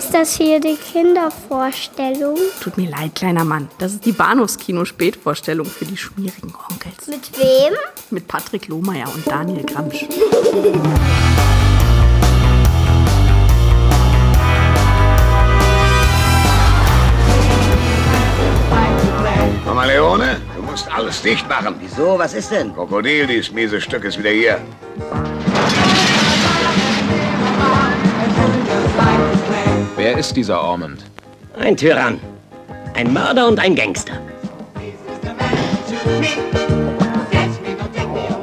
Ist das hier die Kindervorstellung? Tut mir leid, kleiner Mann. Das ist die Bahnhofskino-Spätvorstellung für die schmierigen Onkels. Mit wem? Mit Patrick Lohmeier und Daniel Gramsch. Mama Leone, du musst alles dicht machen. Wieso? Was ist denn? Krokodil, dieses miese Stück ist wieder hier. Ist dieser Ormond? Ein Tyrann. Ein Mörder und ein Gangster.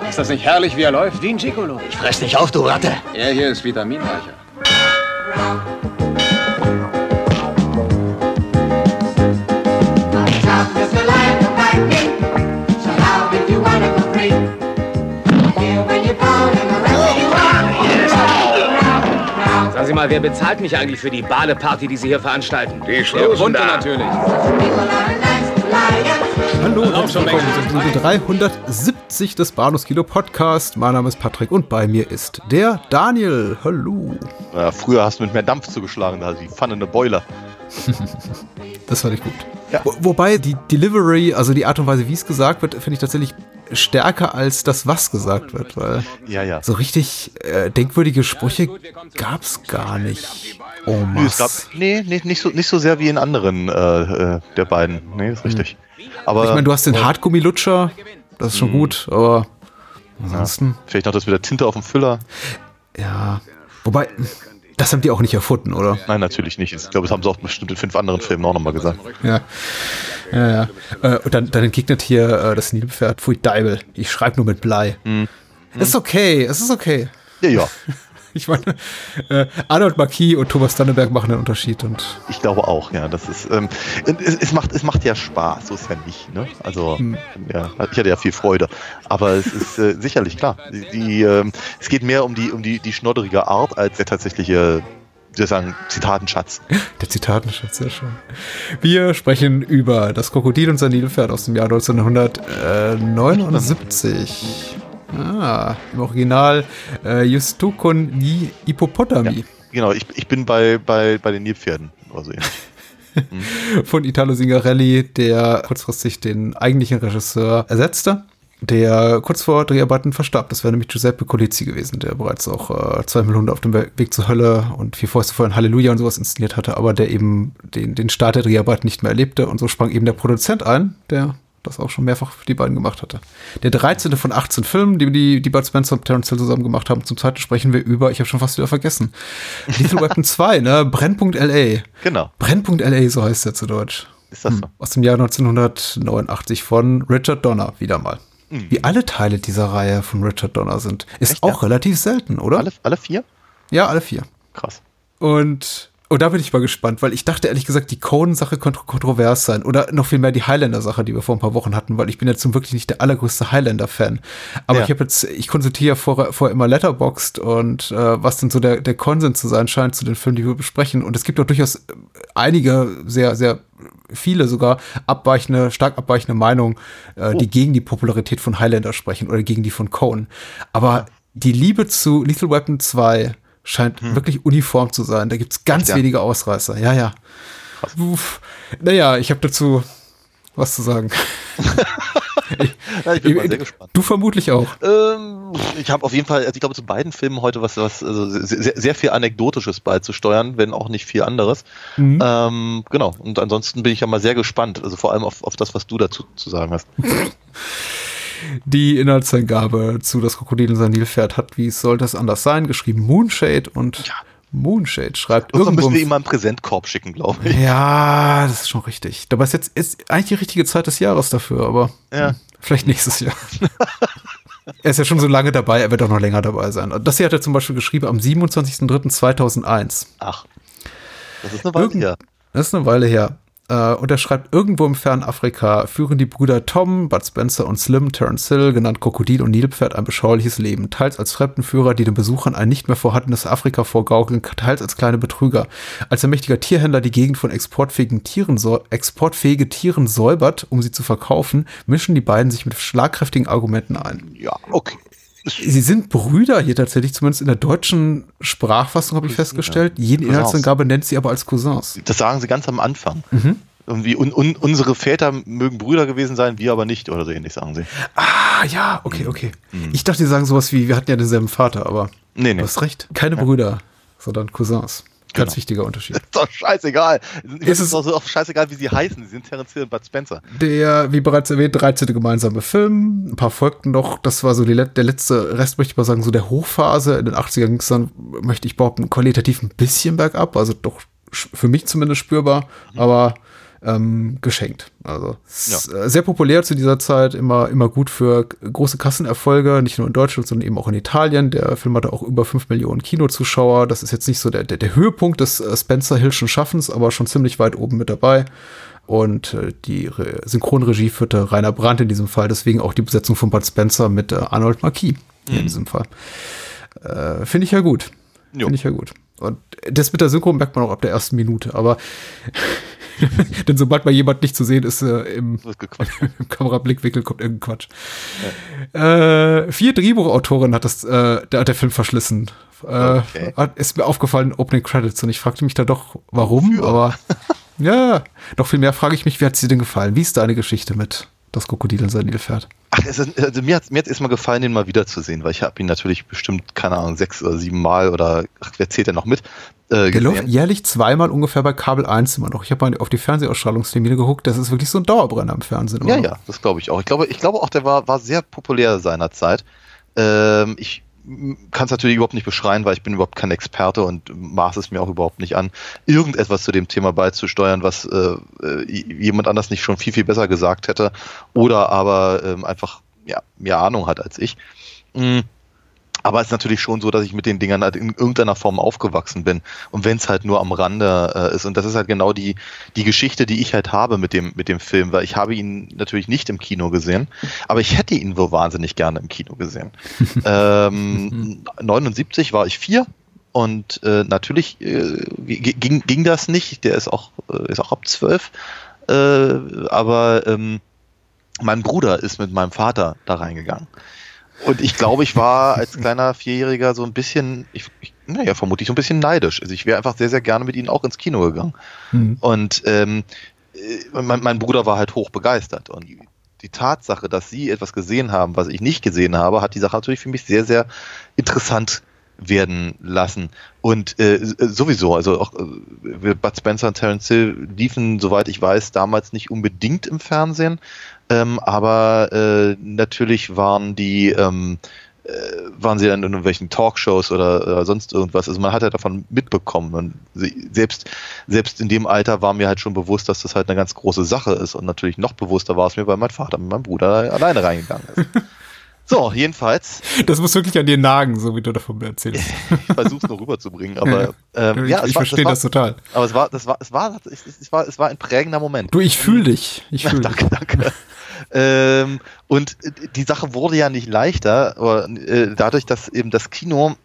Ist das nicht herrlich, wie er läuft? Wie ein Gigolo. Ich fress dich auf, du Ratte. Er hier ist vitaminreicher. Mal, wer bezahlt mich eigentlich für die Bade-Party, die Sie hier veranstalten? Die Der Schlusen da. natürlich. Hallo und herzlich willkommen Episode 370 des Bahnhofs Kino Podcast. Mein Name ist Patrick und bei mir ist der Daniel. Hallo. Ja, früher hast du mit mehr Dampf zugeschlagen, also die Pfanne eine Boiler. Das fand ich gut. Ja. Wo, wobei die Delivery, also die Art und Weise, wie es gesagt wird, finde ich tatsächlich stärker als das, was gesagt wird, weil Ja, ja. so richtig äh, denkwürdige Sprüche gab es gar nicht. Oh Nee, es gab, Mann. nee, nee nicht, so, nicht so sehr wie in anderen äh, äh, der beiden. Nee, ist richtig. Aber Ich meine, du hast den Hartgummilutscher, das ist schon Mhm. gut, aber ansonsten, vielleicht noch das mit der Tinte auf dem Füller. ja. Wobei, das haben die auch nicht erfunden, oder? Nein, natürlich nicht. Ich glaube, das haben sie auch bestimmt in fünf anderen Filmen auch nochmal gesagt. Ja. Ja, ja. Äh, und dann, dann entgegnet hier äh, das Nilpferd, Pfui Deibel, ich schreibe nur mit Blei. Ist okay, es ist okay. Ja, ja. Ich meine, äh, Arnold Marquis und Thomas Dannenberg machen einen Unterschied und Ich glaube auch, ja. Das ist, ähm, es, es, macht, es macht ja Spaß, so ist ja nicht. Ne? Also, ja, ich hatte ja viel Freude. Aber es ist äh, sicherlich klar. Die, die, ähm, es geht mehr um die, um die, die schnodderige Art als der tatsächliche, wie soll ich sagen, Zitatenschatz. der Zitatenschatz, sehr schön. Wir sprechen über das Krokodil und sein Nilpferd aus dem Jahr 1979. Ah, im Original äh, Justukon ni Hippopotami Genau, ich, ich bin bei, bei, bei den Nilpferden. Also, ähnlich. von Italo Singarelli, der kurzfristig den eigentlichen Regisseur ersetzte, der kurz vor Dreharbeiten verstarb. Das wäre nämlich Giuseppe Colizzi gewesen, der bereits auch äh, zwei Hunde auf dem We- Weg zur Hölle und vier Fäuste vor ein Halleluja und sowas inszeniert hatte, aber der eben den, den Start der Dreharbeiten nicht mehr erlebte und so sprang eben der Produzent ein, der das auch schon mehrfach für die beiden gemacht hatte. Der 13. von 18 Filmen, die die, die Bud Spencer und Terence Hill zusammen gemacht haben. Zum zweiten sprechen wir über, ich habe schon fast wieder vergessen, Lethal Weapon 2, ne? Brennpunkt L.A. Genau, Brennpunkt L.A., so heißt er zu Deutsch. ist das so. Aus dem Jahr 1989 von Richard Donner, wieder mal. Wie alle Teile dieser Reihe von Richard Donner sind. Ist Echt, auch ja? relativ selten, oder? Alle, alle vier? Ja, alle vier. Krass. Und, und da bin ich mal gespannt, weil ich dachte ehrlich gesagt, die Conan-Sache könnte kontrovers sein. Oder noch viel mehr die Highlander-Sache, die wir vor ein paar Wochen hatten, weil ich bin jetzt nun wirklich nicht der allergrößte Highlander-Fan. Aber Ja. ich habe jetzt, ich konsultiere ja vorher, vorher immer Letterboxd und äh, was denn so der, der Konsens zu sein scheint zu den Filmen, die wir besprechen. Und es gibt auch durchaus einige, sehr, sehr viele sogar abweichende, stark abweichende Meinungen, äh, Oh. die gegen die Popularität von Highlander sprechen oder gegen die von Cohen. Aber die Liebe zu Lethal Weapon 2 scheint wirklich uniform zu sein. Da gibt's ganz Hm. Echt, ja? wenige Ausreißer. Ja, ja. Uff. Naja, ich habe dazu was zu sagen. Ja, ich bin mal sehr gespannt. Du vermutlich auch. Ähm, ich habe auf jeden Fall, also ich glaube, zu beiden Filmen heute was, was also sehr, sehr viel Anekdotisches beizusteuern, wenn auch nicht viel anderes. Mhm. Ähm, genau. Und ansonsten bin ich ja mal sehr gespannt, also vor allem auf, auf das, was du dazu zu sagen hast. Die Inhaltsangabe zu Das Krokodil und sein Nilpferd hat, wie soll das anders sein, geschrieben Moonshade und Ja. Moonshade schreibt irgendwo. müssen wir ihm mal einen Präsentkorb schicken, glaube ich. ja, das ist schon richtig. Dabei ist jetzt ist eigentlich die richtige Zeit des Jahres dafür, aber Ja. vielleicht nächstes Jahr. er ist ja schon so lange dabei, er wird auch noch länger dabei sein. Das hier hat er zum Beispiel geschrieben am 27.03.2001. Ach. Das ist eine Weile Irgend- her. Das ist eine Weile her. Äh, und er schreibt, irgendwo im fernen Afrika führen die Brüder Tom, Bud Spencer und Slim Terence Hill, genannt Krokodil und Nilpferd, ein beschauliches Leben. Teils als Fremdenführer, die den Besuchern ein nicht mehr vorhandenes Afrika vorgaukeln, teils als kleine Betrüger. Als ein mächtiger Tierhändler die Gegend von exportfähigen Tieren, exportfähige Tieren säubert, um sie zu verkaufen, mischen die beiden sich mit schlagkräftigen Argumenten ein. Ja, okay. Sie sind Brüder hier tatsächlich, zumindest in der deutschen Sprachfassung habe ich festgestellt. Jede. Inhaltsangabe nennt sie aber als Cousins. Das sagen sie ganz am Anfang. Mhm. Irgendwie, un, un, unsere Väter mögen Brüder gewesen sein, wir aber nicht, oder so ähnlich sagen sie. Ah, ja, okay, okay. Ich dachte, die sagen sowas wie, wir hatten ja denselben Vater, aber Nee, du nee. hast recht. Keine Brüder, sondern Cousins. Ganz Genau. wichtiger Unterschied. Ist doch scheißegal. Es Ist doch auch scheißegal, wie sie heißen. Sie sind Terence Hill und Bud Spencer. Der, wie bereits erwähnt, 13. gemeinsame Film. Ein paar folgten noch. Das war so die, der letzte Rest, möchte ich mal sagen, so der Hochphase. In den 80ern ging es dann, möchte ich behaupten, qualitativ ein bisschen bergab. Also doch für mich zumindest spürbar, aber ähm, geschenkt. Also s- äh, sehr populär zu dieser Zeit, immer, immer gut für große Kassenerfolge, nicht nur in Deutschland, sondern eben auch in Italien. Der Film hatte auch über 5 Millionen Kinozuschauer. Das ist jetzt nicht so der, der, der Höhepunkt des äh, Spencer Hillschen Schaffens, aber schon ziemlich weit oben mit dabei. Und äh, die Re Synchronregie führte Rainer Brandt in diesem Fall, deswegen auch die Besetzung von Bud Spencer mit äh, Arnold Marquis hier in diesem Fall. Äh, Finde ich ja gut. Finde ich ja gut. Und das mit der Synchro merkt man auch ab der ersten Minute, aber denn sobald mal jemand nicht zu sehen ist, äh, im, im Kamerablickwinkel kommt irgendein Quatsch. Äh, vier Drehbuchautoren hat das, äh, der, hat der Film verschlissen. Äh, Okay. hat, ist mir aufgefallen, Opening Credits, und ich fragte mich da doch, warum, aber ja, noch viel mehr frage ich mich, wie hat sie denn gefallen? Wie ist deine Geschichte mit das Krokodil und sein Nilpferd? Ach, es ist, also mir hat mir hat's erstmal gefallen, den mal wiederzusehen, weil ich habe ihn natürlich bestimmt, keine Ahnung, sechs oder sieben Mal oder ach, wer zählt denn noch mit? Äh, Der läuft jährlich zweimal ungefähr bei Kabel 1 immer noch. Ich habe mal auf die Fernsehausstrahlungstermine geguckt, das ist wirklich so ein Dauerbrenner im Fernsehen. immer Ja, ja, das glaube ich auch. Ich glaube, ich glaube auch, der war, war sehr populär seinerzeit. Ähm, ich kann es natürlich überhaupt nicht beschreien, weil ich bin überhaupt kein Experte und maß es mir auch überhaupt nicht an, irgendetwas zu dem Thema beizusteuern, was äh, äh, jemand anders nicht schon viel, viel besser gesagt hätte oder aber ähm, einfach ja, mehr Ahnung hat als ich. Mm. Aber es ist natürlich schon so, dass ich mit den Dingern halt in irgendeiner Form aufgewachsen bin. Und wenn es halt nur am Rande äh, ist. Und das ist halt genau die, die Geschichte, die ich halt habe mit dem, mit dem Film, weil ich habe ihn natürlich nicht im Kino gesehen, aber ich hätte ihn so wahnsinnig gerne im Kino gesehen. ähm, 79 war ich vier. Und äh, natürlich äh, ging, ging das nicht. Der ist auch, äh, ist auch ab zwölf. Äh, aber ähm, mein Bruder ist mit meinem Vater da reingegangen. Und ich glaube, ich war als kleiner Vierjähriger so ein bisschen, ich, ich, naja, vermutlich so ein bisschen neidisch. Also ich wäre einfach sehr, sehr gerne mit ihnen auch ins Kino gegangen. Mhm. Und ähm, äh, mein, mein Bruder war halt hoch begeistert. Und die Tatsache, dass sie etwas gesehen haben, was ich nicht gesehen habe, hat die Sache natürlich für mich sehr, sehr interessant werden lassen. Und äh, sowieso, also auch äh, Bud Spencer und Terence Hill liefen, soweit ich weiß, damals nicht unbedingt im Fernsehen, ähm, aber äh, natürlich waren die ähm, äh, waren sie dann in irgendwelchen Talkshows oder, oder sonst irgendwas. Also man hat ja davon mitbekommen. Und sie- selbst, selbst in dem Alter war mir halt schon bewusst, dass das halt eine ganz große Sache ist. Und natürlich noch bewusster war es mir, weil mein Vater mit meinem Bruder alleine reingegangen ist. So, jedenfalls, Das muss wirklich an dir nagen, so wie du davon erzählst. ich versuche es nur rüberzubringen, aber ähm, ich ja, ich war, verstehe war, das total. aber es war, das war, es war, es, war, es war ein prägender Moment. Du, ich fühle dich. Ich fühle dich. danke, danke. ähm, und die Sache wurde ja nicht leichter, aber, äh, dadurch, dass eben das Kino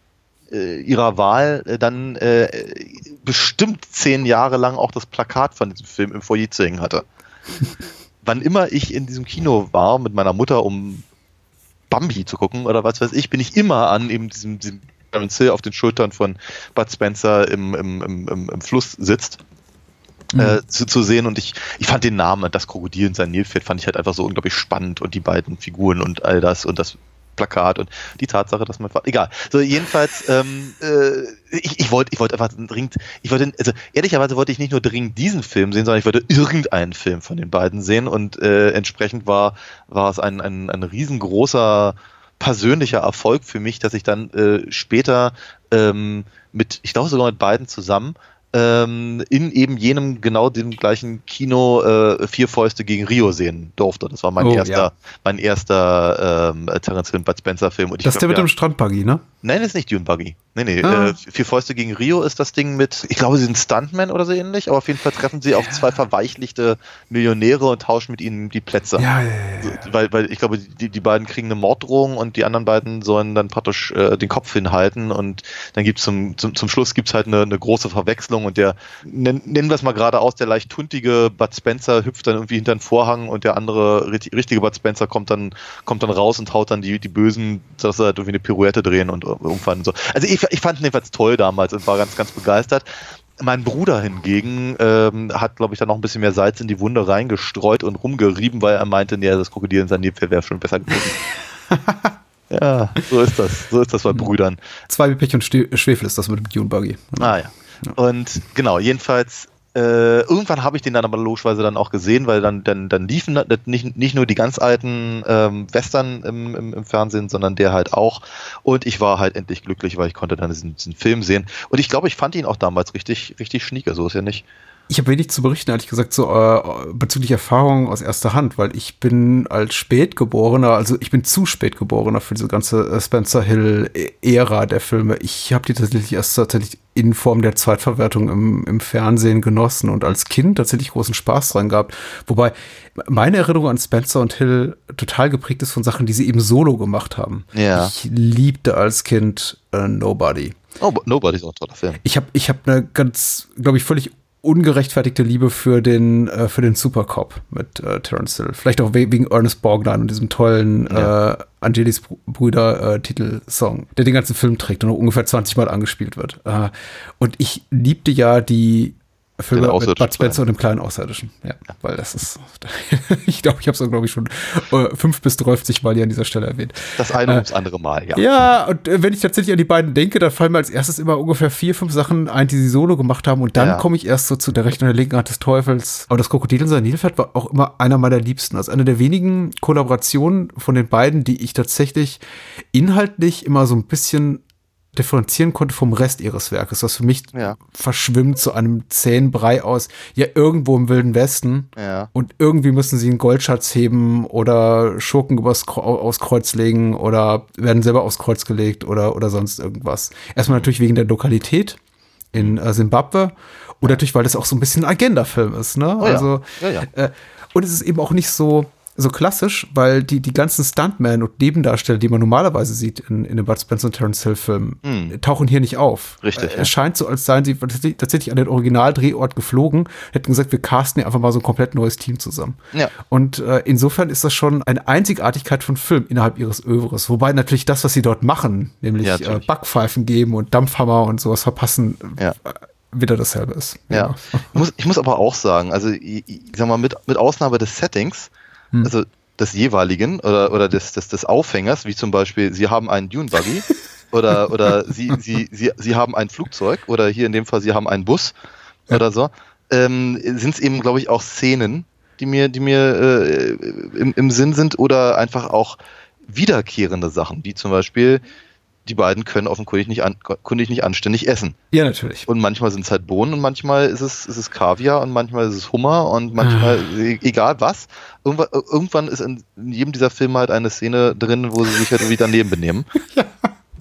äh, ihrer Wahl äh, dann äh, bestimmt zehn Jahre lang auch das Plakat von diesem Film im Foyer zu hängen hatte. Wann immer ich in diesem Kino war mit meiner Mutter, um Bambi zu gucken oder was weiß ich, bin ich immer an eben diesem, diesem Terence Hill auf den Schultern von Bud Spencer im, im, im, im, Fluss sitzt äh, zu, zu sehen. Und ich, ich fand den Namen, das Krokodil und sein Nilpferd fand ich halt einfach so unglaublich spannend und die beiden Figuren und all das und das Plakat und die Tatsache, dass man egal. So jedenfalls, ähm, äh, ich, ich wollte, ich wollte einfach dringend, ich wollte, also ehrlicherweise wollte ich nicht nur dringend diesen Film sehen, sondern ich wollte irgendeinen Film von den beiden sehen und äh, entsprechend war war es ein ein, ein riesengroßer persönlicher Erfolg für mich, dass ich dann äh, später ähm, mit, ich glaube sogar mit beiden zusammen ähm, in eben jenem genau dem gleichen Kino äh, Vier Fäuste gegen Rio sehen durfte. Das war mein Oh, erster, ja. mein erster ähm, Terence Hill Bud Spencer Film. Und Das ist der mit dem Strandbuggy, ne? Nein, das ist nicht Dune Buggy. Nee, nee, Ah. äh, Vier Fäuste gegen Rio ist das Ding mit, ich glaube, sie sind Stuntmen oder so ähnlich, aber auf jeden Fall treffen sie auf zwei verweichlichte Millionäre und tauschen mit ihnen die Plätze. Ja, ja, ja. ja. Weil, weil ich glaube, die, die beiden kriegen eine Morddrohung und die anderen beiden sollen dann praktisch äh, den Kopf hinhalten und dann gibt's zum, zum, zum Schluss gibt's halt eine, eine große Verwechslung und der, nen- nennen wir es mal gerade aus, der leicht tuntige Bud Spencer hüpft dann irgendwie hinter den Vorhang und der andere richtig- richtige Bud Spencer kommt dann, kommt dann raus und haut dann die, die Bösen, dass sie halt irgendwie eine Pirouette drehen und irgendwann so. Also ich, ich fand ihn jedenfalls toll damals und war ganz, ganz begeistert. Mein Bruder hingegen ähm, hat, glaube ich, da noch ein bisschen mehr Salz in die Wunde reingestreut und rumgerieben, weil er meinte, nee, das Krokodil in seinem Nilpferd wäre schon besser gewesen. ja, so ist das. So ist das bei Brüdern. Zwei wie Pech und Schwefel ist das mit dem Dune Buggy. Ah ja. Und genau, jedenfalls, äh, irgendwann habe ich den dann aber logischerweise dann auch gesehen, weil dann, dann, dann liefen nicht, nicht nur die ganz alten ähm, Western im, im, im Fernsehen, sondern der halt auch. Und ich war halt endlich glücklich, weil ich konnte dann diesen, diesen Film sehen. Und ich glaube, ich fand ihn auch damals richtig, richtig schnieke, so ist ja nicht. Ich habe wenig zu berichten, ehrlich gesagt, so äh, bezüglich Erfahrungen aus erster Hand, weil ich bin als Spätgeborener, also ich bin zu Spätgeborener für diese ganze äh, Spencer Hill-Ära der Filme. Ich habe die tatsächlich erst tatsächlich in Form der Zweitverwertung im, im Fernsehen genossen und als Kind tatsächlich großen Spaß dran gehabt. Wobei meine Erinnerung an Spencer und Hill total geprägt ist von Sachen, die sie eben solo gemacht haben. Ja. Ich liebte als Kind äh, Nobody. Oh, Nobody ist auch ein toller Film. Ich habe ich hab eine ganz, glaube ich, völlig ungerechtfertigte Liebe für den äh, für den Supercop mit äh, Terence Hill. Vielleicht auch we wegen Ernest Borgnine und diesem tollen Ja. äh, Angelis Br- Brüder äh, Titelsong, der den ganzen Film trägt und noch ungefähr 20 Mal angespielt wird. Äh, und ich liebte ja die Filme mit Bud Spencer und dem kleinen Außerirdischen. Ja, weil das ist, ich glaube, ich habe es, glaube ich, schon äh, fünf bis 30 Mal hier an dieser Stelle erwähnt. Das eine Äh, ums andere Mal, ja. Ja, und äh, wenn ich tatsächlich an die beiden denke, dann fallen mir als erstes immer ungefähr vier, fünf Sachen ein, die sie solo gemacht haben. Und dann Ja. komme ich erst so zu der rechten und der linken Hand des Teufels. Aber das Krokodil in seinem Nilpferd war auch immer einer meiner Liebsten. Also eine der wenigen Kollaborationen von den beiden, die ich tatsächlich inhaltlich immer so ein bisschen differenzieren konnte vom Rest ihres Werkes, was für mich Ja. verschwimmt zu einem zähen Brei aus. Ja, irgendwo im Wilden Westen. Ja. Und irgendwie müssen sie einen Goldschatz heben oder Schurken übers aufs Kreuz legen oder werden selber aufs Kreuz gelegt oder, oder sonst irgendwas. Erstmal natürlich wegen der Lokalität in äh, Simbabwe und natürlich, weil das auch so ein bisschen ein Agenda-Film ist, ne? Oh ja. Also. Äh, und es ist eben auch nicht so, so klassisch, weil die, die ganzen Stuntmen und Nebendarsteller, die man normalerweise sieht in, in den Bud Spencer und Terence Hill Filmen, Hm. tauchen hier nicht auf. Richtig, Äh, ja. Es scheint so, als seien sie tatsächlich- an den Originaldrehort geflogen, hätten gesagt, wir casten hier einfach mal so ein komplett neues Team zusammen. Ja. Und äh, insofern ist das schon eine Einzigartigkeit von Film innerhalb ihres Övres. Wobei natürlich das, was sie dort machen, nämlich Ja, äh. Backpfeifen geben und Dampfhammer und sowas verpassen, Ja. äh, wieder dasselbe ist. Ja. Ich, muss, ich muss aber auch sagen, also ich, ich sag mal, mit, mit Ausnahme des Settings, Hm. also des jeweiligen oder, oder des, des, des Aufhängers, wie zum Beispiel, Sie haben einen Dune Buggy oder, oder Sie, Sie, Sie, Sie haben ein Flugzeug oder hier in dem Fall Sie haben einen Bus oder so, ähm, sind es eben, glaube ich, auch Szenen, die mir, die mir äh, im, im Sinn sind oder einfach auch wiederkehrende Sachen, wie zum Beispiel, die beiden können offenkundig nicht, an, nicht anständig essen. Ja, natürlich. Und manchmal sind es halt Bohnen und manchmal ist es, ist es Kaviar und manchmal ist es Hummer und manchmal, e- egal was. Irgendwann, irgendwann ist in, in jedem dieser Filme halt eine Szene drin, wo sie sich halt irgendwie daneben benehmen.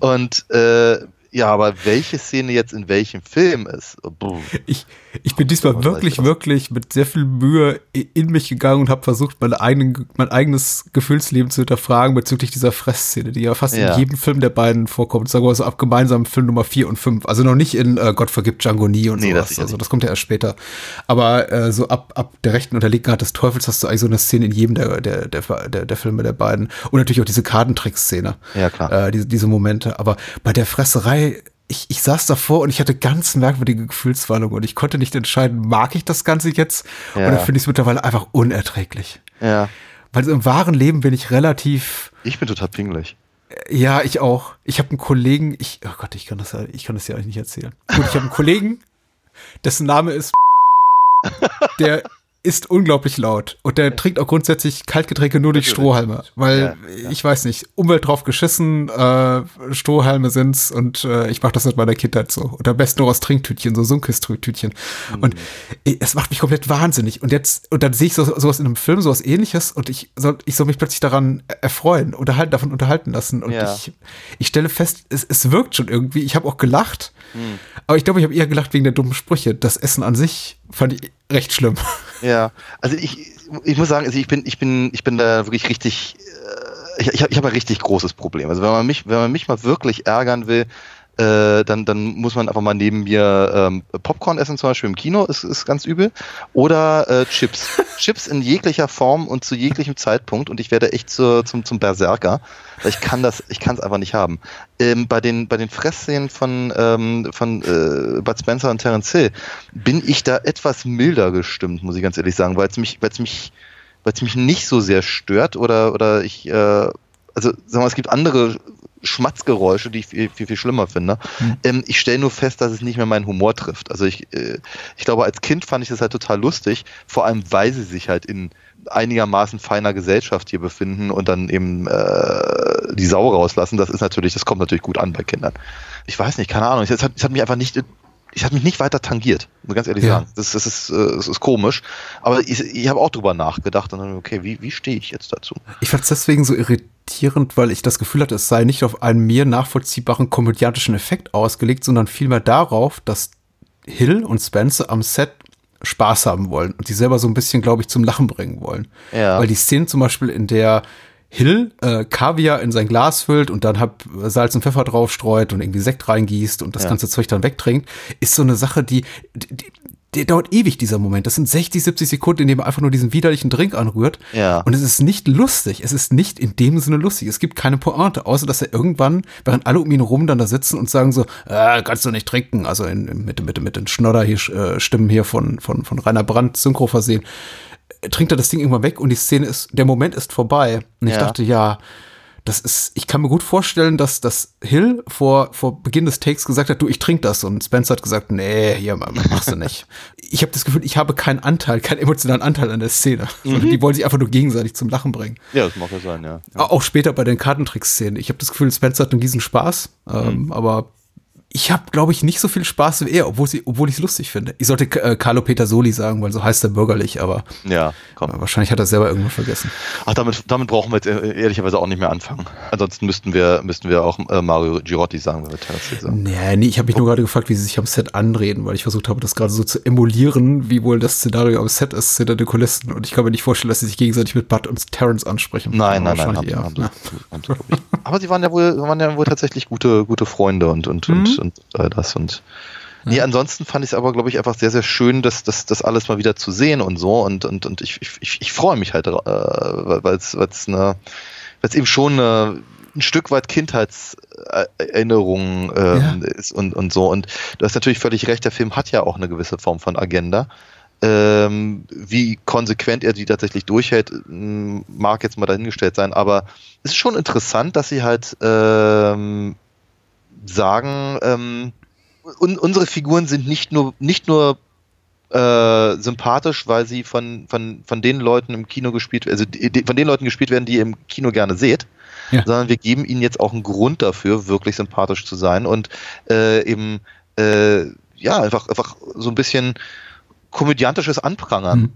Und äh, ja, aber welche Szene jetzt in welchem Film ist? Ich, ich bin diesmal wirklich, das? wirklich mit sehr viel Mühe in mich gegangen und habe versucht, meine eigenen, mein eigenes Gefühlsleben zu hinterfragen bezüglich dieser Fressszene, die ja fast Ja. in jedem Film der beiden vorkommt. Sagen wir mal so ab gemeinsamen Film Nummer 4 und 5. Also noch nicht in äh, Gott vergibt Django nie und Nee, das sowas. sicher also das kommt ja erst später. Aber äh, so ab, ab der rechten und der linken Hand des Teufels hast du eigentlich so eine Szene in jedem der, der, der, der, der Filme der beiden. Und natürlich auch diese Kartentrick-Szene. Ja, klar. Äh, diese, diese Momente. Aber bei der Fresserei, ich, ich saß davor und ich hatte ganz merkwürdige Gefühlswallungen und ich konnte nicht entscheiden, mag ich das Ganze jetzt Ja. oder finde ich es mittlerweile einfach unerträglich. Ja, Weil im wahren Leben bin ich relativ, ich bin total pingelig. ja, ich auch. Ich habe einen Kollegen, ich, oh Gott, ich kann das ja, ich kann das ja eigentlich nicht erzählen. Gut, ich habe einen Kollegen, dessen Name ist, der ist unglaublich laut und der trinkt auch grundsätzlich Kaltgetränke nur durch Strohhalme, weil Ja, ja. ich weiß nicht, Umwelt drauf geschissen, äh, Strohhalme sind's und äh, ich mache das seit meiner Kindheit so. Und am besten nur aus Trinktütchen, so Sunkist-Tütchen. Und äh, es macht mich komplett wahnsinnig. Und jetzt, und dann sehe ich so, sowas in einem Film, sowas ähnliches und ich soll, ich soll mich plötzlich daran erfreuen, unterhalten, davon unterhalten lassen. Und Ja. ich, ich stelle fest, es, es wirkt schon irgendwie. Ich habe auch gelacht, Hm. aber ich glaube, ich habe eher gelacht wegen der dummen Sprüche. Das Essen an sich fand ich recht schlimm. Ja, also ich, ich muss sagen, also ich bin, ich bin, ich bin da wirklich richtig, äh, ich, ich habe ich hab ein richtig großes Problem. Also wenn man mich, wenn man mich mal wirklich ärgern will, äh, dann, dann muss man einfach mal neben mir ähm, Popcorn essen, zum Beispiel im Kino, ist, ist ganz übel. Oder äh, Chips. Chips in jeglicher Form und zu jeglichem Zeitpunkt und ich werde echt zu, zum, zum Berserker. Ich kann das, ich kann es einfach nicht haben. Ähm, bei den, bei den Fressszenen von, ähm, von äh, Bud Spencer und Terence Hill bin ich da etwas milder gestimmt, muss ich ganz ehrlich sagen, weil es mich, weil es mich, weil es mich nicht so sehr stört oder, oder ich, äh, also sagen wir mal, es gibt andere Schmatzgeräusche, die ich viel, viel, viel schlimmer finde. Ähm, ich stelle nur fest, dass es nicht mehr meinen Humor trifft. Also ich, äh, ich glaube, als Kind fand ich das halt total lustig, vor allem weil sie sich halt in einigermaßen feiner Gesellschaft hier befinden und dann eben äh, die Sau rauslassen. Das ist natürlich, das kommt natürlich gut an bei Kindern. Ich weiß nicht, keine Ahnung. Es hat, es hat mich einfach nicht ich hat mich nicht weiter tangiert, muss ganz ehrlich Ja. sagen. Das, das, ist, äh, das ist komisch. Aber ich, ich habe auch drüber nachgedacht und dann, okay, wie, wie stehe ich jetzt dazu? Ich fand es deswegen so irritierend, weil ich das Gefühl hatte, es sei nicht auf einen mir nachvollziehbaren komödiantischen Effekt ausgelegt, sondern vielmehr darauf, dass Hill und Spencer am Set Spaß haben wollen und die selber so ein bisschen, glaube ich, zum Lachen bringen wollen. Ja. Weil die Szene zum Beispiel, in der Hill äh, Kaviar in sein Glas füllt und dann hab Salz und Pfeffer draufstreut und irgendwie Sekt reingießt und das Ja. ganze Zeug dann wegtrinkt, ist so eine Sache, die, die, die der dauert ewig, dieser Moment. Das sind 60, 70 Sekunden, in denen man einfach nur diesen widerlichen Drink anrührt. Ja. Und es ist nicht lustig. Es ist nicht in dem Sinne lustig. Es gibt keine Pointe, außer dass er irgendwann, während alle um ihn rum dann da sitzen und sagen so, äh, kannst du nicht trinken. Also in, in, mit, mit, mit den Schnodder hier, äh, Stimmen hier von, von, von Rainer Brandt Synchro versehen. Trinkt er das Ding irgendwann weg und die Szene ist, der Moment ist vorbei. Und ich Ja. dachte, ja, das ist, ich kann mir gut vorstellen, dass das Hill vor, vor Beginn des Takes gesagt hat, du, ich trink das. Und Spencer hat gesagt, nee, hier, machst du nicht. ich habe das Gefühl, ich habe keinen Anteil, keinen emotionalen Anteil an der Szene. Sondern die wollen sich einfach nur gegenseitig zum Lachen bringen. Ja, das mag ja sein, ja. Auch später bei den Kartentrick-Szenen. Ich habe das Gefühl, Spencer hat einen riesen Spaß. Ähm, aber ich habe, glaube ich, nicht so viel Spaß wie er, obwohl, sie, obwohl ich es lustig finde. Ich sollte äh, Carlo Petersoli sagen, weil so heißt er bürgerlich, aber Ja, komm. wahrscheinlich hat er selber irgendwann vergessen. Ach, damit, damit brauchen wir jetzt äh, ehrlicherweise auch nicht mehr anfangen. Ansonsten müssten wir, müssten wir auch äh, Mario Girotti sagen, wenn wir Tennessee sagen. Nee, nee, ich habe mich nur gerade gefragt, wie sie sich am Set anreden, weil ich versucht habe, das gerade so zu emulieren, wie wohl das Szenario am Set ist, hinter den Kulissen. Und ich kann mir nicht vorstellen, dass sie sich gegenseitig mit Bud und Terrence ansprechen. Nein, nein, nein. Haben, haben haben. Aber sie waren ja wohl, waren ja wohl tatsächlich gute, gute Freunde und, und, und, und äh, das und. Nee, ansonsten fand ich es aber, glaube ich, einfach sehr, sehr schön, das, das, das alles mal wieder zu sehen und so. Und, und, und ich, ich, ich freue mich halt, äh, weil es eine, weil's eben schon eine, ein Stück weit Kindheitserinnerung ähm, ist und, und so. Und du hast natürlich völlig recht, der Film hat ja auch eine gewisse Form von Agenda. Ähm, wie konsequent er die tatsächlich durchhält, mag jetzt mal dahingestellt sein, aber es ist schon interessant, dass sie halt ähm, sagen, ähm, un unsere Figuren sind nicht nur nicht nur äh, sympathisch, weil sie von, von, von den Leuten im Kino gespielt, also die, von den Leuten gespielt werden, die ihr im Kino gerne seht, Ja. sondern wir geben ihnen jetzt auch einen Grund dafür, wirklich sympathisch zu sein und äh, eben äh, ja einfach einfach so ein bisschen komödiantisches Anprangern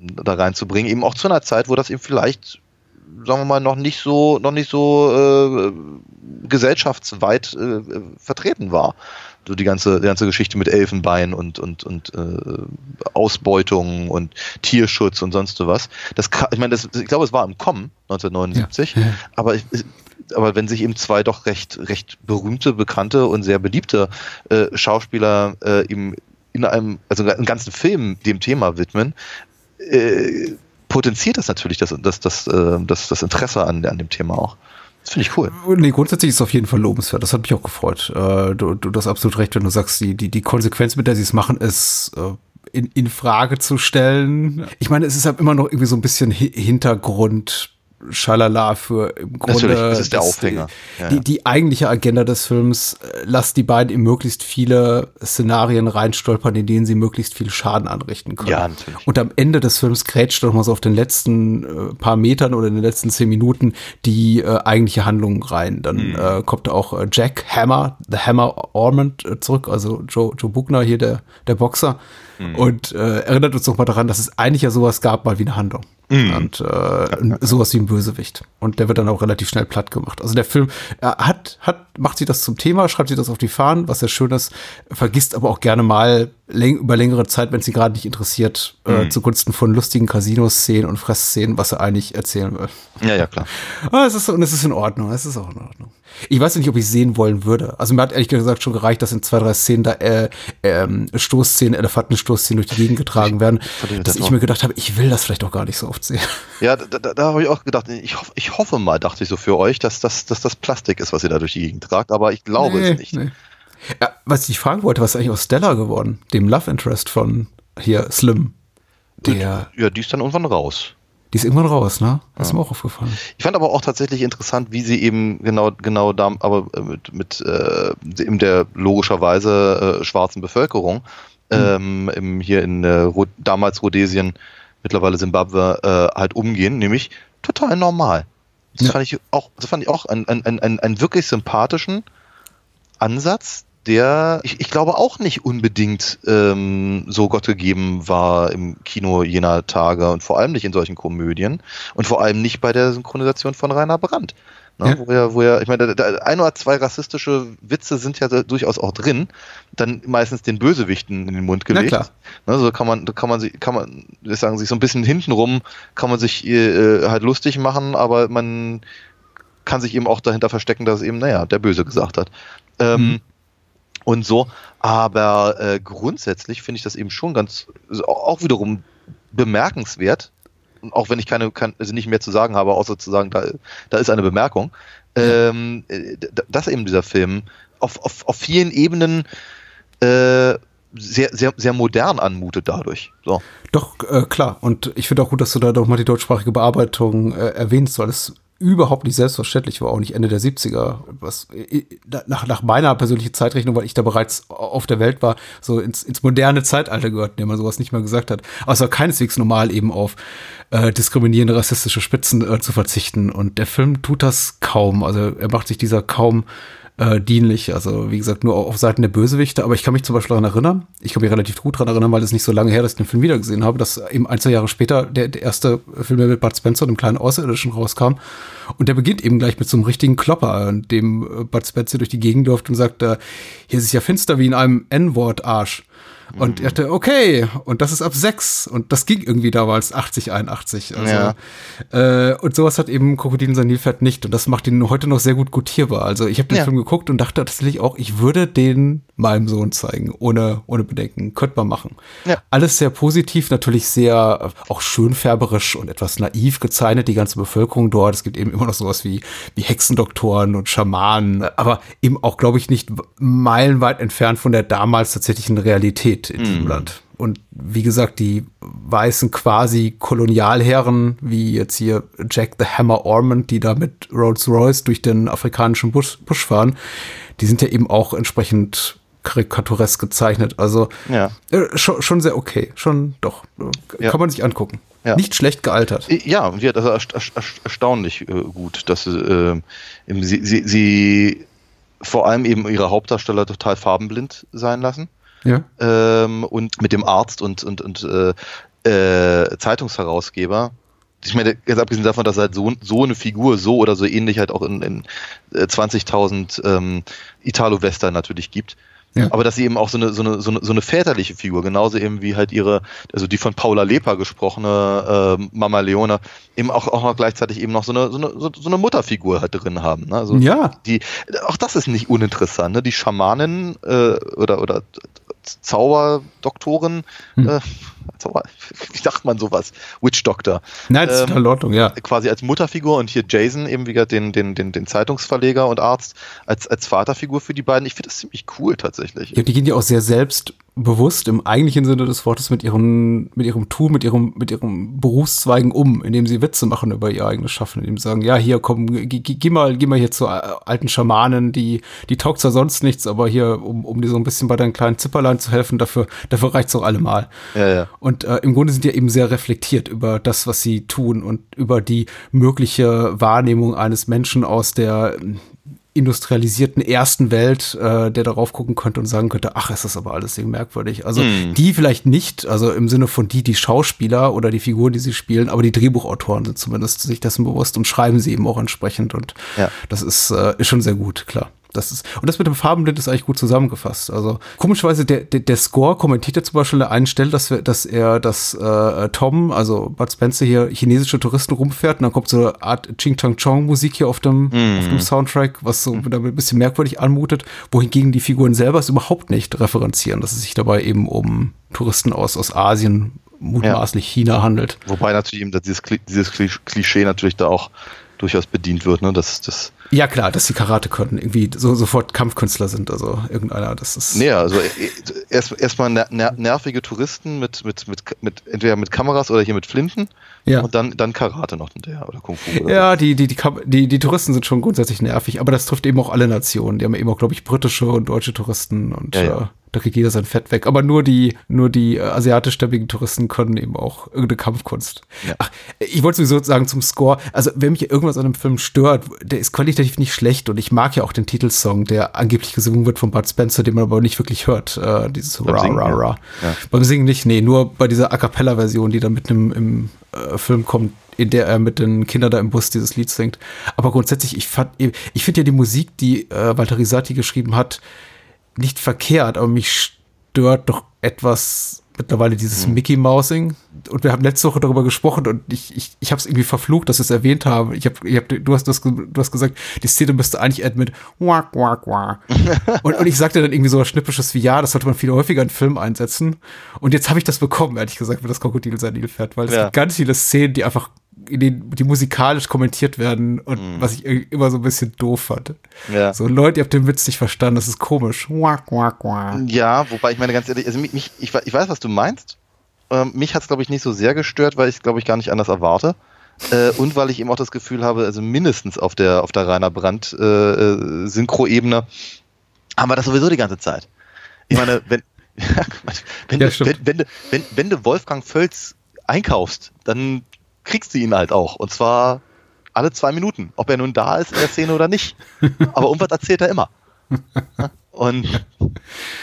da reinzubringen, eben auch zu einer Zeit, wo das eben vielleicht sagen wir mal noch nicht so noch nicht so äh, gesellschaftsweit äh, vertreten war. So die ganze die ganze Geschichte mit Elfenbein und und und äh, Ausbeutung und Tierschutz und sonst so was das ich meine das ich glaube es war im Kommen 1979 Ja, ja. aber ich, aber wenn sich eben zwei doch recht recht berühmte bekannte und sehr beliebte äh, Schauspieler äh, eben in einem also einen ganzen Film dem Thema widmen äh, potenziert das natürlich das, das, das, äh, das, das Interesse an, an dem Thema auch. Das finde ich cool. Nee, grundsätzlich ist es auf jeden Fall lobenswert. Das hat mich auch gefreut. Äh, du, du hast absolut recht, wenn du sagst, die, die, die Konsequenz, mit der sie es machen, ist äh, in, in Frage zu stellen. Ich meine, es ist halt immer noch irgendwie so ein bisschen Hi- Hintergrund Schalala für im Grunde. Natürlich, das ist der Aufhänger. Ja, die, die eigentliche Agenda des Films, äh, lasst die beiden in möglichst viele Szenarien reinstolpern, in denen sie möglichst viel Schaden anrichten können. Ja, natürlich. Und am Ende des Films grätscht noch mal so auf den letzten äh, paar Metern oder in den letzten zehn Minuten die äh, eigentliche Handlung rein. Dann Mhm. äh, kommt auch äh, Jack Hammer, The Hammer Ormond äh, zurück, also Joe, Joe Buckner hier, der, der Boxer. Mhm. Und äh, erinnert uns noch mal daran, dass es eigentlich ja sowas gab, mal wie eine Handlung. Mhm. Und äh, sowas wie ein Bösewicht. Und der wird dann auch relativ schnell platt gemacht. Also der Film er hat, hat, macht sich das zum Thema, schreibt sich das auf die Fahnen, was ja schön ist, vergisst aber auch gerne mal läng über längere Zeit, wenn es sie gerade nicht interessiert, äh, Mhm. zugunsten von lustigen Casino-Szenen und Fressszenen, was er eigentlich erzählen will. Ja, ja, klar. Ah, es ist, und es ist in Ordnung, es ist auch in Ordnung. Ich weiß nicht, ob ich sehen wollen würde. Also mir hat ehrlich gesagt schon gereicht, dass in zwei, drei Szenen da äh, ähm, Stoßszenen, Elefantenstoßszenen durch die Gegend getragen werden, verstehe dass das ich mir gedacht habe, ich will das vielleicht auch gar nicht so oft sehen. Ja, da, da, da habe ich auch gedacht, ich hoffe, ich hoffe mal, dachte ich so für euch, dass das, dass das Plastik ist, was ihr da durch die Gegend tragt, aber ich glaube Nee, es nicht. nee. Ja, was ich fragen wollte, was ist eigentlich aus Stella geworden? Dem Love Interest von hier Slim. Der, Ja, die ist dann irgendwann raus. die ist irgendwann raus, ne? Das ist mir auch aufgefallen. Ich fand aber auch tatsächlich interessant, wie sie eben genau, genau da, aber äh, mit, mit äh, eben der logischerweise äh, schwarzen Bevölkerung ähm, im, hier in äh, damals Rhodesien, mittlerweile Simbabwe, äh, halt umgehen, nämlich total normal. Das Ja. fand ich auch, das fand ich auch einen, einen, einen, einen wirklich sympathischen Ansatz, der ich, ich glaube auch nicht unbedingt ähm, so Gott gegeben war im Kino jener Tage und vor allem nicht in solchen Komödien und vor allem nicht bei der Synchronisation von Rainer Brandt. Ne, Ja. Wo er, wo er, ich meine, da, ein oder zwei rassistische Witze sind ja durchaus auch drin, dann meistens den Bösewichten in den Mund Na gelegt. klar. Ne, so kann man, da kann man sich, kann man, sagen sich so ein bisschen hintenrum, kann man sich äh, halt lustig machen, aber man kann sich eben auch dahinter verstecken, dass es eben, naja, der Böse gesagt hat. Ähm, Mhm. Und so, aber äh, grundsätzlich finde ich das eben schon ganz, also auch wiederum bemerkenswert, auch wenn ich keine, kein, also nicht mehr zu sagen habe, außer zu sagen, da, da ist eine Bemerkung, ähm, äh, dass eben dieser Film auf, auf, auf vielen Ebenen äh, sehr, sehr, sehr modern anmutet dadurch. So. Doch, äh, klar. Und ich finde auch gut, dass du da doch mal die deutschsprachige Bearbeitung äh, erwähnst, weil es überhaupt nicht selbstverständlich war, auch nicht Ende der 70er. Was, äh, nach, nach meiner persönlichen Zeitrechnung, weil ich da bereits auf der Welt war, so ins, ins moderne Zeitalter gehört, indem man sowas nicht mehr gesagt hat. Aber es keineswegs normal, eben auf äh, diskriminierende rassistische Spitzen äh, zu verzichten. Und der Film tut das kaum. Also er macht sich dieser kaum äh, dienlich. Also wie gesagt, nur auf Seiten der Bösewichte. Aber ich kann mich zum Beispiel daran erinnern, ich kann mich relativ gut daran erinnern, weil es nicht so lange her, dass ich den Film wiedergesehen habe, dass eben ein, zwei Jahre später der, der erste Film mit Bud Spencer, dem kleinen Außerirdischen, rauskam. Und der beginnt eben gleich mit so einem richtigen Klopper, in dem äh, Bud Spencer durch die Gegend läuft und sagt, äh, hier ist es ja finster wie in einem N-Wort-Arsch. Und er dachte, okay, und das ist ab sechs. Und das ging irgendwie damals 80, 81. Also, Ja. äh, und sowas hat eben Krokodil Nilpferd nicht. Und das macht ihn heute noch sehr gut gutierbar. Also ich habe den Ja. Film geguckt und dachte tatsächlich auch, ich würde den meinem Sohn zeigen, ohne, ohne Bedenken. Könnte man machen. Ja. Alles sehr positiv, natürlich sehr auch schönfärberisch und etwas naiv gezeichnet, die ganze Bevölkerung dort. Es gibt eben immer noch sowas wie, wie Hexendoktoren und Schamanen, aber eben auch, glaube ich, nicht meilenweit entfernt von der damals tatsächlichen Realität in diesem Land. Und wie gesagt, die weißen quasi Kolonialherren, wie jetzt hier Jack the Hammer Ormond, die da mit Rolls Royce durch den afrikanischen Busch, Busch fahren, die sind ja eben auch entsprechend karikaturesk gezeichnet. Also Ja. äh, schon, schon sehr okay. Schon doch. Äh, Ja. Kann man sich angucken. Ja. Nicht schlecht gealtert. Ja, und ja, das ist ersta- ersta- erstaunlich äh, gut, dass äh, sie, sie, sie vor allem eben ihre Hauptdarsteller total farbenblind sein lassen. Ja. ähm, und mit dem Arzt und, und, und äh, äh, Zeitungsherausgeber. Ich meine, ganz abgesehen davon, dass halt so, so eine Figur so oder so ähnlich halt auch in, in äh, 20.000 ähm, Italo-Western natürlich gibt. Ja. Aber dass sie eben auch so eine, so, eine, so, eine, so eine väterliche Figur, genauso eben wie halt ihre, also die von Paula Lepa gesprochene äh, Mama Leone, eben auch, auch noch gleichzeitig eben noch so eine, so eine, so eine Mutterfigur halt drin haben. Ne? Also Ja. die, auch das ist nicht uninteressant. Ne? Die Schamanin äh, oder, oder Zauberdoktorin, Hm. äh, wie sagt man sowas? Witch Doctor. Nein, das ist Ähm, total in Ordnung, ja. Quasi als Mutterfigur und hier Jason, eben wie gesagt, den, den, den, den Zeitungsverleger und Arzt, als, als Vaterfigur für die beiden. Ich finde das ziemlich cool tatsächlich. Ja, die gehen ja auch sehr selbst bewusst im eigentlichen Sinne des Wortes mit ihrem, mit ihrem Tun, mit ihrem, mit ihrem Berufszweigen um, indem sie Witze machen über ihr eigenes Schaffen, indem sie sagen, ja, hier komm, geh, mal, geh mal hier zu alten Schamanen, die, die taugt zwar sonst nichts, aber hier, um, um dir so ein bisschen bei deinen kleinen Zipperlein zu helfen, dafür, dafür reicht's auch allemal. Ja, ja. Und äh, im Grunde sind die eben sehr reflektiert über das, was sie tun und über die mögliche Wahrnehmung eines Menschen aus der industrialisierten ersten Welt, äh, der darauf gucken könnte und sagen könnte, ach, ist das aber alles sehr merkwürdig. Also Hm. die vielleicht nicht, also im Sinne von die, die Schauspieler oder die Figuren, die sie spielen, aber die Drehbuchautoren sind zumindest sich dessen bewusst und schreiben sie eben auch entsprechend und Ja. das ist, äh, ist schon sehr gut, klar. Das ist, und das mit dem Farbenblind ist eigentlich gut zusammengefasst. Also komischerweise, der, der, der Score kommentiert ja zum Beispiel an der einen Stelle, dass, wir, dass er, dass äh, Tom, also Bud Spencer hier chinesische Touristen rumfährt und dann kommt so eine Art Ching Chang Chong Musik hier auf dem, auf dem Soundtrack, was so wieder ein bisschen merkwürdig anmutet, wohingegen die Figuren selber es überhaupt nicht referenzieren, dass es sich dabei eben um Touristen aus, aus Asien, mutmaßlich China handelt. Wobei natürlich eben dieses, dieses Kli- Klischee natürlich da auch durchaus bedient wird, ne? Das, das, Ja klar, dass sie Karate können, irgendwie so sofort Kampfkünstler sind, also irgendeiner, das ist. nee, also äh, erst erstmal ner ner nervige Touristen mit, mit, mit, mit, entweder mit Kameras oder hier mit Flinten Ja. und dann, dann Karate noch hinterher oder Kung Fu oder Ja, die, die, die, die, die Touristen sind schon grundsätzlich nervig, aber das trifft eben auch alle Nationen. Die haben eben auch, glaube ich, britische und deutsche Touristen und Ja, ja. Da kriegt jeder sein Fett weg. Aber nur die, nur die äh, asiatischstämmigen Touristen können eben auch irgendeine Kampfkunst. Ja. Ach, ich wollte sowieso sagen zum Score, also wenn mich irgendwas an einem Film stört, der ist qualitativ nicht schlecht und ich mag ja auch den Titelsong, der angeblich gesungen wird von Bud Spencer, den man aber nicht wirklich hört. Äh, dieses Beim Ra, Singen, Ra. Ra. Ja. Beim Singen nicht, nee, nur bei dieser A Cappella-Version, die dann mitten im, im äh, Film kommt, in der er mit den Kindern da im Bus dieses Lied singt. Aber grundsätzlich, ich fand, ich finde ja die Musik, die äh, Walter Risati geschrieben hat, nicht verkehrt, aber mich stört doch etwas mittlerweile dieses Mickey Mousing. Und wir haben letzte Woche darüber gesprochen und ich, ich, ich habe es irgendwie verflucht, dass ich es erwähnt habe. Ich hab, ich hab, du, hast, du, hast, du hast gesagt, die Szene müsste eigentlich enden mit wack, wack, wack. und, und ich sagte dann irgendwie so was Schnippisches wie, ja, das sollte man viel häufiger in Film einsetzen. Und jetzt habe ich das bekommen, ehrlich gesagt, wenn das Krokodil sein Nil fährt, weil es Ja. gibt ganz viele Szenen, die einfach denen, die musikalisch kommentiert werden und was ich immer so ein bisschen doof fand. Ja. So, Leute, ihr habt den Witz nicht verstanden, das ist komisch. Wack, wack, wack. Ja, wobei ich meine ganz ehrlich, also mich, mich, ich, ich weiß, was du meinst. Ähm, mich hat es, glaube ich, nicht so sehr gestört, weil ich es, glaube ich, gar nicht anders erwarte. Äh, und weil ich eben auch das Gefühl habe, also mindestens auf der, auf der Rainer Brandt äh, äh, Synchro-Ebene haben wir das sowieso die ganze Zeit. Ich meine, wenn, wenn, Ja, wenn, wenn, du, wenn, wenn du Wolfgang Völz einkaufst, dann kriegst du ihn halt auch. Und zwar alle zwei Minuten, ob er nun da ist in der Szene oder nicht. Aber irgendwas erzählt er immer. Und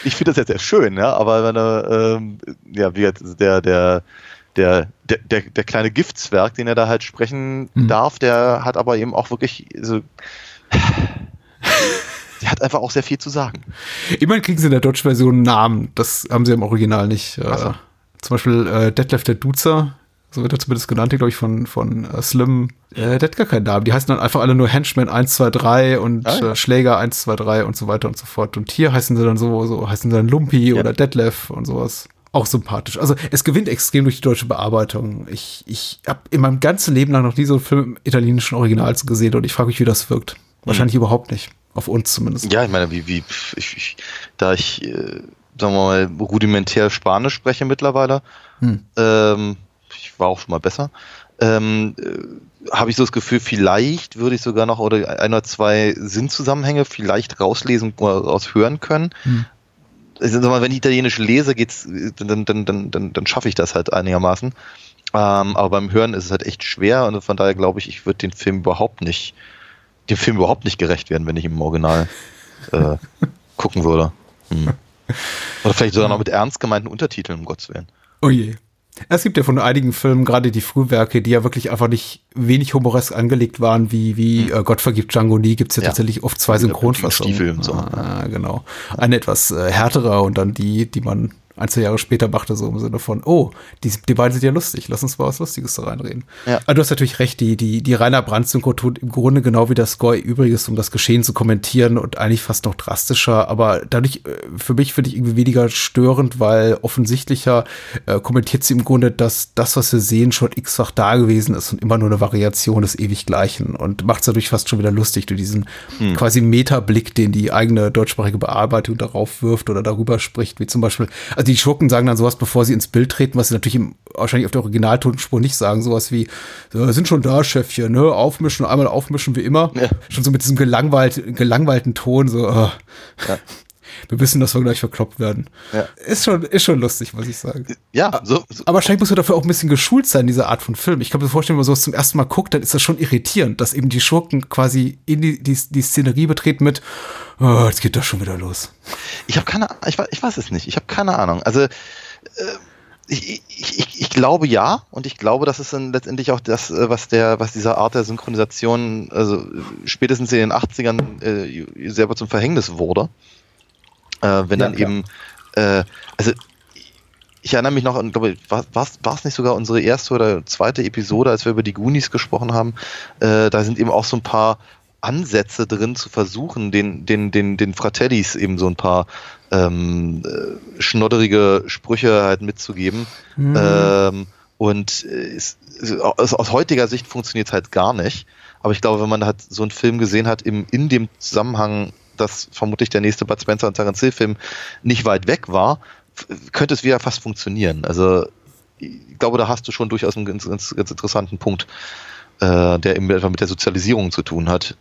ich finde das jetzt sehr schön, ja, aber wenn er, ähm, ja, wie der, der, der, der, der, kleine Giftzwerg, den er da halt sprechen Mhm. darf, der hat aber eben auch wirklich, so, der hat einfach auch sehr viel zu sagen. Immerhin kriegen sie in der deutschen Version einen Namen. Das haben sie im Original nicht. Äh, so. Zum Beispiel äh, Detlef der Duzer, so wird er zumindest genannt, glaube ich, von, von äh, Slim. Äh, der hat gar keinen Namen. Die heißen dann einfach alle nur Henchman 1, 2, 3 und Ah, ja. äh, Schläger 1, 2, 3 und so weiter und so fort. Und hier heißen sie dann so, so heißen sie dann Lumpi oder Detlef und sowas. Auch sympathisch. Also es gewinnt extrem durch die deutsche Bearbeitung. Ich, ich habe in meinem ganzen Leben lang noch nie so einen Film im italienischen Original gesehen und ich frage mich, wie das wirkt. Wahrscheinlich überhaupt nicht. Auf uns zumindest. Ja, ich meine, wie, wie, ich, ich, da ich, äh, sagen wir mal, rudimentär Spanisch spreche mittlerweile, Hm. ähm, ich war auch schon mal besser, ähm, äh, habe ich so das Gefühl, vielleicht würde ich sogar noch oder ein oder zwei Sinnzusammenhänge vielleicht rauslesen oder raushören können. Hm. Also, wenn ich Italienisch lese, geht's, dann, dann, dann, dann, dann schaffe ich das halt einigermaßen. Ähm, aber beim Hören ist es halt echt schwer und von daher glaube ich, ich würde den Film überhaupt nicht, dem Film überhaupt nicht gerecht werden, wenn ich im Original äh, gucken würde. Hm. Oder vielleicht sogar noch mit ernst gemeinten Untertiteln, um Gottes Willen. Oh je. Es gibt ja von einigen Filmen, gerade die Frühwerke, die ja wirklich einfach nicht wenig humoresk angelegt waren, wie, wie äh, Gott vergibt Django nie, gibt's ja, Ja. tatsächlich oft zwei Synchronfassungen. Stiefel und so. Ah, genau. Eine etwas äh, härtere und dann die, die man ein, zwei Jahre später machte, so im Sinne von, oh, die, die beiden sind ja lustig, lass uns mal was Lustiges da reinreden. Ja. Aber du hast natürlich recht, die, die, die Rainer Brandt-Synchro tut im Grunde genau wie der Score Übriges, um das Geschehen zu kommentieren und eigentlich fast noch drastischer, aber dadurch, äh, für mich finde ich irgendwie weniger störend, weil offensichtlicher äh, kommentiert sie im Grunde, dass das, was wir sehen, schon x-fach da gewesen ist und immer nur eine Variation des ewig Gleichen und macht es dadurch fast schon wieder lustig durch diesen Hm. quasi Metablick, den die eigene deutschsprachige Bearbeitung darauf wirft oder darüber spricht, wie zum Beispiel, also die Schurken sagen dann sowas, bevor sie ins Bild treten, was sie natürlich im, wahrscheinlich auf der Originaltonspur nicht sagen, sowas wie, "So, sind schon da, Chefchen, ne, aufmischen, einmal aufmischen wie immer, Ja. schon so mit diesem gelangweilt, gelangweilten Ton, so, äh, wir wissen, dass wir gleich verkloppt werden. Ja. Ist schon, ist schon lustig, muss ich sagen. Ja, so, so Aber wahrscheinlich muss man dafür auch ein bisschen geschult sein, diese Art von Film. Ich kann mir vorstellen, wenn man sowas zum ersten Mal guckt, dann ist das schon irritierend, dass eben die Schurken quasi in die, die, die Szenerie betreten mit, oh, jetzt geht das schon wieder los. Ich habe keine, ich, weiß- ich weiß es nicht. Ich habe keine Ahnung. Also äh, ich, ich, ich, ich glaube ja und ich glaube, das ist dann letztendlich auch das, äh, was der, was dieser Art der Synchronisation, also spätestens in den 80ern äh, selber zum Verhängnis wurde. Äh, wenn Ja, dann klar. eben, äh, also ich erinnere mich noch glaube war es nicht sogar unsere erste oder zweite Episode, als wir über die Goonies gesprochen haben, äh, da sind eben auch so ein paar Ansätze drin zu versuchen, den, den, den, den Fratellis eben so ein paar ähm, äh, schnodderige Sprüche halt mitzugeben. Ähm, und äh, es, es, aus, heutiger Sicht funktioniert es halt gar nicht. Aber ich glaube, wenn man halt so einen Film gesehen hat, im, in dem Zusammenhang, dass vermutlich der nächste Bud Spencer und Terence Hill Film nicht weit weg war, könnte es wieder fast funktionieren. Also ich glaube, da hast du schon durchaus einen ganz, ganz, ganz interessanten Punkt, äh, der eben etwa mit der Sozialisierung zu tun hat,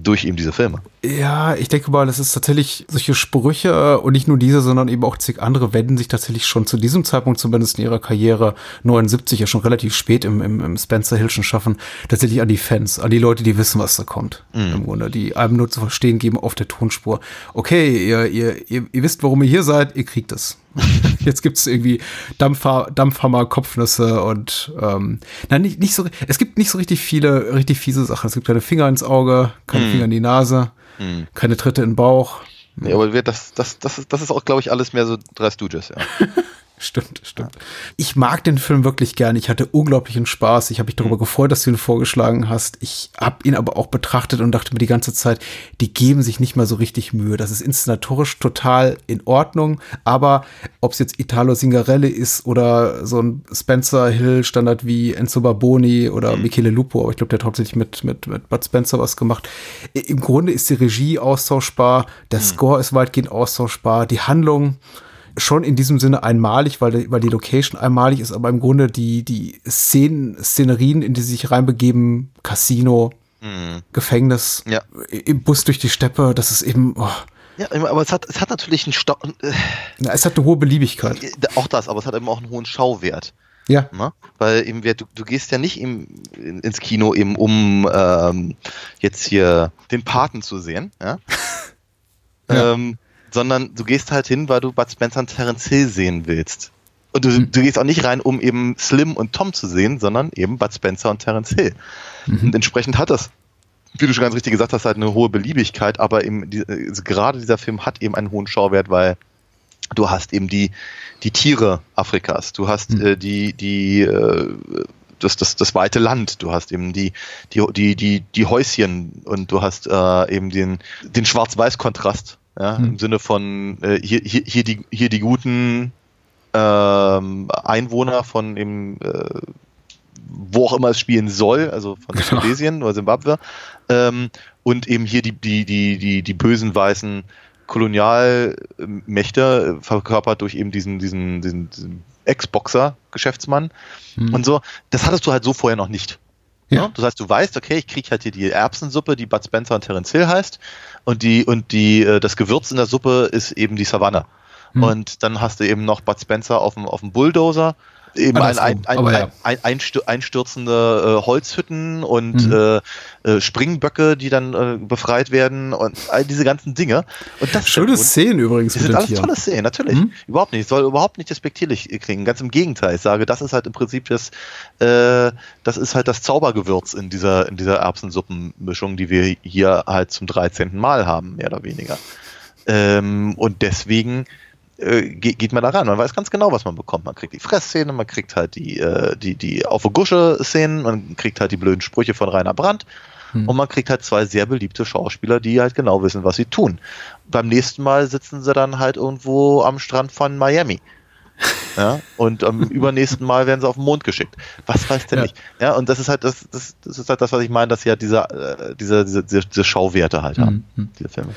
durch eben diese Filme. Ja, ich denke mal, das ist tatsächlich solche Sprüche äh, und nicht nur diese, sondern eben auch zig andere wenden sich tatsächlich schon zu diesem Zeitpunkt, zumindest in ihrer Karriere 79, ja schon relativ spät im, im, im Spencer Hillschen Schaffen, tatsächlich an die Fans, an die Leute, die wissen, was da kommt. Im Grunde, die einem nur zu verstehen geben auf der Tonspur. Okay, ihr, ihr, ihr, ihr wisst, warum ihr hier seid, ihr kriegt es. Jetzt gibt's irgendwie Dampfer, Dampfhammer, Kopfnüsse und ähm, nein, nicht, nicht so. Es gibt nicht so richtig viele, richtig fiese Sachen. Es gibt keine Finger ins Auge, keine Finger in die Nase, keine Tritte in den Bauch. Ja, aber wir- das, das, das, ist, das ist auch, glaube ich, alles mehr so drei Stooges, ja. Stimmt, stimmt. Ich mag den Film wirklich gerne. Ich hatte unglaublichen Spaß. Ich habe mich darüber gefreut, dass du ihn vorgeschlagen hast. Ich habe ihn aber auch betrachtet und dachte mir die ganze Zeit, die geben sich nicht mal so richtig Mühe. Das ist inszenatorisch total in Ordnung. Aber ob es jetzt Italo Singarelli ist oder so ein Spencer Hill Standard wie Enzo Barboni oder Michele Lupo, aber ich glaube, der hat hauptsächlich mit, mit, mit Bud Spencer was gemacht. Im Grunde ist die Regie austauschbar. Der Score ist weitgehend austauschbar. Die Handlung schon in diesem Sinne einmalig, weil, die- weil die Location einmalig ist, aber im Grunde die, die Szenen, Szenerien, in die sie sich reinbegeben, Casino, Gefängnis, Ja. im Bus durch die Steppe, das ist eben, oh, Ja, aber es hat, es hat natürlich einen Stau, äh, na, es hat eine hohe Beliebigkeit. auch das, aber es hat eben auch einen hohen Schauwert. Ja, Ne? Weil eben du, du gehst ja nicht im, in, ins Kino eben um ähm, jetzt hier den Paten zu sehen, ja? Ja. Ähm, sondern du gehst halt hin, weil du Bud Spencer und Terence Hill sehen willst. Und du, du gehst auch nicht rein, um eben Slim und Tom zu sehen, sondern eben Bud Spencer und Terence Hill. Und entsprechend hat das, wie du schon ganz richtig gesagt hast, halt eine hohe Beliebigkeit, aber eben die, äh, gerade dieser Film hat eben einen hohen Schauwert, weil du hast eben die, die Tiere Afrikas, du hast äh, die, die, äh, das, das, das weite Land, du hast eben die, die, die, die, die Häuschen und du hast äh, eben den, den Schwarz-Weiß-Kontrast, ja, im Sinne von äh, hier, hier, hier, die, hier die guten ähm, Einwohner von eben, äh, wo auch immer es spielen soll, also von Genau. Rhodesien oder Simbabwe, ähm, und eben hier die, die, die, die, die bösen weißen Kolonialmächte, äh, verkörpert durch eben diesen, diesen, diesen, diesen Ex-Boxer, Geschäftsmann und so. Das hattest du halt so vorher noch nicht. Ja. Ja. Das heißt, du weißt, okay, ich krieg halt hier die Erbsensuppe, die Bud Spencer und Terence Hill heißt, und die, und die, äh, das Gewürz in der Suppe ist eben die Savanne. Und dann hast du eben noch Bud Spencer auf dem, auf dem Bulldozer, eben ein, ein, ein, ein, einstürzende äh, Holzhütten und äh, äh, Springböcke, die dann äh, befreit werden und all diese ganzen Dinge. Und das schöne Grund- Szenen übrigens das sind alles Tieren. tolle Szenen, natürlich. Mhm. Überhaupt nicht. Soll überhaupt nicht despektierlich klingen. Ganz im Gegenteil. Ich sage, das ist halt im Prinzip das, äh, das ist halt das Zaubergewürz in dieser, in dieser Erbsensuppenmischung, die wir hier halt zum 13. Mal haben, mehr oder weniger. Ähm, und deswegen äh, geht, geht man da ran. Man weiß ganz genau, was man bekommt. Man kriegt die Fressszene, man kriegt halt die, äh, die, die Auf- und Gusche-Szenen, man kriegt halt die blöden Sprüche von Rainer Brandt und man kriegt halt zwei sehr beliebte Schauspieler, die halt genau wissen, was sie tun. Beim nächsten Mal sitzen sie dann halt irgendwo am Strand von Miami. Ja, und am übernächsten Mal werden sie auf den Mond geschickt. Was weiß der Ja. nicht? Ja, und das ist halt das, das, das ist halt das, was ich meine, dass sie halt diese, äh, diese, diese, diese, diese Schauwerte halt haben, diese Filme.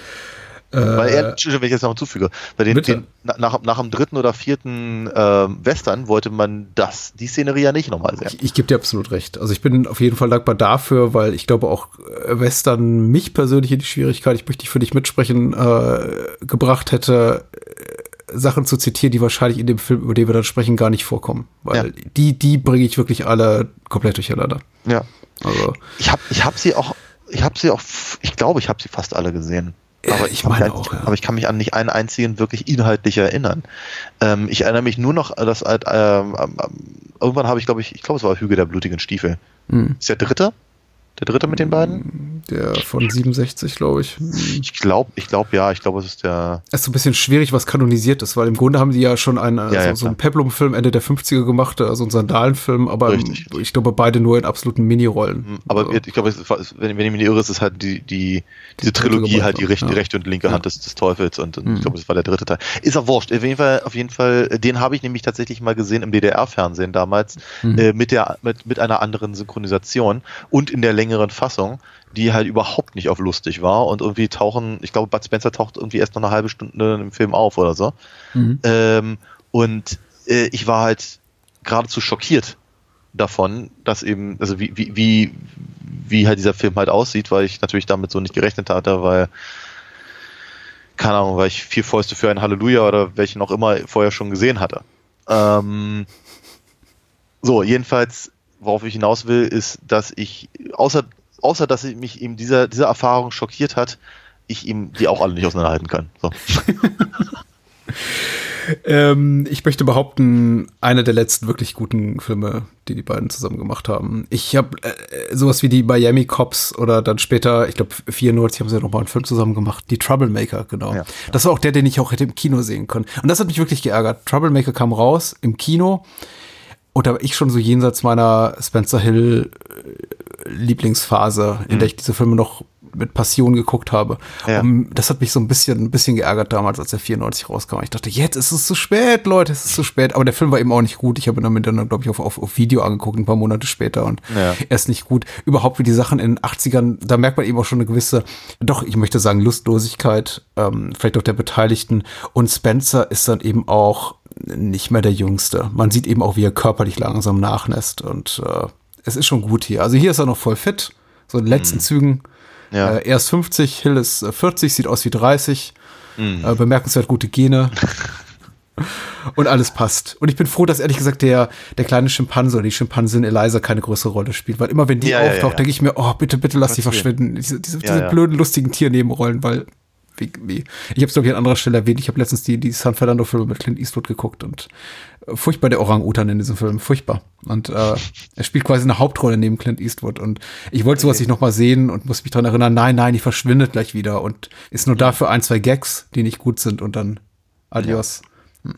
Weil er, Entschuldigung, wenn ich jetzt noch hinzufüge, bei den, den na- nach, nach dem dritten oder vierten ähm, Western wollte man das, die Szenerie ja nicht nochmal sehen. Ich, ich gebe dir absolut recht. Also ich bin auf jeden Fall dankbar dafür, weil ich glaube auch äh, Western mich persönlich in die Schwierigkeit, ich möchte nicht für dich mitsprechen, äh, gebracht hätte, äh, Sachen zu zitieren, die wahrscheinlich in dem Film, über den wir dann sprechen, gar nicht vorkommen. Weil Ja. die, die bringe ich wirklich alle komplett durcheinander. Ja. Also Ich habe ich hab sie auch, ich habe sie auch, ich glaube, ich habe sie fast alle gesehen. Aber ich ich, kann meine mich auch, an, ja. aber ich kann mich an nicht einen einzigen wirklich inhaltlich erinnern. Ähm, ich erinnere mich nur noch, dass halt, ähm, irgendwann habe ich, glaube ich, ich glaube, es war Hügel der blutigen Stiefel. Hm. Ist der dritte? Der dritte mit den beiden? der von 67, glaube ich. Ich glaube, ich glaube, ja, ich glaube, es ist der. Es ist so ein bisschen schwierig, was kanonisiert ist, weil im Grunde haben die ja schon einen, äh, Ja, so, ja, so einen. Peplum-Film Ende der 50er gemacht, also einen Sandalenfilm, aber Richtig. ich glaube beide nur in absoluten Minirollen. Aber Also, ich glaube, es wenn, wenn ich mich nicht irre, ist es halt die, die, diese dritte Trilogie halt die, rechte, ja. die rechte und linke. Hand des, des Teufels und, und Mhm. ich glaube, das war der dritte Teil. Ist auch wurscht. Auf jeden Fall, auf jeden Fall, äh, den habe ich nämlich tatsächlich mal gesehen im DDR-Fernsehen damals, Mhm. äh, mit der, mit, mit einer anderen Synchronisation und in der längeren Fassung, die halt überhaupt nicht auf lustig war und irgendwie tauchen, ich glaube, Bud Spencer taucht irgendwie erst noch eine halbe Stunde im Film auf oder so. Mhm. Ähm, und äh, ich war halt geradezu schockiert davon, dass eben, also wie, wie, wie, wie halt dieser Film halt aussieht, weil ich natürlich damit so nicht gerechnet hatte, weil, keine Ahnung, weil ich vier Fäuste für ein Halleluja oder welchen auch immer vorher schon gesehen hatte. Ähm, so, jedenfalls, worauf ich hinaus will, ist, dass ich, außer, außer dass ich mich eben dieser, diese Erfahrung schockiert hat, ich ihm die auch alle nicht auseinanderhalten kann. So. Ähm, ich möchte behaupten, einer der letzten wirklich guten Filme, die die beiden zusammen gemacht haben. Ich habe äh, sowas wie die Miami Cops oder dann später, ich glaube 94 haben sie ja noch mal einen Film zusammen gemacht, die Troublemaker, genau. Ja. Das war auch der, den ich auch hätte im Kino sehen können. Und das hat mich wirklich geärgert. Troublemaker kam raus im Kino und da war ich schon so jenseits meiner Spencer Hill äh, Lieblingsphase, in der ich diese Filme noch mit Passion geguckt habe. Ja. Das hat mich so ein bisschen, ein bisschen geärgert damals, als der 94 rauskam. Ich dachte, jetzt ist es zu spät, Leute, es ist zu spät. Aber der Film war eben auch nicht gut. Ich habe ihn dann, dann glaube ich, auf, auf, auf Video angeguckt, ein paar Monate später. Und Ja. er ist nicht gut. Überhaupt wie die Sachen in den 80ern, da merkt man eben auch schon eine gewisse, doch, ich möchte sagen, Lustlosigkeit, ähm, vielleicht auch der Beteiligten. Und Spencer ist dann eben auch nicht mehr der Jüngste. Man sieht eben auch, wie er körperlich langsam nachlässt. Und äh, es ist schon gut hier. Also hier ist er noch voll fit, so in den letzten Zügen. Ja. Äh, er ist 50, Hill ist äh, 40, sieht aus wie 30. Mhm. Äh, bemerkenswert gute Gene. Und alles passt. Und ich bin froh, dass ehrlich gesagt der, der kleine Schimpanse oder die Schimpansin Eliza keine größere Rolle spielt. Weil immer wenn die Ja, auftaucht, ja, ja. denke ich mir, oh, bitte, bitte lass Willen. verschwinden. Diese, diese, diese blöden, lustigen Tiernebenrollen, weil wie, wie. Ich habe es, glaube ich, an anderer Stelle erwähnt. Ich habe letztens die, die San Fernando-Filme mit Clint Eastwood geguckt und äh, furchtbar der Orang-Utan in diesem Film. Furchtbar. Und äh, er spielt quasi eine Hauptrolle neben Clint Eastwood. Und ich wollte sowas nicht nochmal sehen und muss mich dran erinnern, nein, nein, die verschwindet gleich wieder und ist nur dafür ein, zwei Gags, die nicht gut sind und dann adios. Hm.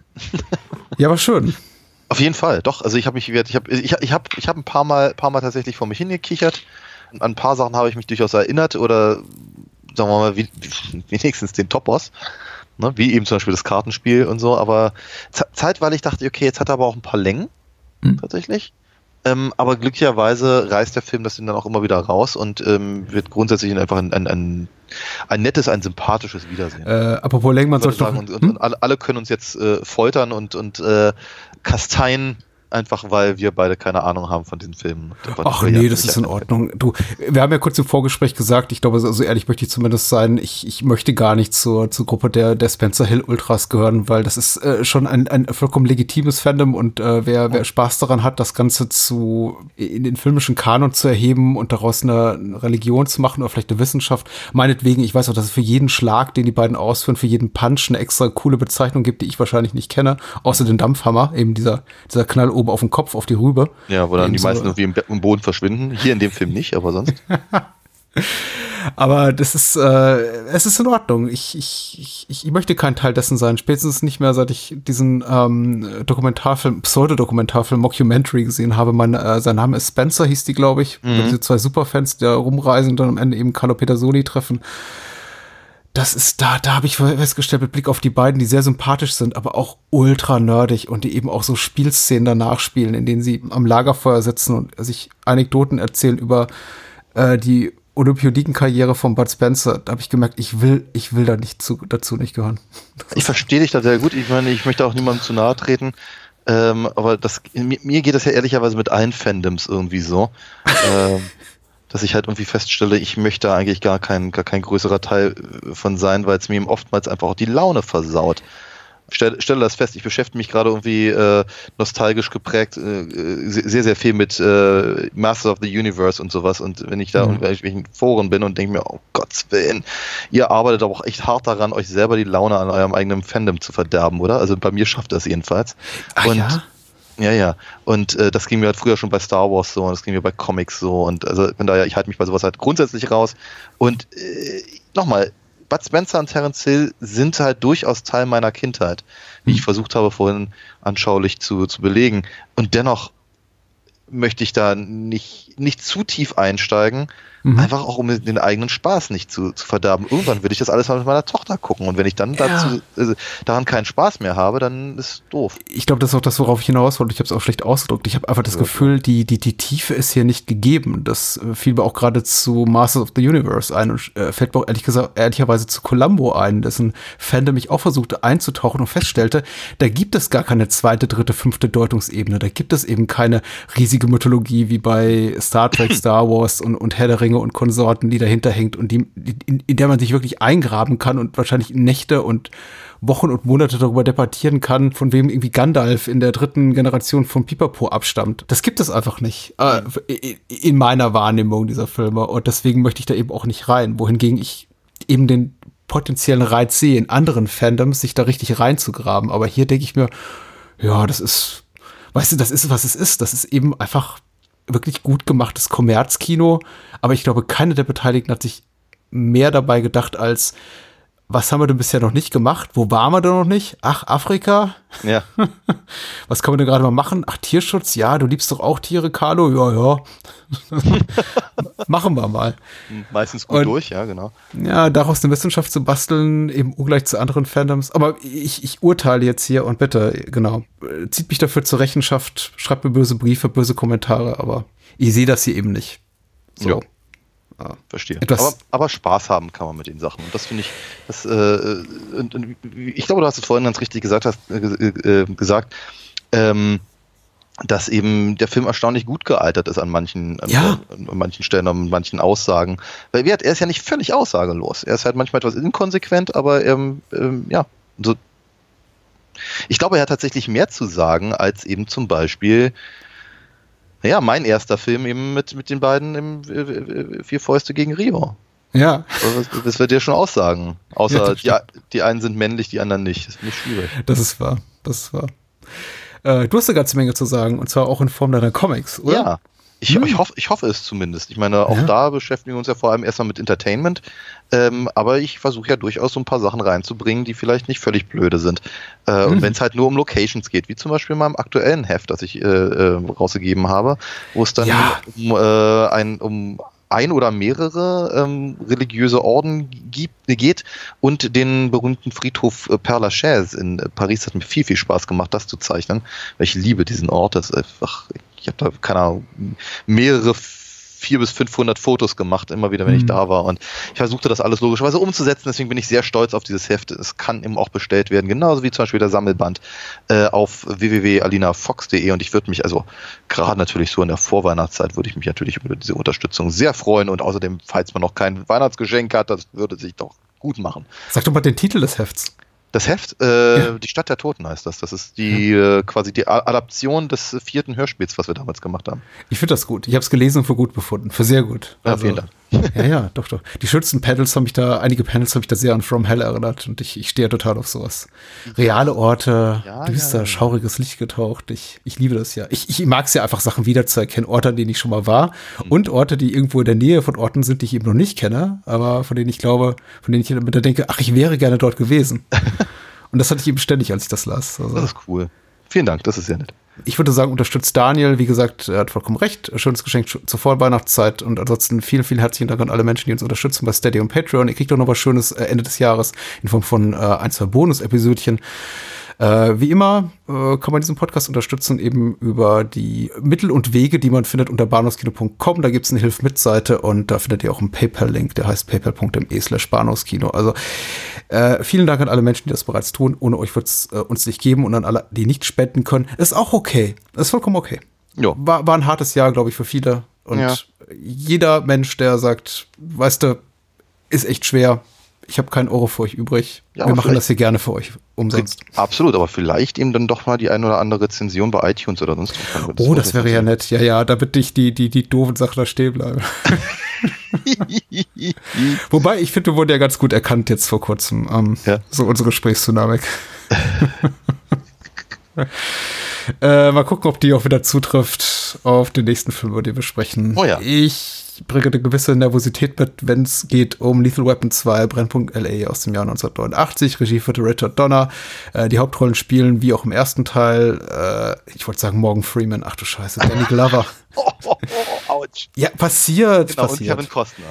Ja, war schön. Auf jeden Fall, doch. Also ich habe mich, ich habe, ich, ich habe, ich habe ein paar mal, paar mal tatsächlich vor mich hingekichert. An ein paar Sachen habe ich mich durchaus erinnert oder sagen wir mal wenigstens den Topos, ne? wie eben zum Beispiel das Kartenspiel und so. Aber ze- zeitweilig dachte ich, okay, jetzt hat er aber auch ein paar Längen Hm. tatsächlich. Ähm, aber glücklicherweise reißt der Film das dann auch immer wieder raus und ähm, wird grundsätzlich einfach ein, ein, ein, ein nettes, ein sympathisches Wiedersehen. Äh, apropos Leng, man Ich würde sollte sagen, doch, und, und, hm? und alle, alle können uns jetzt äh, foltern und, und äh, kasteien, einfach weil wir beide keine Ahnung haben von diesen Filmen. Ach nee, das ist in Ordnung. Du, wir haben ja kurz im Vorgespräch gesagt, ich glaube, so so ehrlich möchte ich zumindest sein, ich, ich möchte gar nicht zur, zur Gruppe der, der Spencer Hill Ultras gehören, weil das ist äh, schon ein, ein vollkommen legitimes Fandom und äh, wer, wer Spaß daran hat, das Ganze zu in den filmischen Kanon zu erheben und daraus eine, eine Religion zu machen oder vielleicht eine Wissenschaft, meinetwegen, ich weiß auch, dass es für jeden Schlag, den die beiden ausführen, für jeden Punch eine extra coole Bezeichnung gibt, die ich wahrscheinlich nicht kenne, außer den Dampfhammer, eben dieser, dieser Knall oben auf den Kopf, auf die Rübe. Ja, wo dann Eben die so- meisten irgendwie im, im Boden verschwinden. Hier in dem Film nicht, aber sonst. Aber das ist, äh, es ist in Ordnung. Ich, ich, ich, ich möchte kein Teil dessen sein. Spätestens nicht mehr, seit ich diesen ähm, Dokumentarfilm, Pseudo-Dokumentarfilm Mockumentary gesehen habe. Mein, äh, sein Name ist Spencer, hieß die, glaube ich. Mhm. Diese zwei Superfans, die da rumreisen und dann am Ende eben Carlo Pedersoli treffen. Das ist da, da habe ich festgestellt, mit Blick auf die beiden, die sehr sympathisch sind, aber auch ultra nerdig und die eben auch so Spielszenen danach spielen, in denen sie am Lagerfeuer sitzen und sich Anekdoten erzählen über äh, die Olympioniken-Karriere von Bud Spencer. Da habe ich gemerkt, ich will, ich will da nicht zu, dazu nicht gehören. Ich verstehe dich da sehr gut. Ich meine, ich möchte auch niemandem zu nahe treten. Ähm, aber das, mir, mir geht das ja ehrlicherweise mit allen Fandoms irgendwie so. ähm, dass ich halt irgendwie feststelle, ich möchte eigentlich gar kein, gar kein größerer Teil äh, von sein, weil es mir oftmals einfach auch die Laune versaut. Stell, stelle das fest, ich beschäftige mich gerade irgendwie äh, nostalgisch geprägt, äh, sehr, sehr viel mit äh, Masters of the Universe und sowas. Und wenn ich da Mhm. in irgendwelchen Foren bin und denke mir, oh Gott's Willen, ihr arbeitet aber auch echt hart daran, euch selber die Laune an eurem eigenen Fandom zu verderben, oder? Also bei mir schafft das jedenfalls. Ach und ja? Ja, ja. Und äh, das ging mir halt früher schon bei Star Wars so und das ging mir bei Comics so. Und also von daher, ich halte mich bei sowas halt grundsätzlich raus. Und äh, nochmal, Bud Spencer und Terence Hill sind halt durchaus Teil meiner Kindheit, wie ich versucht habe vorhin anschaulich zu, zu belegen. Und dennoch möchte ich da nicht, nicht zu tief einsteigen, Mhm. einfach auch um den eigenen Spaß nicht zu, zu verderben. Irgendwann will ich das alles mal mit meiner Tochter gucken und wenn ich dann Ja. dazu, äh, daran keinen Spaß mehr habe, dann ist doof. ich glaube, das ist auch das, worauf ich hinaus wollte. Ich habe es auch schlecht ausgedrückt. Ich habe einfach das Gefühl, die, die, die Tiefe ist hier nicht gegeben. Das äh, fiel mir auch gerade zu Masters of the Universe ein und äh, fällt mir auch ehrlich gesagt, ehrlicherweise zu Columbo ein, dessen Fandom ich auch versuchte einzutauchen und feststellte, da gibt es gar keine zweite, dritte, fünfte Deutungsebene. Da gibt es eben keine riesige Mythologie wie bei Star Trek, Star Wars und, und Herr der Ringe und Konsorten, die dahinter hängt und die, in, in der man sich wirklich eingraben kann und wahrscheinlich Nächte und Wochen und Monate darüber debattieren kann, von wem irgendwie Gandalf in der dritten Generation von Pipapo abstammt. Das gibt es einfach nicht. Äh, in meiner Wahrnehmung dieser Filme. Und deswegen möchte ich da eben auch nicht rein. Wohingegen ich eben den potenziellen Reiz sehe, in anderen Fandoms sich da richtig reinzugraben. Aber hier denke ich mir, ja, das ist, weißt du, das ist, was es ist. Das ist eben einfach wirklich gut gemachtes Kommerzkino. Aber ich glaube, keine der Beteiligten hat sich mehr dabei gedacht als, was haben wir denn bisher noch nicht gemacht? Wo waren wir denn noch nicht? Ach, Afrika? Ja. Was können wir denn gerade mal machen? Ach, Tierschutz? Ja, du liebst doch auch Tiere, Carlo? Ja, ja. machen wir mal. Meistens gut Und- durch, ja, genau. Ja, daraus eine Wissenschaft zu basteln, eben ungleich zu anderen Fandoms. Aber ich, ich urteile jetzt hier und bitte, genau, zieht mich dafür zur Rechenschaft, schreibt mir böse Briefe, böse Kommentare, aber ich sehe das hier eben nicht. So. Ja. Verstehe. Etwas- aber, aber Spaß haben kann man mit den Sachen. Und das finde ich, das, äh, und, und, ich glaube, du hast es vorhin ganz richtig gesagt, hast, äh, äh, gesagt, ähm, dass eben der Film erstaunlich gut gealtert ist an manchen, an, Ja. an, an manchen Stellen, an manchen Aussagen. Weil er ist ja nicht völlig aussagelos. Er ist halt manchmal etwas inkonsequent, aber ähm, ähm, ja, so. Ich glaube, er hat tatsächlich mehr zu sagen, als eben zum Beispiel naja, mein erster Film eben mit, mit den beiden im äh, äh, Vier Fäuste gegen Rio. Ja, Also Das, das wird dir schon aussagen. Ja, Außer das die, die einen sind männlich, die anderen nicht. Das ist nicht schwierig. das ist wahr. Das ist wahr. Äh, du hast eine ganze Menge zu sagen, und zwar auch in Form deiner Comics, oder? Ja. Ich, ich, hoffe, ich hoffe es zumindest. Ich meine, auch Ja. da beschäftigen wir uns ja vor allem erstmal mit Entertainment. Ähm, aber ich versuche ja durchaus so ein paar Sachen reinzubringen, die vielleicht nicht völlig blöde sind. Äh, Und wenn es halt nur um Locations geht, wie zum Beispiel in meinem aktuellen Heft, das ich äh, äh, rausgegeben habe, wo es dann Ja. um, äh, ein, um ein oder mehrere ähm, religiöse Orden gibt, geht und den berühmten Friedhof äh, Père Lachaise in Paris hat mir viel, viel Spaß gemacht, das zu zeichnen, weil ich liebe diesen Ort. Das ist einfach, ich habe da, keine Ahnung, mehrere vier bis 500 Fotos gemacht, immer wieder, wenn ich Mhm. da war. Und ich versuchte das alles logischerweise umzusetzen. Deswegen bin ich sehr stolz auf dieses Heft. Es kann eben auch bestellt werden, genauso wie zum Beispiel der Sammelband äh, auf www.alinafox.de. Und ich würde mich also gerade natürlich so in der Vorweihnachtszeit würde ich mich natürlich über diese Unterstützung sehr freuen. Und außerdem, falls man noch kein Weihnachtsgeschenk hat, das würde sich doch gut machen. Sag doch mal den Titel des Hefts. Das Heft, äh, Ja. Die Stadt der Toten heißt das. Das ist die äh, quasi die Adaption des vierten Hörspiels, was wir damals gemacht haben. Ich finde das gut. Ich habe es gelesen und für gut befunden. Für sehr gut. Ja, Also, vielen Dank. Ja, ja, doch, doch. Die schönsten Panels haben mich da, einige Panels haben mich da sehr an From Hell erinnert und ich, ich stehe total auf sowas. Reale Orte, Ja, düster, ja, ja. schauriges Licht getaucht. Ich, ich liebe das ja. Ich, ich mag es ja einfach, Sachen wiederzuerkennen. Orte, an denen ich schon mal war und Orte, die irgendwo in der Nähe von Orten sind, die ich eben noch nicht kenne, aber von denen ich glaube, von denen ich immer denke, ach, ich wäre gerne dort gewesen. und das hatte ich eben ständig, als ich das las. Also. Das ist cool. Vielen Dank, das ist sehr nett. Ich würde sagen, unterstützt Daniel. Wie gesagt, er hat vollkommen recht. Schönes Geschenk sch- zur Vorweihnachtszeit. Und ansonsten vielen, vielen herzlichen Dank an alle Menschen, die uns unterstützen bei Steady und Patreon. Ihr kriegt auch noch was Schönes äh, Ende des Jahres in Form von äh, ein, zwei Bonus-Episodchen. Äh, wie immer äh, kann man diesen Podcast unterstützen, eben über die Mittel und Wege, die man findet unter bahnhofskino.com. Da gibt es eine Hilf-Mit-Seite und da findet ihr auch einen PayPal-Link, der heißt paypal.me slash bahnhofskino. Also äh, vielen Dank an alle Menschen, die das bereits tun. Ohne euch wird es äh, uns nicht geben und an alle, die nicht spenden können. Ist auch okay. Ist vollkommen okay. Ja. War, war ein hartes Jahr, glaube ich, für viele. Und Ja. jeder Mensch, der sagt, weißt du, ist echt schwer. Ich habe keinen Euro für euch übrig. Ja, Wir machen das hier gerne für euch umsonst. Absolut, aber vielleicht eben dann doch mal die ein oder andere Rezension bei iTunes oder sonst was. Oh, das wäre ja nett. Ja, ja, damit nicht die, die, die doofen Sachen da stehen bleiben. Wobei, ich finde, wir wurden ja ganz gut erkannt jetzt vor kurzem. Ähm, Ja. So unsere Gesprächsdynamik. äh, mal gucken, ob die auch wieder zutrifft auf den nächsten Film, über den wir sprechen. Oh ja. Ich bringe eine gewisse Nervosität mit, wenn es geht um Lethal Weapon 2, Brennpunkt LA aus dem Jahr 1989. Regie führte Richard Donner. Äh, die Hauptrollen spielen, wie auch im ersten Teil, äh, ich wollte sagen Morgan Freeman, ach du Scheiße, Danny Glover. Oh, oh, oh, ouch. Ja, passiert, Genau, und passiert. Kevin Costner,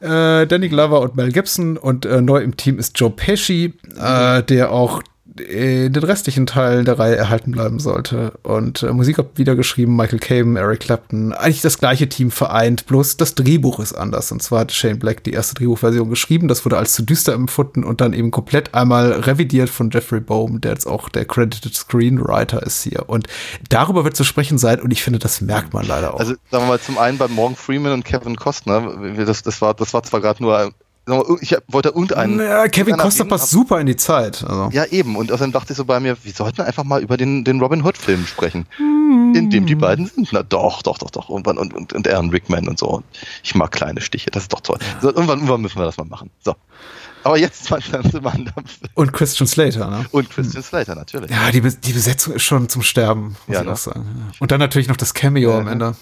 ja. Äh, Danny Glover und Mel Gibson und äh, neu im Team ist Joe Pesci, äh, der auch den restlichen Teilen der Reihe erhalten bleiben sollte. Und äh, Musik hat wieder geschrieben, Michael Caine, Eric Clapton. Eigentlich das gleiche Team vereint, bloß das Drehbuch ist anders. Und zwar hat Shane Black die erste Drehbuchversion geschrieben, das wurde als zu düster empfunden und dann eben komplett einmal revidiert von Jeffrey Bohm, der jetzt auch der credited Screenwriter ist hier. Und darüber wird zu sprechen sein und ich finde, das merkt man leider auch. Also sagen wir mal zum einen bei Morgan Freeman und Kevin Costner, das, das war das war zwar gerade nur, ich wollte irgendeinen. ja, Kevin Costner passt super in die Zeit. Also. Ja, eben. Und außerdem dachte ich so bei mir, wir sollten einfach mal über den, den Robin Hood-Film sprechen. In dem die beiden sind. Na doch, doch, doch, doch. Und, und, und, und Aaron Rickman und so. Ich mag kleine Stiche, das ist doch toll. So, irgendwann, irgendwann müssen wir das mal machen. So. Aber jetzt mal zum anderen. Und Christian Slater, ne? Und Christian Slater natürlich. Ja, die, die Besetzung ist schon zum Sterben, muss Ja, ich ne? auch sagen. Ja. Und dann natürlich noch das Cameo Ja, am? Ende.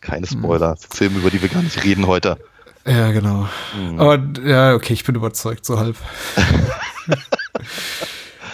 Keine Spoiler. Filme, über die wir gar nicht reden heute. Ja, genau. Hm. Aber ja, okay, ich bin überzeugt, so halb.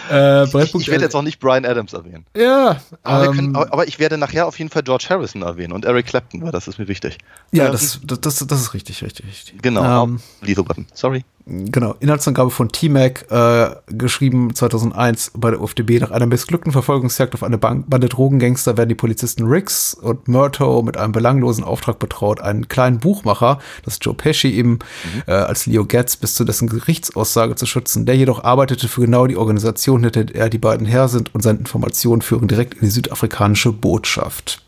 äh, Ich, ich werde jetzt auch nicht Brian Adams erwähnen. Ja, Aber, ähm, können, aber, ich werde nachher auf jeden Fall George Harrison erwähnen und Eric Clapton, weil das ist mir wichtig. ja, Ähm, das, das, das, das ist richtig, richtig, richtig. Genau. Ähm, Lethal Weapon. Sorry. Genau, Inhaltsangabe von T-Mac, äh, geschrieben 2001 bei der UFDB. Nach einer missglückten Verfolgungsjagd auf eine Bank Bande Drogengangster werden die Polizisten Riggs und Murto mit einem belanglosen Auftrag betraut, einen kleinen Buchmacher, das ist Joe Pesci eben, äh, als Leo Getz bis zu dessen Gerichtsaussage zu schützen. Der jedoch arbeitete für genau die Organisation, hinter der die beiden her sind und seine Informationen führen direkt in die südafrikanische Botschaft.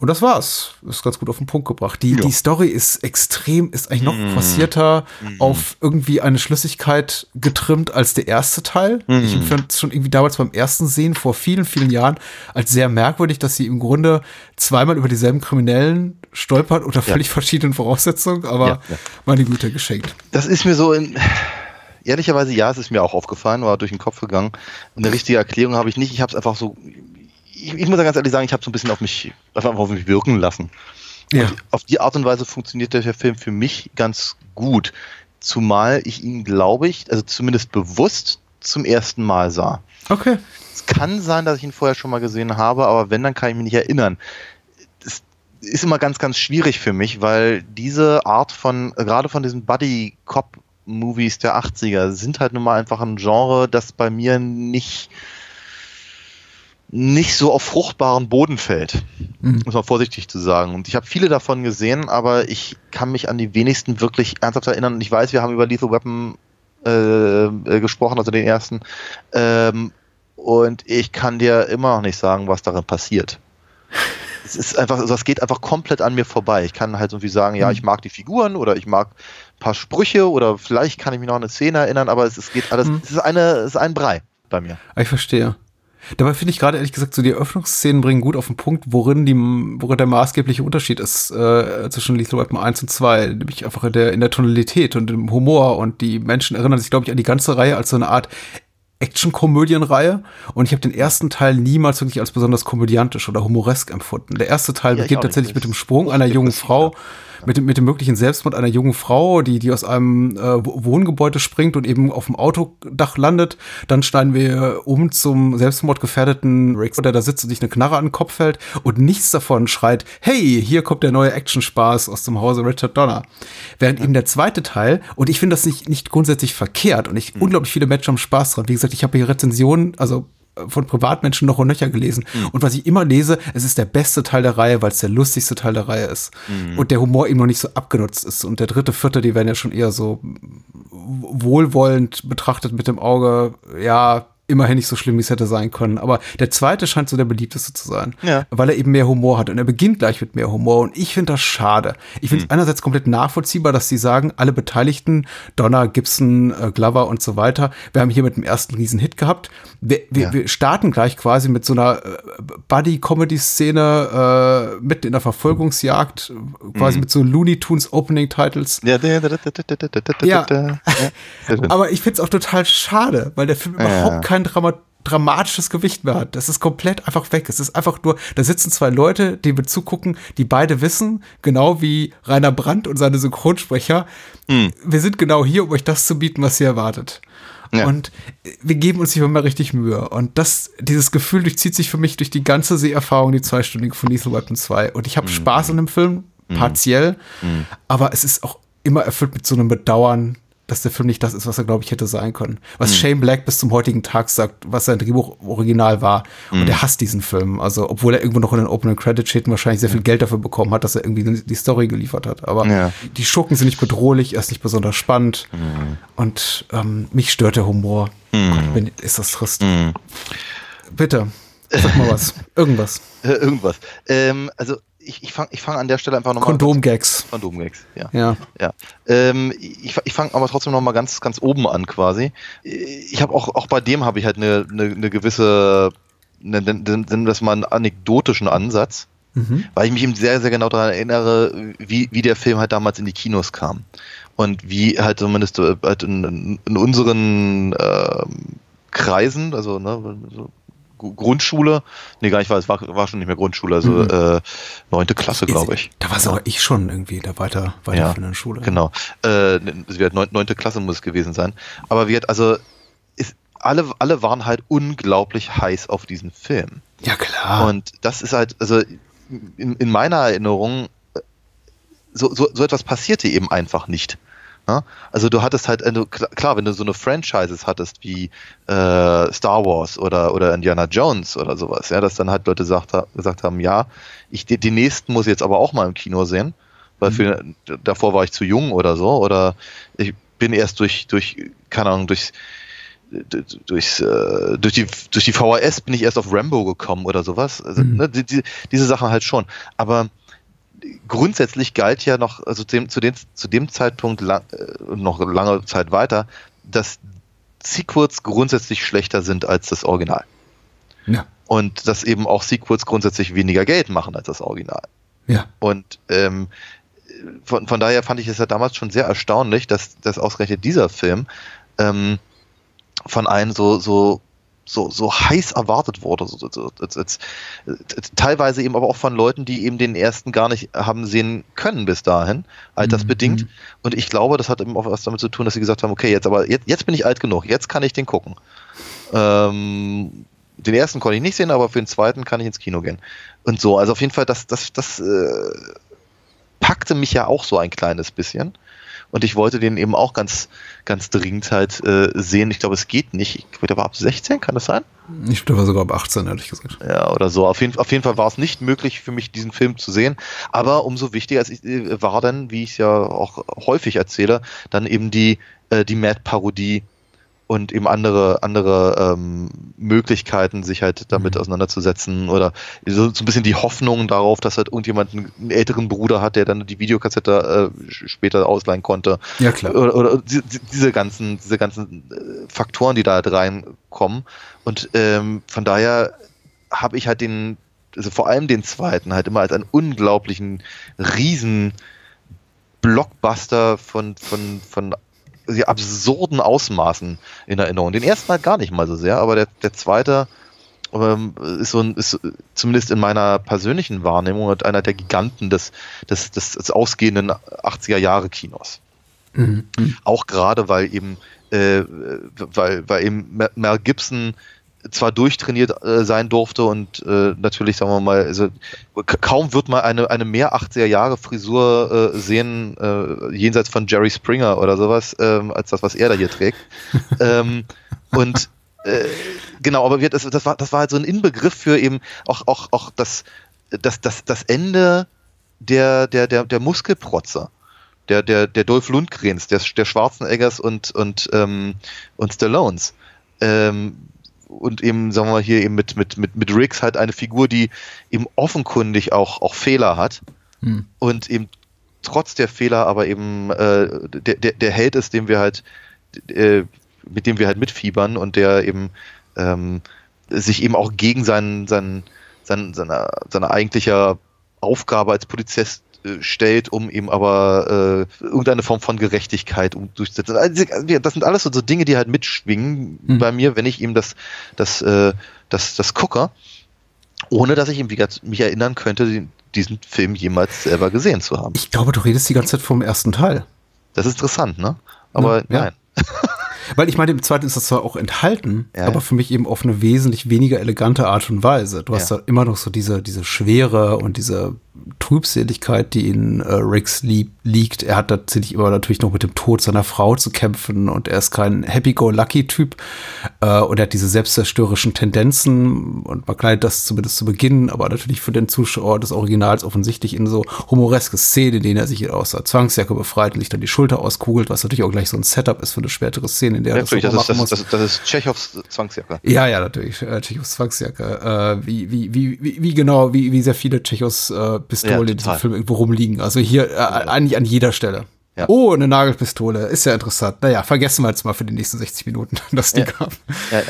Und das war's. Ist ganz gut auf den Punkt gebracht. Die, die Story ist extrem, ist eigentlich noch forcierter auf irgendwie eine Schlüssigkeit getrimmt als der erste Teil. Ich empfand es schon irgendwie damals beim ersten Sehen vor vielen, vielen Jahren als sehr merkwürdig, dass sie im Grunde zweimal über dieselben Kriminellen stolpert unter völlig verschiedenen Voraussetzungen, aber Ja, ja. meine Güte, geschenkt. Das ist mir so in. Ehrlicherweise, ja, es ist mir auch aufgefallen, war durch den Kopf gegangen. Eine richtige Erklärung habe ich nicht. Ich habe es einfach so. Ich, ich muss ja ganz ehrlich sagen, ich habe so ein bisschen auf mich, einfach auf mich wirken lassen. Ja. Und auf die Art und Weise funktioniert der Film für mich ganz gut. Zumal ich ihn, glaube ich, also zumindest bewusst zum ersten Mal sah. Okay. Es kann sein, dass ich ihn vorher schon mal gesehen habe, aber wenn, dann kann ich mich nicht erinnern. Es ist immer ganz, ganz schwierig für mich, weil diese Art von, gerade von diesen Buddy-Cop-Movies der 80er, sind halt nun mal einfach ein Genre, das bei mir nicht, nicht so auf fruchtbaren Boden fällt, Mhm. muss man vorsichtig zu sagen. Und ich habe viele davon gesehen, aber ich kann mich an die wenigsten wirklich ernsthaft erinnern. Und ich weiß, wir haben über Lethal Weapon äh, äh, gesprochen, also den ersten. Ähm, und ich kann dir immer noch nicht sagen, was darin passiert. Es ist einfach, also das geht einfach komplett an mir vorbei. Ich kann halt irgendwie sagen, ja, ich mag die Figuren oder ich mag ein paar Sprüche oder vielleicht kann ich mich noch an eine Szene erinnern, aber es, es geht alles, Mhm. es ist eine, es ist ein Brei bei mir. Ich verstehe. Dabei finde ich gerade ehrlich gesagt, so die Eröffnungsszenen bringen gut auf den Punkt, worin, die, worin der maßgebliche Unterschied ist äh, zwischen Lethal Weapon 1 und 2. Nämlich einfach in der, in der Tonalität und im Humor. Und die Menschen erinnern sich, glaube ich, an die ganze Reihe als so eine Art Action-Komödienreihe und ich habe den ersten Teil niemals wirklich als besonders komödiantisch oder humoresk empfunden. Der erste Teil Ja, beginnt tatsächlich mit dem Sprung einer jungen Frau, mit dem, mit dem möglichen Selbstmord einer jungen Frau, die, die aus einem äh, Wohngebäude springt und eben auf dem Autodach landet. Dann schneiden wir um zum selbstmordgefährdeten Rick, der da sitzt und sich eine Knarre an den Kopf hält und nichts davon schreit, hey, hier kommt der neue Actionspaß aus dem Hause Richard Donner. Während eben der zweite Teil, und ich finde das nicht, nicht grundsätzlich verkehrt und ich, unglaublich viele Menschen haben Spaß dran. Wie gesagt, ich habe hier Rezensionen, also von Privatmenschen noch und nöcher gelesen. Und was ich immer lese, es ist der beste Teil der Reihe, weil es der lustigste Teil der Reihe ist. Und der Humor eben noch nicht so abgenutzt ist. Und der dritte, vierte, die werden ja schon eher so wohlwollend betrachtet mit dem Auge, ja, immerhin nicht so schlimm, wie es hätte sein können. Aber der zweite scheint so der beliebteste zu sein, Ja. weil er eben mehr Humor hat. Und er beginnt gleich mit mehr Humor. Und ich finde das schade. Ich finde es einerseits komplett nachvollziehbar, dass sie sagen, alle Beteiligten, Donner, Gibson, äh, Glover und so weiter, wir haben hier mit dem ersten riesen Hit gehabt. Wir, wir, Ja. wir starten gleich quasi mit so einer äh, Buddy-Comedy-Szene äh, mitten in der Verfolgungsjagd, quasi mit so Looney Tunes Opening-Titles. Ja, Ja. Aber ich finde es auch total schade, weil der Film überhaupt kein Drama dramatisches Gewicht mehr hat. Das ist komplett einfach weg. Es ist einfach nur, da sitzen zwei Leute, die mir zugucken, die beide wissen, genau wie Rainer Brandt und seine Synchronsprecher, Hm. wir sind genau hier, um euch das zu bieten, was ihr erwartet. Ja. Und wir geben uns hier immer richtig Mühe. Und das, dieses Gefühl durchzieht sich für mich durch die ganze Seherfahrung, die zweistündige von Lethal Weapon 2. Und ich Hm. habe Spaß an dem Film, partiell, aber es ist auch immer erfüllt mit so einem Bedauern, dass der Film nicht das ist, was er, glaube ich, hätte sein können. Was Shane Black bis zum heutigen Tag sagt, was sein Drehbuch original war. Und er hasst diesen Film. Also, obwohl er irgendwo noch in den Opening Credit steht und wahrscheinlich sehr viel Geld dafür bekommen hat, dass er irgendwie die Story geliefert hat. Aber Ja. die Schurken sind nicht bedrohlich, er ist nicht besonders spannend. Und ähm, mich stört der Humor. Gott, bin, ist das trist. Bitte, sag mal was. Irgendwas. Irgendwas. Ähm, also ich, ich fange ich fang an der Stelle einfach nochmal. Kondomgags. Kondomgags, ja. Ja. Ja. Ähm, ich ich fange aber trotzdem noch mal ganz, ganz oben an quasi. Ich habe auch, auch bei dem habe ich halt eine, gewisse, ne- ne- nennen wir das mal einen anekdotischen Ansatz, weil ich mich eben sehr, sehr genau daran erinnere, wie, wie der Film halt damals in die Kinos kam. Und wie halt zumindest äh, halt in, in unseren ähm, Kreisen, also ne, so Grundschule, nee, gar nicht, war, es war, war schon nicht mehr Grundschule, also Mhm. äh, neunte Klasse, glaube ich. Da war sogar ich schon irgendwie da weiter, weiter Ja, von der Schule. Genau. Äh, es wird neun, neunte Klasse muss es gewesen sein. Aber wird also ist, alle, alle waren halt unglaublich heiß auf diesen Film. Ja, klar. Und das ist halt, also in, in meiner Erinnerung, äh, so, so, so etwas passierte eben einfach nicht. Ja? Also du hattest halt, also klar, klar, wenn du so eine Franchises hattest wie äh, Star Wars oder, oder Indiana Jones oder sowas, ja, dass dann halt Leute sagt, gesagt haben, ja, ich die, die nächsten muss ich jetzt aber auch mal im Kino sehen, weil für, davor war ich zu jung oder so, oder ich bin erst durch, durch keine Ahnung, durch durchs, äh, durch, die, durch die VHS bin ich erst auf Rambo gekommen oder sowas. Also, Mhm. ne, die, die, diese Sachen halt schon. Aber grundsätzlich galt ja noch, also dem, zu, dem, zu dem Zeitpunkt lang, äh, und noch lange Zeit weiter, dass Sequels grundsätzlich schlechter sind als das Original. ja. Und dass eben auch Sequels grundsätzlich weniger Geld machen als das Original. Ja. Und ähm, von, von daher fand ich es ja damals schon sehr erstaunlich, dass, dass ausgerechnet dieser Film ähm, von einem so, so, so, so heiß erwartet wurde. So, so, so, teilweise eben aber auch von Leuten, die eben den ersten gar nicht haben sehen können bis dahin, altersbedingt. Mhm. Und ich glaube, das hat eben auch was damit zu tun, dass sie gesagt haben, okay, jetzt aber jetzt, jetzt bin ich alt genug, jetzt kann ich den gucken. Ähm, den ersten konnte ich nicht sehen, aber für den zweiten kann ich ins Kino gehen. Und so, also auf jeden Fall, das, das, das äh, packte mich ja auch so ein kleines bisschen. Und ich wollte den eben auch ganz, ganz dringend halt äh, sehen. Ich glaube, es geht nicht. Ich glaube, der war ab 16, kann das sein? Ich glaube sogar ab 18, ehrlich gesagt. Ja, oder so. Auf jeden, auf jeden Fall war es nicht möglich für mich, diesen Film zu sehen. Aber umso wichtiger als ich, äh, war dann, wie ich es ja auch häufig erzähle, dann eben die, äh, die Mad-Parodie und eben andere, andere ähm, Möglichkeiten, sich halt damit Mhm. auseinanderzusetzen oder so, so ein bisschen die Hoffnung darauf, dass halt irgendjemand einen, älteren Bruder hat, der dann die Videokassette äh, später ausleihen konnte. Ja, klar. Oder, oder die- die- diese ganzen, diese ganzen äh, Faktoren, die da halt reinkommen. Und ähm, von daher habe ich halt den, also vor allem den zweiten, halt immer als einen unglaublichen riesen Blockbuster von, von, von absurden Ausmaßen in Erinnerung. Den ersten halt gar nicht mal so sehr, aber der, der zweite ähm, ist so ein, ist zumindest in meiner persönlichen Wahrnehmung halt einer der Giganten des, des, des, des ausgehenden 80er Jahre Kinos. Mhm. Auch gerade, weil eben, äh, weil, weil eben Mel Gibson zwar durchtrainiert äh, sein durfte und äh, natürlich, sagen wir mal, also, kaum wird man eine, eine mehr 80er Jahre Frisur äh, sehen, äh, jenseits von Jerry Springer oder sowas, ähm, als das, was er da hier trägt. ähm, und äh, genau, aber wir, das, das, war, das war halt so ein Inbegriff für eben auch, auch, auch das, das, das, das Ende der, der, der, der Muskelprotzer. Der, der, der Dolph Lundgrens, der, der Schwarzeneggers und, und, ähm, und Stallones. Ähm, und eben, sagen wir mal, hier eben mit, mit, mit, mit Riggs halt eine Figur, die eben offenkundig auch, auch Fehler hat Hm. und eben trotz der Fehler aber eben äh, der, der, der Held ist, dem wir halt, äh, mit dem wir halt mitfiebern und der eben ähm, sich eben auch gegen seinen, seinen, seinen, seine, seine eigentliche Aufgabe als Polizist stellt, um eben aber äh, irgendeine Form von Gerechtigkeit um durchzusetzen. Also, das sind alles so, so Dinge, die halt mitschwingen Mhm. bei mir, wenn ich eben das, das, äh, das, das gucke, ohne dass ich eben mich erinnern könnte, diesen Film jemals selber gesehen zu haben. Ich glaube, du redest die ganze Zeit vom ersten Teil. Das ist interessant, ne? Aber Ja, ja. nein. Weil ich meine, im zweiten ist das zwar auch enthalten, Ja, aber für mich eben auf eine wesentlich weniger elegante Art und Weise. Du hast da immer noch so diese, diese Schwere und diese Trübseligkeit, die in äh, Riggs lieb, liegt. Er hat tatsächlich immer natürlich noch mit dem Tod seiner Frau zu kämpfen und er ist kein Happy-Go-Lucky-Typ äh, und er hat diese selbstzerstörerischen Tendenzen und man kleidet das zumindest zu Beginn, aber natürlich für den Zuschauer des Originals offensichtlich in so humoreske Szenen, in denen er sich aus der Zwangsjacke befreit und sich dann die Schulter auskugelt, was natürlich auch gleich so ein Setup ist für eine spätere Szene, in der er das, das, so ist, machen das, muss. das, das ist Tschechows Zwangsjacke. Ja, ja, natürlich. Äh, Tschechos Zwangsjacke. Äh, wie, wie, wie, wie, wie genau, wie, wie sehr viele Tschechos äh, Pistolen Ja, in diesem. Film irgendwo rumliegen. Also hier äh, eigentlich an jeder Stelle. Ja. Oh, eine Nagelpistole. Ist ja interessant. Naja, vergessen wir jetzt mal für die nächsten 60 Minuten, dass die Ja. gab. Ja.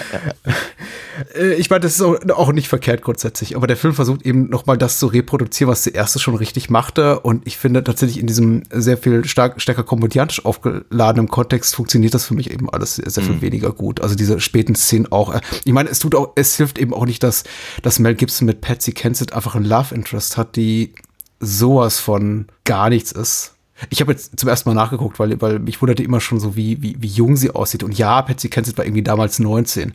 Äh, ich meine, das ist auch, auch nicht verkehrt grundsätzlich, aber der Film versucht eben nochmal das zu reproduzieren, was der erste schon richtig machte. Und ich finde tatsächlich in diesem sehr viel stark, stärker komödiantisch aufgeladenen Kontext funktioniert das für mich eben alles sehr, sehr viel weniger gut. Also diese späten Szenen auch. Äh, Ich meine, es tut auch, es hilft eben auch nicht, dass, dass Mel Gibson mit Patsy Kensit einfach ein Love Interest hat, die sowas von gar nichts ist. Ich habe jetzt zum ersten Mal nachgeguckt, weil, weil mich wunderte immer schon so, wie, wie, wie jung sie aussieht. Und ja, Patsy Kensit war irgendwie damals 19.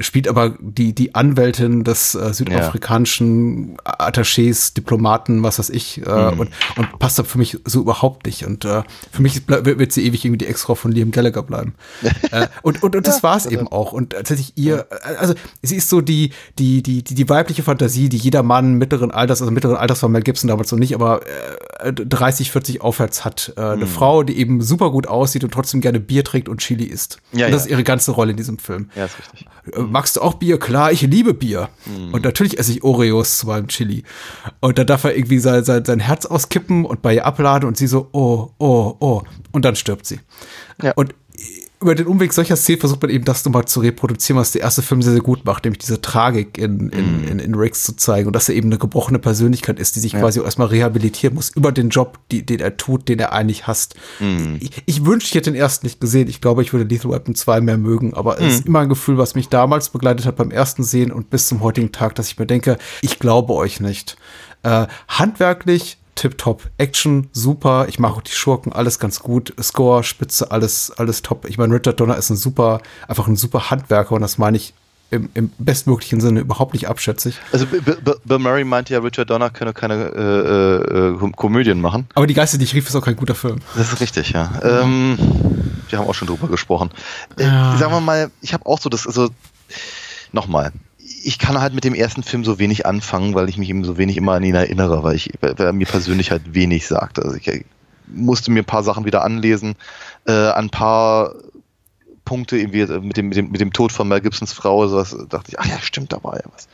Spielt aber die, die Anwältin des äh, südafrikanischen Attachés, Diplomaten, was weiß ich, äh, und, und passt da für mich so überhaupt nicht. Und äh, für mich wird wird sie ewig irgendwie die Ex-Frau von Liam Gallagher bleiben. äh, und, und, und das war's eben auch. Und tatsächlich ihr, äh, also sie ist so die, die, die, die, die weibliche Fantasie, die jeder Mann mittleren Alters, also mittleren Alters war Mel Gibson damals noch nicht, aber äh, 30, 40 aufwärts hat. Äh, Eine Frau, die eben super gut aussieht und trotzdem gerne Bier trinkt und Chili isst. Ja, und das ja. ist ihre ganze Rolle in diesem Film. Ja, ist richtig. Äh, Magst du auch Bier? Klar, ich liebe Bier. Und natürlich esse ich Oreos zu meinem Chili. Und dann darf er irgendwie sein, sein, sein Herz auskippen und bei ihr abladen und sie so, oh, oh, oh. Und dann stirbt sie. Ja. Und über den Umweg solcher Szenen versucht man eben das nochmal zu reproduzieren, was der erste Film sehr, sehr gut macht, nämlich diese Tragik in, in, in, in Riggs zu zeigen und dass er eben eine gebrochene Persönlichkeit ist, die sich quasi auch erstmal rehabilitieren muss über den Job, die, den er tut, den er eigentlich hasst. Ich, ich wünschte, ich hätte den ersten nicht gesehen. Ich glaube, ich würde Lethal Weapon 2 mehr mögen, aber es ist immer ein Gefühl, was mich damals begleitet hat beim ersten Sehen und bis zum heutigen Tag, dass ich mir denke, ich glaube euch nicht. Äh, handwerklich tipptopp. Action, super. Ich mache auch die Schurken, alles ganz gut. Score, Spitze, alles, alles top. Ich meine, Richard Donner ist ein super, einfach ein super Handwerker und das meine ich im, im bestmöglichen Sinne überhaupt nicht abschätzig. Also Bill Murray meinte ja, Richard Donner könne keine äh, äh, Kom- Komödien machen. Aber die Geister, die ich rief, ist auch kein guter Film. Das ist richtig, ja. Ähm, wir haben auch schon drüber gesprochen. Äh, sagen wir mal, ich habe auch so das, also nochmal, ich kann halt mit dem ersten Film so wenig anfangen, weil ich mich eben so wenig immer an ihn erinnere, weil ich, weil er mir persönlich halt wenig sagt. Also ich äh, musste mir ein paar Sachen wieder anlesen, äh, ein paar Punkte, irgendwie mit dem, mit dem, mit dem Tod von Mel Gibsons Frau, sowas, dachte ich, ach ja, stimmt, da war ja was.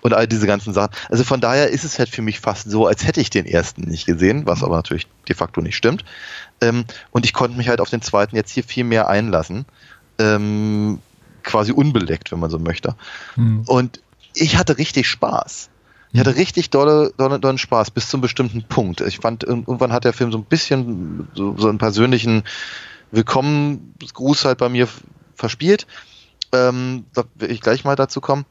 Und all diese ganzen Sachen. Also von daher ist es halt für mich fast so, als hätte ich den ersten nicht gesehen, was aber natürlich de facto nicht stimmt. Ähm, und ich konnte mich halt auf den zweiten jetzt hier viel mehr einlassen. Ähm, quasi unbeleckt, wenn man so möchte. Hm. Und ich hatte richtig Spaß. Ich hatte richtig dolle, dolle, dollen Spaß bis zum bestimmten Punkt. Ich fand, irgendwann hat der Film so ein bisschen so, so einen persönlichen Willkommensgruß halt bei mir verspielt. Ähm, da will ich gleich mal dazu kommen.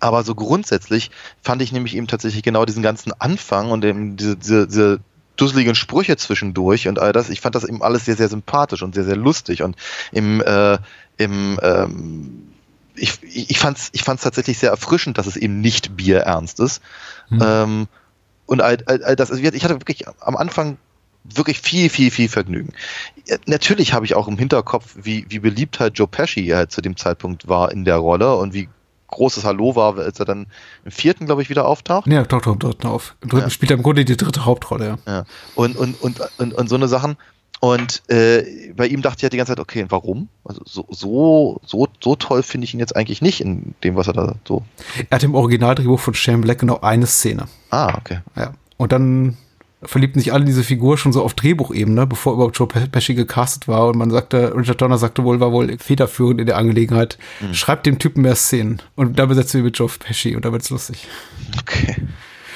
Aber so grundsätzlich fand ich nämlich eben tatsächlich genau diesen ganzen Anfang und eben diese, diese, diese dusseligen Sprüche zwischendurch und all das. Ich fand das eben alles sehr, sehr sympathisch und sehr, sehr lustig. Und im, äh, im ähm, ich, ich fand es ich fand's tatsächlich sehr erfrischend, dass es eben nicht bierernst ist. Hm. Ähm, und all, all, all das, also ich hatte wirklich am Anfang wirklich viel, viel, viel Vergnügen. Natürlich habe ich auch im Hinterkopf, wie, wie beliebt halt Joe Pesci halt zu dem Zeitpunkt war in der Rolle und wie großes Hallo war, als er dann im vierten, glaube ich, wieder auftaucht. Ja, taucht auch im dritten auf. Im dritten Ja. spielt er im Grunde die dritte Hauptrolle, ja. Ja. Und, und, und, und, und so eine Sachen. Und äh, bei ihm dachte ich halt die ganze Zeit, okay, warum? Also so, so, so, so toll finde ich ihn jetzt eigentlich nicht in dem, was er da so. Er hat im Originaldrehbuch von Shane Black genau eine Szene. Ah, okay. Ja. Und dann verliebten sich alle in diese Figur schon so auf Drehbuchebene, bevor überhaupt Joe Pe- Pesci gecastet war. Und man sagte, Richard Donner sagte wohl, war wohl federführend in der Angelegenheit. Schreibt dem Typen mehr Szenen. Und dann besetzen wir mit Joe Pesci und dann wird's lustig. Okay.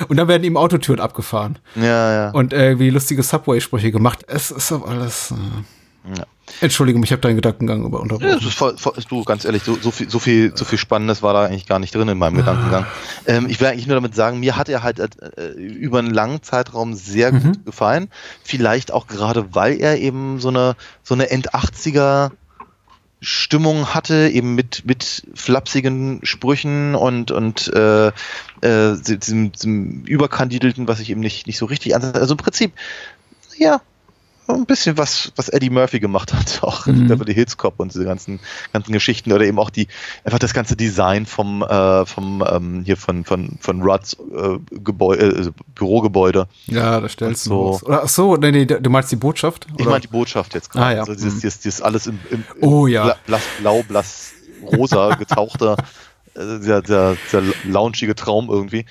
Und dann werden ihm Autotüren abgefahren. Ja, ja. Und irgendwie lustige Subway-Sprüche gemacht. Es ist doch alles. Äh Ja. Entschuldigung, ich habe deinen Gedankengang über Ja, unterbrochen. ist voll, voll, du, ganz ehrlich, so, so, viel, so, viel, so viel Spannendes war da eigentlich gar nicht drin in meinem Gedankengang. Ähm, ich will eigentlich nur damit sagen, mir hat er halt äh, über einen langen Zeitraum sehr gut gefallen. Vielleicht auch gerade, weil er eben so eine, so eine End-80er Stimmung hatte, eben mit, mit flapsigen Sprüchen und, und äh, äh, diesem, diesem Überkandidelten, was ich eben nicht, nicht so richtig an. Also im Prinzip, ja, ein bisschen was, was Eddie Murphy gemacht hat, auch Mhm. Beverly Hills Cop und diese ganzen, ganzen Geschichten oder eben auch die, einfach das ganze Design vom, äh, vom, ähm, hier von, von, von Rudds äh, Gebäude, äh, Bürogebäude. Ja, da stellst du so. so. Oder ach so, nee, nee, du meinst die Botschaft? Ich Oder? meine die Botschaft jetzt gerade. Ah, ja. Also dieses, Mhm. dieses, dieses alles im, im, im Oh, ja. bla- blass blau, blass rosa getauchter, äh, der, der, der loungige Traum irgendwie.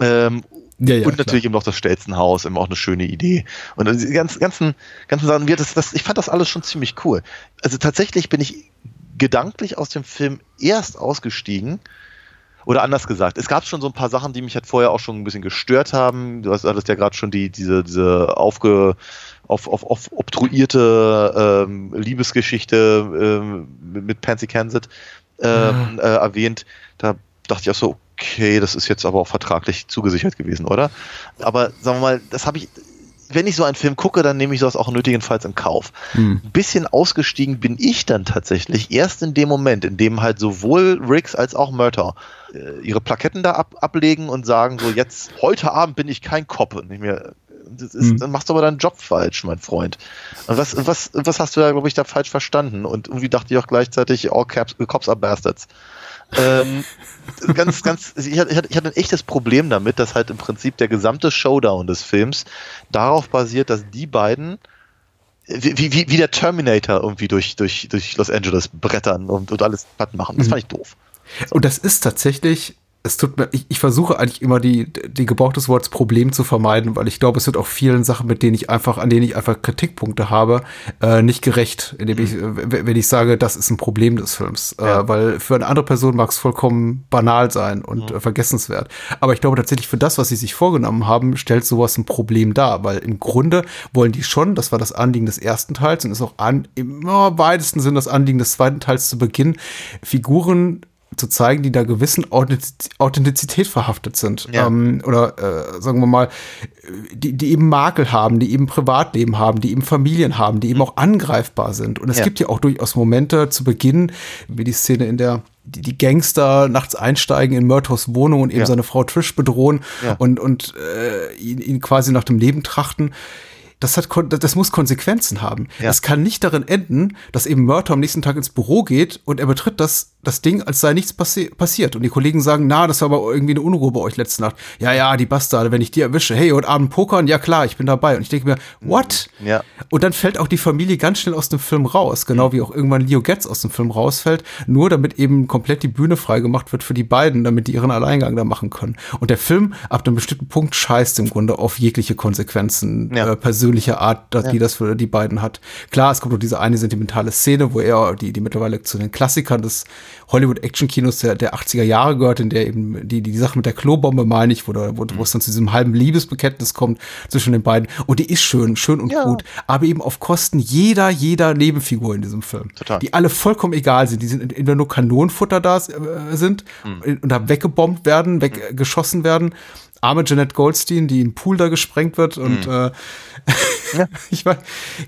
Ähm, Ja, ja, und klar. natürlich eben noch das Stelzenhaus, immer auch eine schöne Idee. Und also die ganzen, ganzen, ganzen Sachen, das, das, ich fand das alles schon ziemlich cool. Also tatsächlich bin ich gedanklich aus dem Film erst ausgestiegen. Oder anders gesagt, es gab schon so ein paar Sachen, die mich halt vorher auch schon ein bisschen gestört haben. Du hast hattest ja gerade schon die, diese, diese aufge, auf, auf, auf obtruierte ähm, Liebesgeschichte ähm, mit, Pansy Kansas ähm, äh, erwähnt. Da dachte ich auch so, okay, das ist jetzt aber auch vertraglich zugesichert gewesen, oder? Aber sagen wir mal, das habe ich, wenn ich so einen Film gucke, dann nehme ich sowas auch nötigenfalls in Kauf. Hm. Ein bisschen ausgestiegen bin ich dann tatsächlich erst in dem Moment, in dem halt sowohl Riggs als auch Murtaugh äh, ihre Plaketten da ab, ablegen und sagen so, jetzt, heute Abend bin ich kein Cop. Und ich mir, das ist, Hm. dann machst du aber deinen Job falsch, mein Freund. Und was, was, was hast du da, glaube ich, da falsch verstanden? Und irgendwie dachte ich auch gleichzeitig, all caps, cops are bastards. ähm, ganz, ganz, ich hatte, ich hatte ich hatte ein echtes Problem damit, dass halt im Prinzip der gesamte Showdown des Films darauf basiert, dass die beiden wie, wie, wie der Terminator irgendwie durch, durch, durch Los Angeles brettern und, und alles platt machen. Das fand ich doof. Und das ist tatsächlich, es tut mir, ich, ich versuche eigentlich immer die, die Gebrauch des Wortes Problem zu vermeiden, weil ich glaube, es wird auch vielen Sachen, mit denen ich einfach, an denen ich einfach Kritikpunkte habe, äh, nicht gerecht, indem ich, äh, w- wenn ich sage, das ist ein Problem des Films. Ja. Äh, weil für eine andere Person mag es vollkommen banal sein und äh, vergessenswert. Aber ich glaube tatsächlich, für das, was sie sich vorgenommen haben, stellt sowas ein Problem dar, weil im Grunde wollen die schon, das war das Anliegen des ersten Teils und ist auch an, im oh, weitesten Sinn das Anliegen des zweiten Teils zu Beginn, Figuren zu zeigen, die da gewissen Authentiz- Authentizität verhaftet sind. Ja. Ähm, oder äh, sagen wir mal, die, die eben Makel haben, die eben Privatleben haben, die eben Familien haben, die eben auch angreifbar sind. Und es Ja. gibt ja auch durchaus Momente zu Beginn, wie die Szene, in der die, die Gangster nachts einsteigen in Murtaugh Wohnung und eben Ja. seine Frau Trish bedrohen und, und äh, ihn, ihn quasi nach dem Leben trachten. Das, hat, das muss Konsequenzen haben. Ja. Es kann nicht darin enden, dass eben Murtaugh am nächsten Tag ins Büro geht und er betritt das das Ding, als sei nichts passi passiert. Und die Kollegen sagen, na, das war aber irgendwie eine Unruhe bei euch letzte Nacht. Ja, ja, die Bastarde, wenn ich die erwische, hey, heute Abend pokern, ja klar, ich bin dabei. Und ich denke mir, what? Ja. Und dann fällt auch die Familie ganz schnell aus dem Film raus, genau wie auch irgendwann Leo Getz aus dem Film rausfällt, nur damit eben komplett die Bühne freigemacht wird für die beiden, damit die ihren Alleingang da machen können. Und der Film ab einem bestimmten Punkt scheißt im Grunde auf jegliche Konsequenzen Ja. äh, persönlicher Art, dass die das für die beiden hat. Klar, es kommt noch diese eine sentimentale Szene, wo er die, die mittlerweile zu den Klassikern des Hollywood-Action-Kinos der, der 80er Jahre gehört, in der eben die, die, Sache mit der Klobombe, meine ich, wo, da- wo, wo es dann zu diesem halben Liebesbekenntnis kommt zwischen den beiden. Und die ist schön, schön und Ja. gut, aber eben auf Kosten jeder, jeder Nebenfigur in diesem Film. Total. Die alle vollkommen egal sind. Die sind entweder nur Kanonenfutter da äh, sind Hm. und da weggebombt werden, weggeschossen werden. Arme Jeanette Goldstein, die im Pool da gesprengt wird und Hm. äh, ich weiß,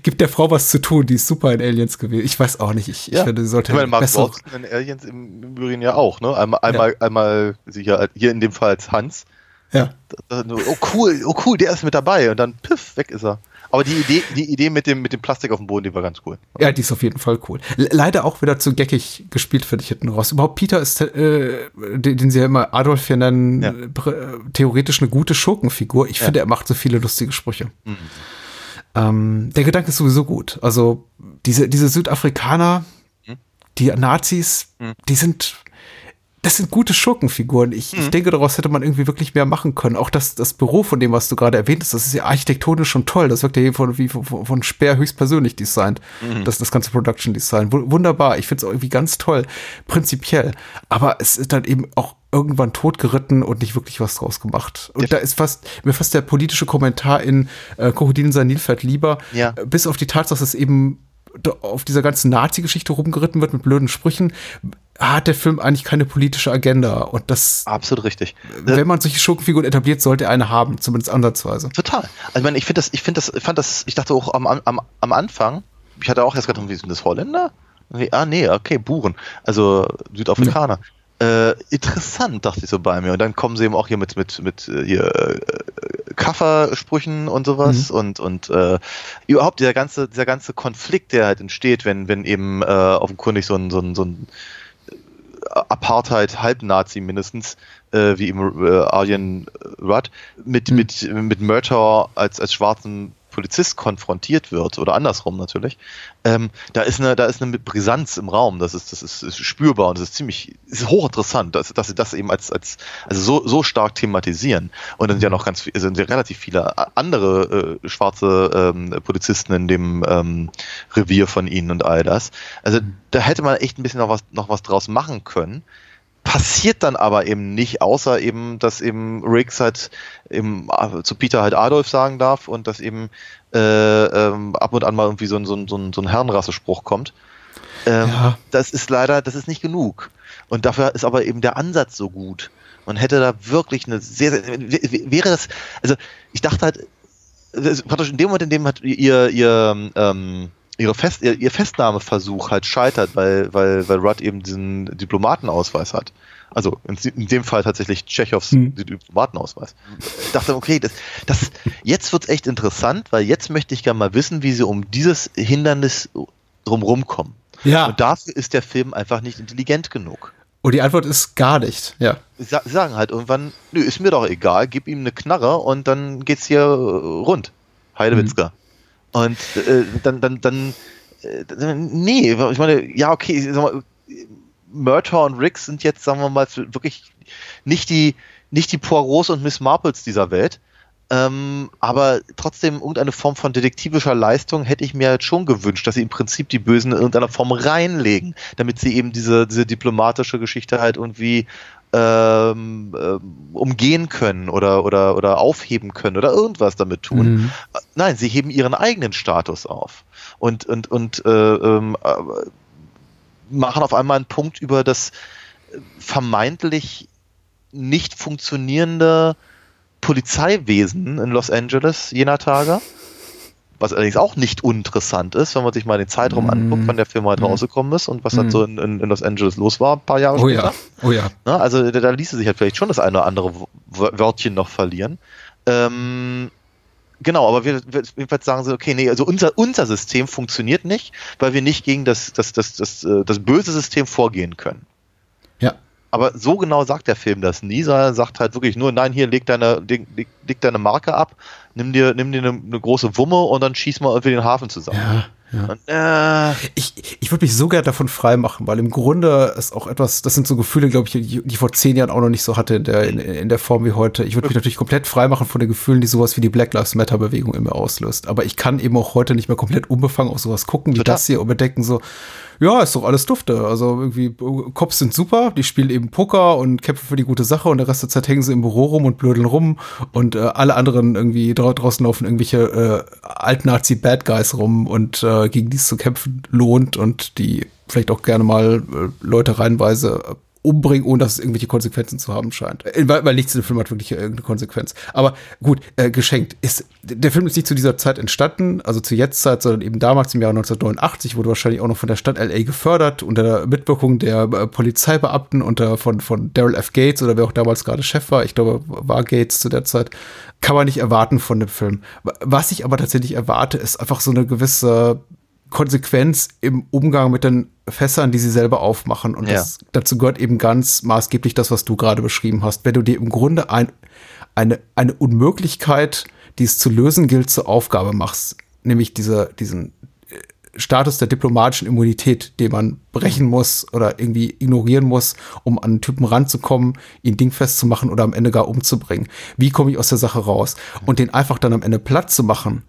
gibt der Frau was zu tun, die ist super in Aliens gewesen. Ich weiß auch nicht, ich, ich finde, sie sollte ich meine, Mark besser. Watson in Aliens im Übrigen ja auch, ne? Einmal, einmal, einmal sicher, hier in dem Fall als Hans. Ja. Oh cool, oh cool, der ist mit dabei und dann piff, weg ist er. Aber die Idee, die Idee mit dem, mit dem Plastik auf dem Boden, die war ganz cool. Ja, die ist auf jeden Fall cool. Le- Leider auch wieder zu geckig gespielt, finde ich hinten raus. Überhaupt Peter ist, äh, den, den sie ja immer Adolf hier nennen, Ja. äh, theoretisch eine gute Schurkenfigur. Ich finde, er macht so viele lustige Sprüche. Mhm. Ähm, der Gedanke ist sowieso gut. Also diese, diese Südafrikaner, Mhm. die Nazis, die sind das sind gute Schurkenfiguren. Ich, ich denke, daraus hätte man irgendwie wirklich mehr machen können. Auch das, das Büro, von dem, was du gerade erwähnt hast, das ist ja architektonisch schon toll. Das wirkt ja hier von, wie von, von Speer höchstpersönlich designt. Das, das ganze Production Design. Wu- Wunderbar. Ich finde es auch irgendwie ganz toll. Prinzipiell. Aber es ist dann eben auch irgendwann totgeritten und nicht wirklich was draus gemacht. Und da ist fast, mir fast der politische Kommentar in äh, Krokodil sein Nilpferd lieber. Ja. Äh, Bis auf die Tatsache, dass es eben auf dieser ganzen Nazi-Geschichte rumgeritten wird mit blöden Sprüchen, hat der Film eigentlich keine politische Agenda. Und das, Absolut richtig. wenn man solche Schurkenfiguren etabliert, sollte er eine haben, zumindest ansatzweise. Total. Also ich meine, ich finde das, ich finde das, fand das, ich dachte auch am, am, am Anfang, ich hatte auch erst gedacht, wie sind das Holländer? Ah, nee, okay, Buren. Also Südafrikaner. Äh, interessant, dachte ich so bei mir. Und dann kommen sie eben auch hier mit, mit, mit äh, hier äh, Kaffersprüchen und sowas und, und äh, überhaupt dieser ganze, dieser ganze Konflikt, der halt entsteht, wenn, wenn eben äh, offenkundig so ein, so ein, so ein Apartheid-Halbnazi mindestens, äh, wie eben äh, Arjen Rudd, mit, mit, mit Murtaugh als, als schwarzen Polizist konfrontiert wird, oder andersrum natürlich, ähm, da ist eine, da ist eine Brisanz im Raum, das ist, das ist, ist spürbar und das ist ziemlich, ist hochinteressant, dass, dass sie das eben als, als, also so, so stark thematisieren. Und dann sind ja noch ganz, viel- sind ja relativ viele andere äh, schwarze ähm, Polizisten in dem ähm, Revier von ihnen und all das. Also da hätte man echt ein bisschen noch was, noch was draus machen können passiert dann aber eben nicht, außer eben, dass eben Riggs halt eben äh, zu Peter halt Adolf sagen darf und dass eben äh, ähm, ab und an mal irgendwie so ein, so ein, so ein, so ein Herrenrassespruch kommt. Ähm, Ja. Das ist leider, das ist nicht genug. Und dafür ist aber eben der Ansatz so gut. Man hätte da wirklich eine sehr, sehr wäre das, also ich dachte halt, also praktisch in dem Moment, in dem hat ihr, ihr, ähm, ihre Fest, ihr, ihr Festnahmeversuch halt scheitert, weil, weil, weil Rudd eben diesen Diplomatenausweis hat. Also in, in dem Fall tatsächlich Tschechows Hm. Diplomatenausweis. Ich dachte, okay, das, das, jetzt wird's echt interessant, weil jetzt möchte ich gerne mal wissen, wie sie um dieses Hindernis drumherum kommen. Ja. Und dafür ist der Film einfach nicht intelligent genug. Und die Antwort ist gar nicht. Ja. Sie sa- sagen halt irgendwann, nö, ist mir doch egal, gib ihm eine Knarre und dann geht's hier äh, rund. Heidewitzka. Und äh, dann, dann, dann, äh, nee, ich meine, ja, okay, sag mal, Murtaugh und Riggs sind jetzt, sagen wir mal, wirklich nicht die, nicht die Poirots und Miss Marples dieser Welt. Ähm, aber trotzdem irgendeine Form von detektivischer Leistung hätte ich mir halt schon gewünscht, dass sie im Prinzip die Bösen in irgendeiner Form reinlegen, damit sie eben diese, diese diplomatische Geschichte halt irgendwie ähm, ähm, umgehen können oder, oder, oder aufheben können oder irgendwas damit tun. Mhm. Nein, sie heben ihren eigenen Status auf und, und, und äh, ähm, äh, machen auf einmal einen Punkt über das vermeintlich nicht funktionierende Polizeiwesen in Los Angeles jener Tage. Was allerdings auch nicht uninteressant ist, wenn man sich mal den Zeitraum Mm. anguckt, wann der Film halt Mm. rausgekommen ist und was halt Mm. so in, in, Los Angeles los war, ein paar Jahre Oh später. ja. Oh ja. Ne? Also da, da ließe sich halt vielleicht schon das eine oder andere Wörtchen noch verlieren. Ähm, genau, aber wir, wir jedenfalls sagen sie, okay, nee, also unser, unser System funktioniert nicht, weil wir nicht gegen das, das, das, das, äh, das böse System vorgehen können. Aber so genau sagt der Film das nie, sondern er sagt halt wirklich nur, nein, hier leg deine, leg, leg, deine Marke ab, nimm dir, nimm dir eine, eine große Wumme und dann schieß mal irgendwie den Hafen zusammen. Ja, ja. Und, äh, Ich, ich würde mich so gerne davon freimachen, weil im Grunde ist auch etwas, das sind so Gefühle, glaube ich, die, ich vor zehn Jahren auch noch nicht so hatte in der, in, in der Form wie heute. Ich würde mich natürlich komplett freimachen von den Gefühlen, die sowas wie die Black Lives Matter Bewegung in mir auslöst. Aber ich kann eben auch heute nicht mehr komplett unbefangen auf sowas gucken wie Total. das hier und bedenken so, ja, ist doch alles dufte. Also irgendwie, Cops sind super, die spielen eben Poker und kämpfen für die gute Sache und der Rest der Zeit hängen sie im Büro rum und blödeln rum und äh, alle anderen irgendwie dra draußen laufen irgendwelche äh, Alt-Nazi-Bad Guys rum und äh, gegen die es zu kämpfen lohnt und die vielleicht auch gerne mal äh, Leute reihenweise äh, umbringen, ohne dass es irgendwelche Konsequenzen zu haben scheint. Äh, Weil, weil nichts in dem Film hat wirklich irgendeine Konsequenz. Aber gut, äh, geschenkt. Ist, der Film ist nicht zu dieser Zeit entstanden, also zu Jetztzeit, sondern eben damals im Jahr 1989, wurde wahrscheinlich auch noch von der Stadt LA gefördert, unter der Mitwirkung der äh, Polizeibeamten, unter von, von Daryl F. Gates oder wer auch damals gerade Chef war. Ich glaube, war Gates zu der Zeit. Kann man nicht erwarten von dem Film. Was ich aber tatsächlich erwarte, ist einfach so eine gewisse Konsequenz im Umgang mit den Fässern, die sie selber aufmachen. Und Ja. das, dazu gehört eben ganz maßgeblich das, was du gerade beschrieben hast. Wenn du dir im Grunde ein, eine, eine Unmöglichkeit, die es zu lösen gilt, zur Aufgabe machst, nämlich diese, diesen äh, Status der diplomatischen Immunität, den man brechen muss oder irgendwie ignorieren muss, um an einen Typen ranzukommen, ihn dingfest zu machen oder am Ende gar umzubringen. Wie komme ich aus der Sache raus? Und den einfach dann am Ende platt zu machen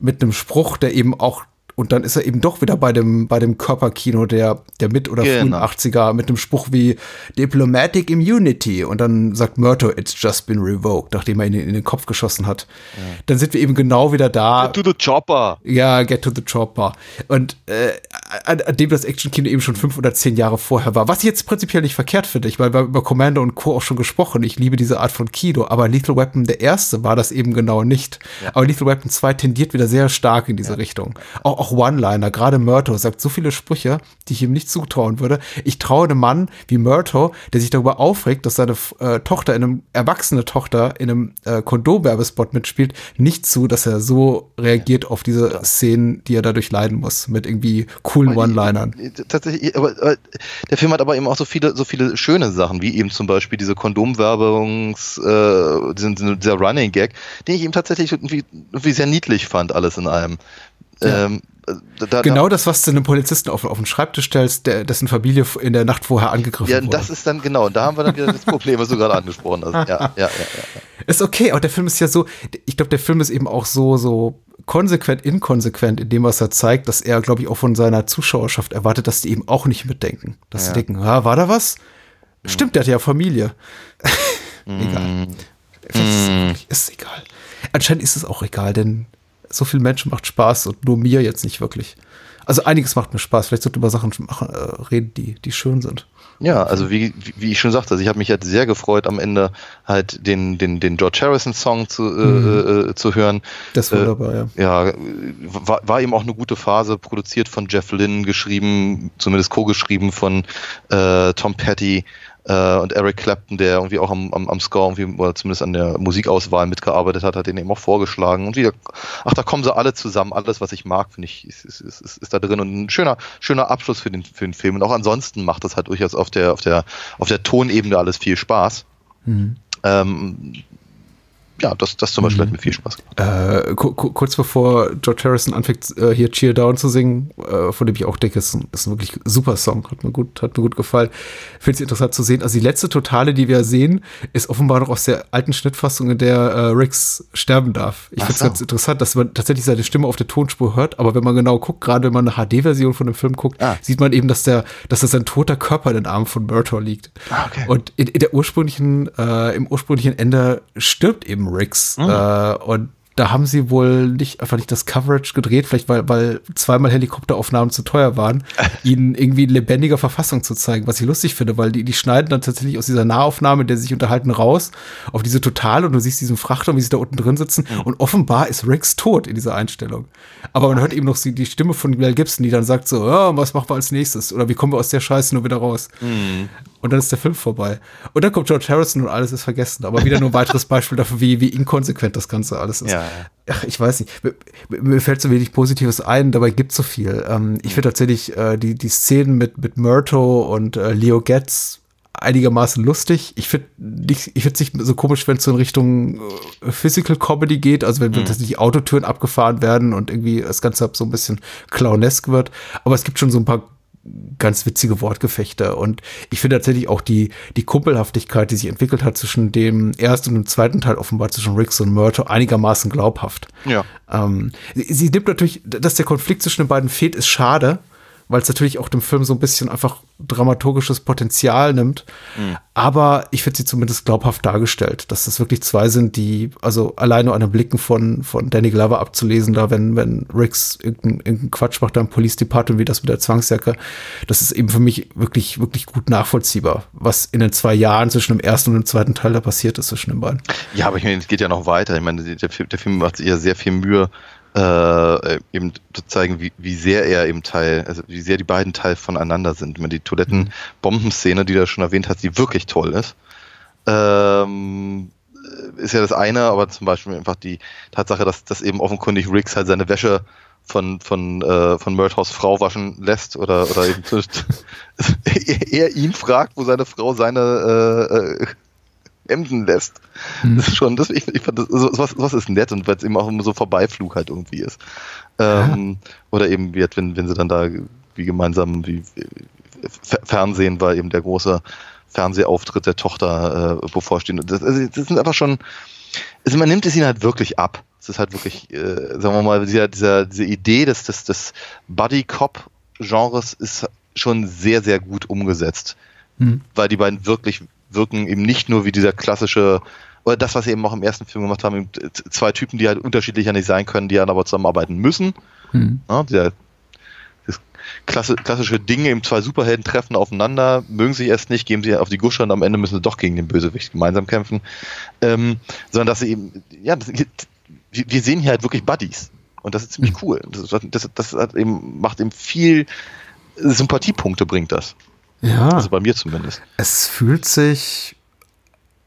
mit einem Spruch, der eben auch und dann ist er eben doch wieder bei dem, bei dem Körperkino der, der mit- oder frühen Genau. 80er mit dem Spruch wie Diplomatic Immunity. Und dann sagt Murto, it's just been revoked, nachdem er ihn in den Kopf geschossen hat. Dann sind wir eben genau wieder da. to the chopper. Ja, Get to the Chopper. Und äh, an, an dem das Actionkino eben schon fünf oder zehn Jahre vorher war. Was ich jetzt prinzipiell nicht verkehrt finde. Ich meine, wir haben über Commander und Co. auch schon gesprochen. Ich liebe diese Art von Kino. Aber Lethal Weapon, der erste, war das eben genau nicht. Aber Lethal Weapon 2 tendiert wieder sehr stark in diese Richtung. Auch, auch One-Liner. Gerade Murto sagt so viele Sprüche, die ich ihm nicht zutrauen würde. Ich traue einem Mann wie Murto, der sich darüber aufregt, dass seine äh, Tochter in einem, erwachsene Tochter in einem äh, Kondomwerbespot mitspielt, nicht zu, dass er so reagiert auf diese Szenen, die er dadurch leiden muss, mit irgendwie coolen One-Linern. Tatsächlich, aber, aber der Film hat aber eben auch so viele, so viele schöne Sachen, wie eben zum Beispiel diese Kondomwerbungs, äh, diesen, dieser Running Gag, den ich eben tatsächlich irgendwie, irgendwie sehr niedlich fand, alles in allem. Ja. Ähm, da, Genau das, was du einem Polizisten auf, auf den Schreibtisch stellst, der, dessen Familie in der Nacht vorher angegriffen Ja, wurde. das ist dann genau, da haben wir dann wieder das Problem, was du gerade angesprochen hast. Ja, ja, ja, ja. Ist okay, aber der Film ist ja so, ich glaube, der Film ist eben auch so, so konsequent inkonsequent in dem, was er zeigt, dass er, glaube ich, auch von seiner Zuschauerschaft erwartet, dass die eben auch nicht mitdenken. Dass sie denken, ah, war da was? Stimmt, der hat ja Familie. egal. Vielleicht ist, es wirklich- ist egal. Anscheinend ist es auch egal, denn so viel Menschen macht Spaß und nur mir jetzt nicht wirklich. Also einiges macht mir Spaß. Vielleicht sollte über Sachen machen, äh, reden, die, die schön sind. Ja, also wie, wie- ich schon sagte, also ich habe mich halt sehr gefreut, am Ende halt den, den, den George Harrison-Song zu, äh, äh, zu hören. Das war Äh, dabei, ja. Ja, äh, war, war eben auch eine gute Phase, produziert von Jeff Lynne, geschrieben, zumindest co-geschrieben von äh, Tom Petty äh, und Eric Clapton, der irgendwie auch am, am, am Score irgendwie, oder zumindest an der Musikauswahl mitgearbeitet hat, hat den eben auch vorgeschlagen. Und wieder, ach, da kommen sie alle zusammen, alles, was ich mag, finde ich, ist, ist, ist, ist, da drin und ein schöner, schöner Abschluss für den, für den Film. Und auch ansonsten macht das halt durchaus auf der, auf der, auf der Tonebene alles viel Spaß. Ähm, ja, das, das zum Beispiel hat mir viel Spaß gemacht. Äh, ku- ku- kurz bevor George Harrison anfängt, äh, hier Cheer Down zu singen, äh, von dem ich auch denke, ist ein, ist ein wirklich super Song, hat mir gut, hat mir gut gefallen. Finde es interessant zu sehen. Also die letzte Totale, die wir sehen, ist offenbar noch aus der alten Schnittfassung, in der äh, Rix sterben darf. Ich finde es so. ganz interessant, dass man tatsächlich seine Stimme auf der Tonspur hört, aber wenn man genau guckt, gerade wenn man eine HD-Version von dem Film guckt, Ah. sieht man eben, dass der, dass das ein toter Körper in den Armen von Murtaugh liegt. Ah, okay. Und in, in der ursprünglichen, äh, im ursprünglichen Ende stirbt eben Riggs. Ah. Äh, und da haben sie wohl nicht, einfach nicht das Coverage gedreht, vielleicht weil, weil zweimal Helikopteraufnahmen zu teuer waren, ihnen irgendwie in lebendiger Verfassung zu zeigen, was ich lustig finde, weil die, die schneiden dann tatsächlich aus dieser Nahaufnahme, der sie sich unterhalten, raus auf diese Total und du siehst diesen Frachter, und wie sie da unten drin sitzen und offenbar ist Riggs tot in dieser Einstellung. Aber man hört eben noch die, Stimme von Mel Gibson, die dann sagt so, ja, was machen wir als nächstes? Oder wie kommen wir aus der Scheiße nur wieder raus? Und dann ist der Film vorbei. Und dann kommt George Harrison und alles ist vergessen. Aber wieder nur ein weiteres Beispiel dafür, wie, wie inkonsequent das Ganze alles ist. Ja. Ach, ich weiß nicht. Mir, mir fällt so wenig Positives ein, dabei gibt so viel. Ähm, ich finde tatsächlich äh, die, die Szenen mit, mit Murto und äh, Leo Getz einigermaßen lustig. Ich finde ich es nicht so komisch, wenn es so in Richtung äh, Physical Comedy geht, also wenn mhm. die Autotüren abgefahren werden und irgendwie das Ganze so ein bisschen clownesk wird. Aber es gibt schon so ein paar ganz witzige Wortgefechte. Und ich finde tatsächlich auch die, die Kumpelhaftigkeit, die sich entwickelt hat zwischen dem ersten und dem zweiten Teil, offenbar zwischen Riggs und Murto, einigermaßen glaubhaft. Ja. Ähm, sie, sie nimmt natürlich, dass der Konflikt zwischen den beiden fehlt, ist schade weil es natürlich auch dem Film so ein bisschen einfach dramaturgisches Potenzial nimmt. Mhm. Aber ich finde sie zumindest glaubhaft dargestellt, dass das wirklich zwei sind, die, also allein nur an den Blicken von, von Danny Glover abzulesen, da wenn, wenn Riggs irgendeinen irgendein Quatsch macht am Police Department, wie das mit der Zwangsjacke, das ist eben für mich wirklich, wirklich gut nachvollziehbar, was in den zwei Jahren zwischen dem ersten und dem zweiten Teil da passiert ist zwischen den beiden. Ja, aber ich meine, es geht ja noch weiter. Ich meine, der, der Film macht sich ja sehr viel Mühe, äh, eben zu zeigen, wie, wie sehr er eben Teil, also wie sehr die beiden Teil voneinander sind. Die Toilettenbombenszene, die du schon erwähnt hast, die wirklich toll ist, ähm, ist ja das eine, aber zum Beispiel einfach die Tatsache, dass, dass eben offenkundig Riggs halt seine Wäsche von, von, äh, von Murthaus Frau waschen lässt oder, oder eben er ihn fragt, wo seine Frau seine enden lässt. Mhm. Das ist schon, das, ich, ich fand das, so, was, was ist nett und weil es eben auch immer so Vorbeiflug halt irgendwie ist. Ähm, ja. Oder eben, wie, wenn, wenn sie dann da wie gemeinsam wie, Fernsehen war eben der große Fernsehauftritt der Tochter äh, bevorstehen. Das, also, das sind einfach schon, also man nimmt es ihnen halt wirklich ab. Es ist halt wirklich, äh, sagen wir mal, dieser, dieser, diese Idee des, des, des Buddy-Cop-Genres ist schon sehr, sehr gut umgesetzt. Mhm. Weil die beiden wirklich wirken eben nicht nur wie dieser klassische, oder das, was sie eben auch im ersten Film gemacht haben, zwei Typen, die halt unterschiedlicher nicht sein können, die dann aber zusammenarbeiten müssen. Mhm. Ja, dieser, das klassische Dinge, eben zwei Superhelden treffen aufeinander, mögen sich erst nicht, geben sie auf die Gusche und am Ende müssen sie doch gegen den Bösewicht gemeinsam kämpfen. Ähm, sondern dass sie eben, ja, das, wir sehen hier halt wirklich Buddies. Und das ist ziemlich mhm. cool. Das, das, das eben, macht eben viel Sympathiepunkte, bringt das. Ja. Also bei mir zumindest. Es fühlt sich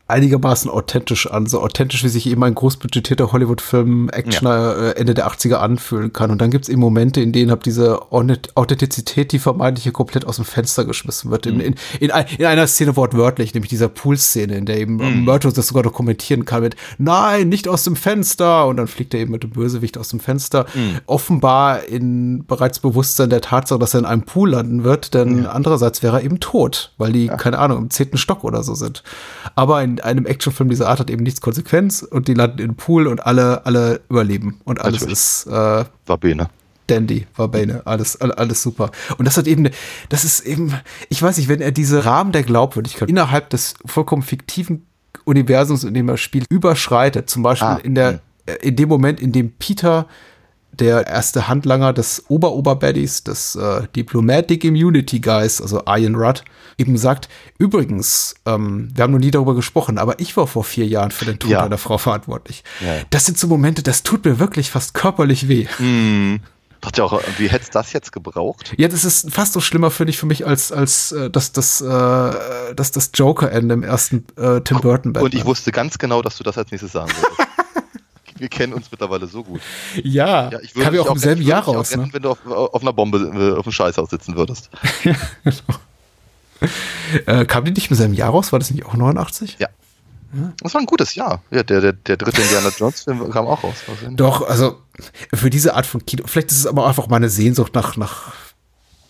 einigermaßen authentisch an, so authentisch, wie sich eben ein großbudgetierter Hollywood-Film Actioner ja. Äh, Ende der 80er anfühlen kann. Und dann gibt es eben Momente, in denen hab diese Authentizität, die vermeintliche, komplett aus dem Fenster geschmissen wird. Mhm. In, in, in, in, einer Szene wortwörtlich, nämlich dieser Pool-Szene, in der eben mhm. Murto das sogar dokumentieren kann mit Nein, nicht aus dem Fenster! Und dann fliegt er eben mit dem Bösewicht aus dem Fenster. Mhm. Offenbar in bereits Bewusstsein der Tatsache, dass er in einem Pool landen wird, denn andererseits wäre er eben tot, weil die, ja. keine Ahnung, im zehnten Stock oder so sind. Aber in einem Actionfilm dieser Art hat eben nichts Konsequenz und die landen im Pool und alle, alle überleben und alles Natürlich. ist äh, war Bene. Dandy, war Bane, alles, alles super. Und das hat eben, das ist eben, ich weiß nicht, wenn er diese Rahmen der Glaubwürdigkeit innerhalb des vollkommen fiktiven Universums, in dem er spielt, überschreitet, zum Beispiel ah, in der, hm. in dem Moment, in dem Peter der erste Handlanger des Ober-Ober-Baddies, des äh, Diplomatic Immunity Guys, also Ian Rudd, eben sagt, übrigens, ähm, wir haben noch nie darüber gesprochen, aber ich war vor vier Jahren für den Tod ja. einer Frau verantwortlich. Ja. Das sind so Momente, das tut mir wirklich fast körperlich weh. Mm. Dachte auch, wie hättest du das jetzt gebraucht? Ja, das ist fast so schlimmer, finde ich, für mich, als, als äh, das, das, äh, das, das Joker-Ende im ersten äh, Tim Burton Batman. Und ich wusste ganz genau, dass du das als nächstes sagen würdest. wir kennen uns mittlerweile so gut. Ja, ja ich kam ja auch im selben Jahr raus. Retten, ne? Wenn du auf, auf einer Bombe äh, auf dem Scheißhaus sitzen würdest. ja, genau. Äh, kam die nicht im selben Jahr raus? War das nicht auch 89? Ja. ja. Das war ein gutes Jahr. Ja, der, der, der dritte Indiana Jones-Film kam auch raus. Doch, also für diese Art von Kino, vielleicht ist es aber einfach meine Sehnsucht nach, nach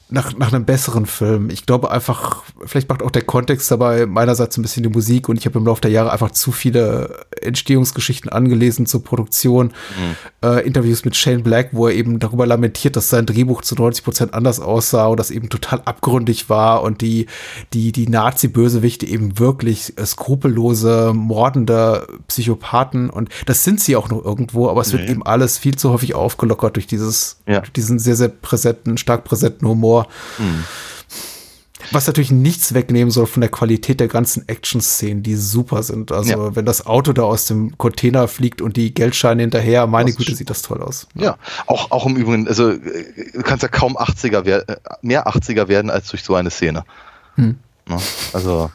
nach, nach einem besseren Film. Ich glaube einfach, vielleicht macht auch der Kontext dabei meinerseits ein bisschen die Musik und ich habe im Laufe der Jahre einfach zu viele Entstehungsgeschichten angelesen zur Produktion. Mhm. Äh, Interviews mit Shane Black, wo er eben darüber lamentiert, dass sein Drehbuch zu 90 Prozent anders aussah und das eben total abgründig war und die, die, die Nazi-Bösewichte eben wirklich äh, skrupellose, mordende Psychopathen und das sind sie auch noch irgendwo, aber es nee. wird eben alles viel zu häufig aufgelockert durch dieses, ja. durch diesen sehr, sehr präsenten, stark präsenten Humor vor. Mhm. Was natürlich nichts wegnehmen soll von der Qualität der ganzen Action-Szenen, die super sind. Also, ja. wenn das Auto da aus dem Container fliegt und die Geldscheine hinterher, meine Güte, sieht das toll aus. Ja. ja, auch, auch im Übrigen, also, du kannst ja kaum 80er werden, mehr 80er werden als durch so eine Szene. Hm. Ne? Also,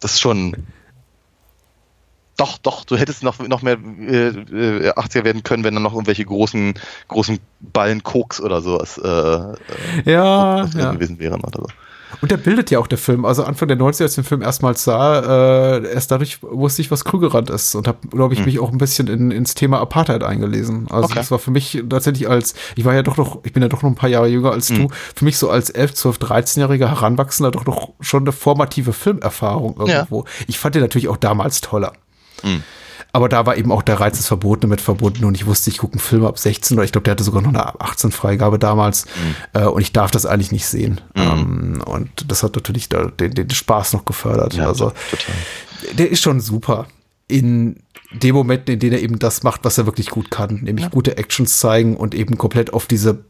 das ist schon, doch, doch, du hättest noch, noch mehr äh, 80er äh, werden können, wenn dann noch irgendwelche großen, großen Ballen Koks oder sowas äh, ja, ja. gewesen wären oder so. Und der bildet ja auch der Film. Also Anfang der 90er, als ich den Film erstmals sah, äh, erst dadurch wusste ich, was Krügerrand ist und habe, glaube ich, mich auch ein bisschen in, ins Thema Apartheid eingelesen. Also Okay. das war für mich tatsächlich als, ich war ja doch noch, ich bin ja doch noch ein paar Jahre jünger als du, für mich so als 11, 12, 13-jähriger Heranwachsender doch noch schon eine formative Filmerfahrung irgendwo. Ich fand den natürlich auch damals toller. Aber da war eben auch der Reiz des Verbotenen mit verbunden und ich wusste, ich gucke einen Film ab 16 oder ich glaube, der hatte sogar noch eine 18-Freigabe damals äh, und ich darf das eigentlich nicht sehen. Ähm, und das hat natürlich da den, den Spaß noch gefördert. Ja, also total. der ist schon super in dem Momenten, in denen er eben das macht, was er wirklich gut kann, nämlich gute Actions zeigen und eben komplett auf diese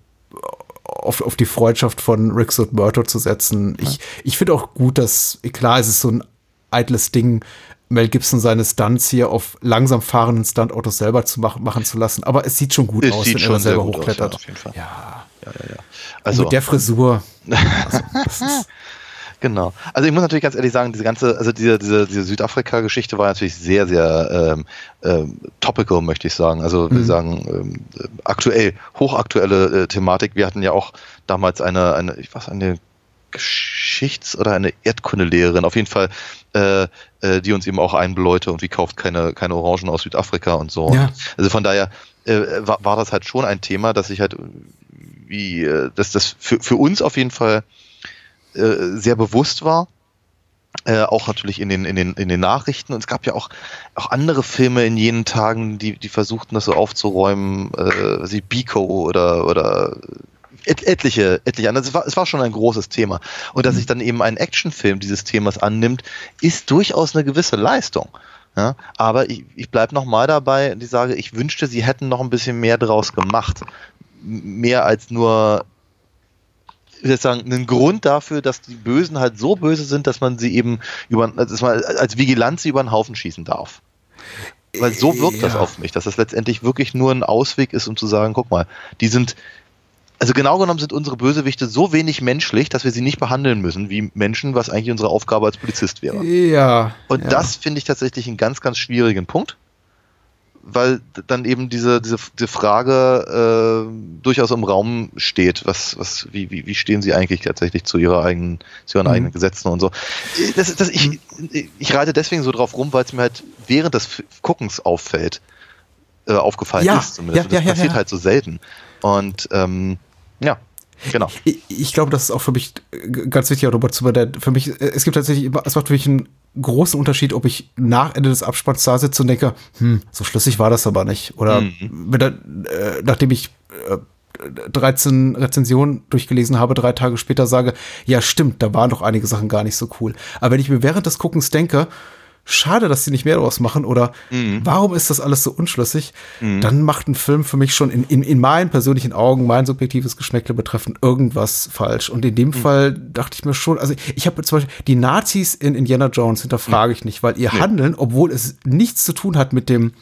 auf, auf die Freundschaft von Rix und Murto zu setzen. Ich, ich finde auch gut, dass, klar, es ist so ein eitles Ding, Mel Gibson seine Stunts hier auf langsam fahrenden Stuntautos selber zu machen, machen zu lassen. Aber es sieht schon gut Es aus, wenn er selber sehr gut aus, hochklettert. ja. Ja. Ja, ja. Also Also, mit der Frisur. Also, Genau. Also ich muss natürlich ganz ehrlich sagen, diese ganze, also diese, diese, diese Südafrika-Geschichte war natürlich sehr, sehr ähm, ähm, topical, möchte ich sagen. Also wir sagen ähm, äh, aktuell, hochaktuelle äh, Thematik. Wir hatten ja auch damals eine, eine, ich weiß, eine Geschichts- oder eine Erdkundelehrerin, auf jeden Fall, äh, äh, die uns eben auch einbläute und wie kauft keine, keine Orangen aus Südafrika und so. Ja. Also von daher äh, war, war das halt schon ein Thema, dass ich halt wie, äh, dass das für, für uns auf jeden Fall äh, sehr bewusst war. Äh, auch natürlich in den, in, den, in den Nachrichten. Und es gab ja auch, auch andere Filme in jenen Tagen, die, die versuchten, das so aufzuräumen, äh, wie Biko oder, oder et, etliche, etliche andere. Es war, es war schon ein großes Thema. Und dass sich dann eben ein Actionfilm dieses Themas annimmt, ist durchaus eine gewisse Leistung. Ja, aber ich, ich bleibe nochmal dabei und ich sage, ich wünschte, sie hätten noch ein bisschen mehr draus gemacht. Mehr als nur ich würde sagen, einen Grund dafür, dass die Bösen halt so böse sind, dass man sie eben über, dass man als Vigilant sie über den Haufen schießen darf. Weil so wirkt das Ja. auf mich, dass das letztendlich wirklich nur ein Ausweg ist, um zu sagen, guck mal, die sind, also genau genommen sind unsere Bösewichte so wenig menschlich, dass wir sie nicht behandeln müssen wie Menschen, was eigentlich unsere Aufgabe als Polizist wäre. ja. Und ja. das finde ich tatsächlich einen ganz, ganz schwierigen Punkt, weil dann eben diese, diese, diese Frage äh, durchaus im Raum steht, was, was, wie, wie, wie stehen sie eigentlich tatsächlich zu ihrer eigenen, zu ihren Mhm. eigenen Gesetzen und so. Das, das, ich, ich reite deswegen so drauf rum, weil es mir halt während des Guckens auffällt, äh, aufgefallen Ja, ist zumindest. ja, das passiert halt so selten. Und ähm, ja, genau. Ich, ich glaube, das ist auch für mich g- ganz wichtig, Robert Zuber, der für mich, äh, es gibt tatsächlich es macht für mich einen großen Unterschied, ob ich nach Ende des Abspanns da sitze und denke, hm, so schlüssig war das aber nicht. Oder wenn dann, äh, nachdem ich äh, 13 Rezensionen durchgelesen habe, drei Tage später sage, ja stimmt, da waren doch einige Sachen gar nicht so cool. Aber wenn ich mir während des Guckens denke, schade, dass sie nicht mehr daraus machen oder warum ist das alles so unschlüssig, dann macht ein Film für mich schon in, in, in meinen persönlichen Augen, mein subjektives Geschmäckle betreffend irgendwas falsch. Und in dem Fall dachte ich mir schon, also ich habe zum Beispiel die Nazis in Indiana Jones hinterfrage ich nicht, weil ihr Handeln, obwohl es nichts zu tun hat mit dem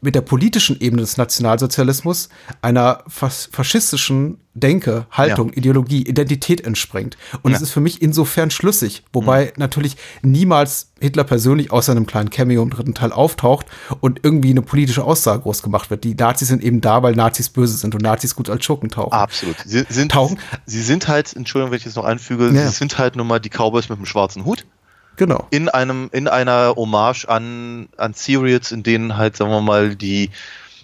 mit der politischen Ebene des Nationalsozialismus einer fas faschistischen Denke, Haltung, Ideologie, Identität entspringt. Und es ist für mich insofern schlüssig, wobei natürlich niemals Hitler persönlich außer einem kleinen Cameo im dritten Teil auftaucht und irgendwie eine politische Aussage groß gemacht wird. Die Nazis sind eben da, weil Nazis böse sind und Nazis gut als Schurken tauchen. Absolut. Sie sind, Tauchen? sie sind halt, Entschuldigung, wenn ich das noch einfüge, Ja. sie sind halt nun mal die Cowboys mit dem schwarzen Hut. Genau. in einem, in einer Hommage an, an Serials, in denen halt, sagen wir mal, die,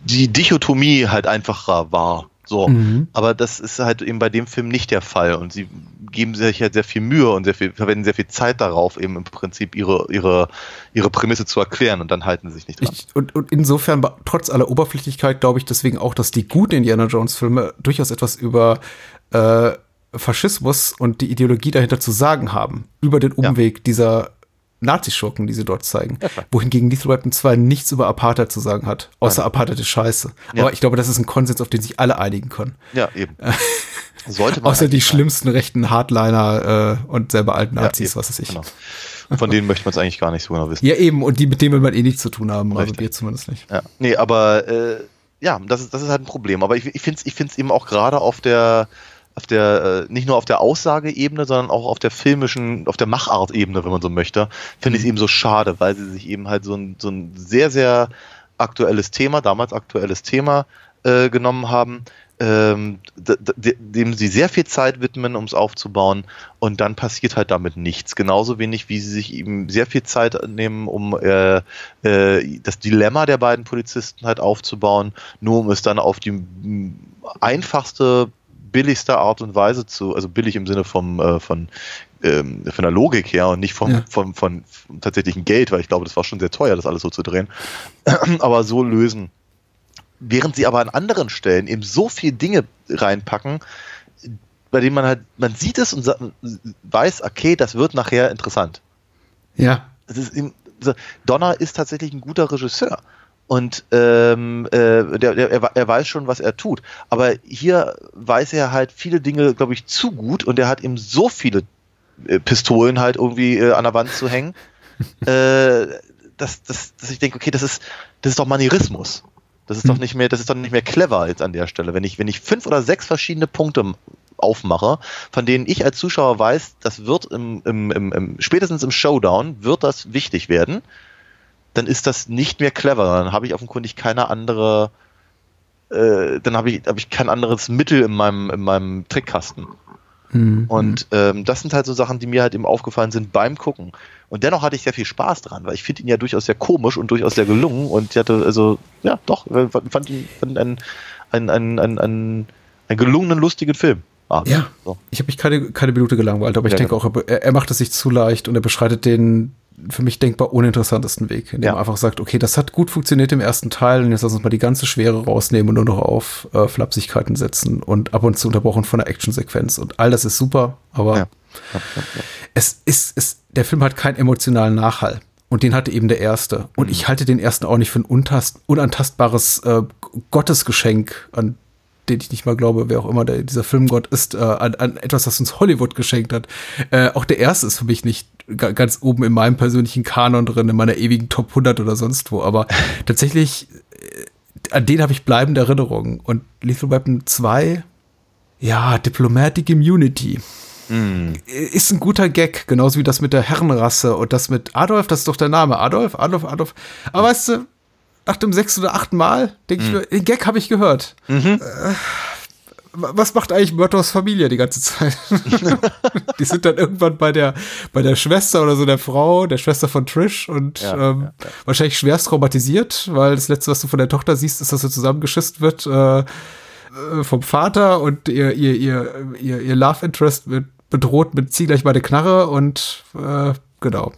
die Dichotomie halt einfacher war. So. Mhm. Aber das ist halt eben bei dem Film nicht der Fall. Und sie geben sich halt sehr viel Mühe und sehr viel, verwenden sehr viel Zeit darauf, eben im Prinzip ihre, ihre, ihre Prämisse zu erklären und dann halten sie sich nicht dran. Ich, und, und insofern, trotz aller Oberflächlichkeit, glaube ich deswegen auch, dass die guten Indiana Jones-Filme durchaus etwas über äh, Faschismus und die Ideologie dahinter zu sagen haben. Über den Umweg dieser Nazischurken, die sie dort zeigen. Wohingegen Lethal Weapon 2 nichts über Apartheid zu sagen hat. Außer Apartheid ist scheiße. Ja. Aber ich glaube, das ist ein Konsens, auf den sich alle einigen können. Ja, eben. Sollte man Außer die sein. schlimmsten rechten Hardliner äh, und selber alten Ja, Nazis, eben. was weiß ich. Genau. Von denen möchte man es eigentlich gar nicht so genau wissen. Ja, eben. Und die, mit denen will man eh nichts zu tun haben. Also Richtig. wir zumindest nicht. Ja, nee, aber äh, ja, das ist, das ist halt ein Problem. Aber ich, ich finde es ich find's eben auch gerade auf der, auf der, äh, nicht nur auf der Aussageebene, sondern auch auf der filmischen, auf der Machartebene, wenn man so möchte, finde ich es eben so schade, weil sie sich eben halt so ein, so ein sehr, sehr aktuelles Thema, damals aktuelles Thema äh, genommen haben, ähm, dem sie sehr viel Zeit widmen, um es aufzubauen. Und dann passiert halt damit nichts. Genauso wenig, wie sie sich eben sehr viel Zeit nehmen, um äh, äh, das Dilemma der beiden Polizisten halt aufzubauen, nur um es dann auf die einfachste, billigste Art und Weise zu, also billig im Sinne vom, äh, von, ähm, von der Logik her und nicht vom, Ja. vom, von, vom tatsächlichen Geld, weil ich glaube, das war schon sehr teuer, das alles so zu drehen, aber so lösen. Während sie aber an anderen Stellen eben so viele Dinge reinpacken, bei denen man halt, man sieht es und weiß, okay, das wird nachher interessant. Ja. Ist so, Donner ist tatsächlich ein guter Regisseur. Und ähm, äh, der, der, er, er weiß schon, was er tut. Aber hier weiß er halt viele Dinge, glaube ich, zu gut und er hat ihm so viele äh, Pistolen halt irgendwie äh, an der Wand zu hängen, äh, dass, dass, dass ich denke, okay, das ist, das ist doch Manierismus. Das ist doch nicht mehr, das ist doch nicht mehr clever jetzt an der Stelle. Wenn ich, wenn ich fünf oder sechs verschiedene Punkte aufmache, von denen ich als Zuschauer weiß, das wird im, im, im, im spätestens im Showdown wird das wichtig werden, dann ist das nicht mehr clever. Dann habe ich offenkundig keine andere, äh, dann habe ich, habe ich kein anderes Mittel in meinem, in meinem Trickkasten. Mhm. Und ähm, das sind halt so Sachen, die mir halt eben aufgefallen sind beim Gucken. Und dennoch hatte ich sehr viel Spaß dran, weil ich finde ihn ja durchaus sehr komisch und durchaus sehr gelungen. Und ich hatte, also, ja, doch, äh, fand ihn fand einen, einen, einen, einen, einen, einen gelungenen, lustigen Film. Ah, Ja. So. Ich habe mich keine, keine Minute gelangweilt, aber ich Ja, denke auch, er, er macht es sich zu leicht und er beschreitet den für mich denkbar uninteressantesten Weg, indem Ja. er einfach sagt, okay, das hat gut funktioniert im ersten Teil und jetzt lass uns mal die ganze Schwere rausnehmen und nur noch auf äh, Flapsigkeiten setzen und ab und zu unterbrochen von der Actionsequenz und all das ist super, aber Ja. es ist, es, der Film hat keinen emotionalen Nachhall. Und den hatte eben der erste. Und ich halte den ersten auch nicht für ein untast, unantastbares äh, Gottesgeschenk, an den ich nicht mal glaube, wer auch immer der, dieser Filmgott ist, äh, an, an etwas, das uns Hollywood geschenkt hat. Äh, auch der erste ist für mich nicht ga- ganz oben in meinem persönlichen Kanon drin, in meiner ewigen Top 100 oder sonst wo. Aber tatsächlich, äh, an den habe ich bleibende Erinnerungen. Und Lethal Weapon 2, ja, Diplomatic Immunity ist ein guter Gag, genauso wie das mit der Herrenrasse und das mit Adolf, das ist doch der Name. Adolf, Adolf, Adolf. Aber weißt du, nach dem sechsten oder achten Mal denke ich mir, den Gag habe ich gehört. Äh, was macht eigentlich Murtaugh Familie die ganze Zeit? die sind dann irgendwann bei der, bei der Schwester oder so der Frau, der Schwester von Trish und Ja, ähm, wahrscheinlich schwerst traumatisiert, weil das letzte, was du von der Tochter siehst, ist, dass sie zusammengeschisst wird äh, äh, vom Vater und ihr, ihr, ihr, ihr, ihr Love Interest wird bedroht mit zieh gleich mal eine Knarre und äh, genau.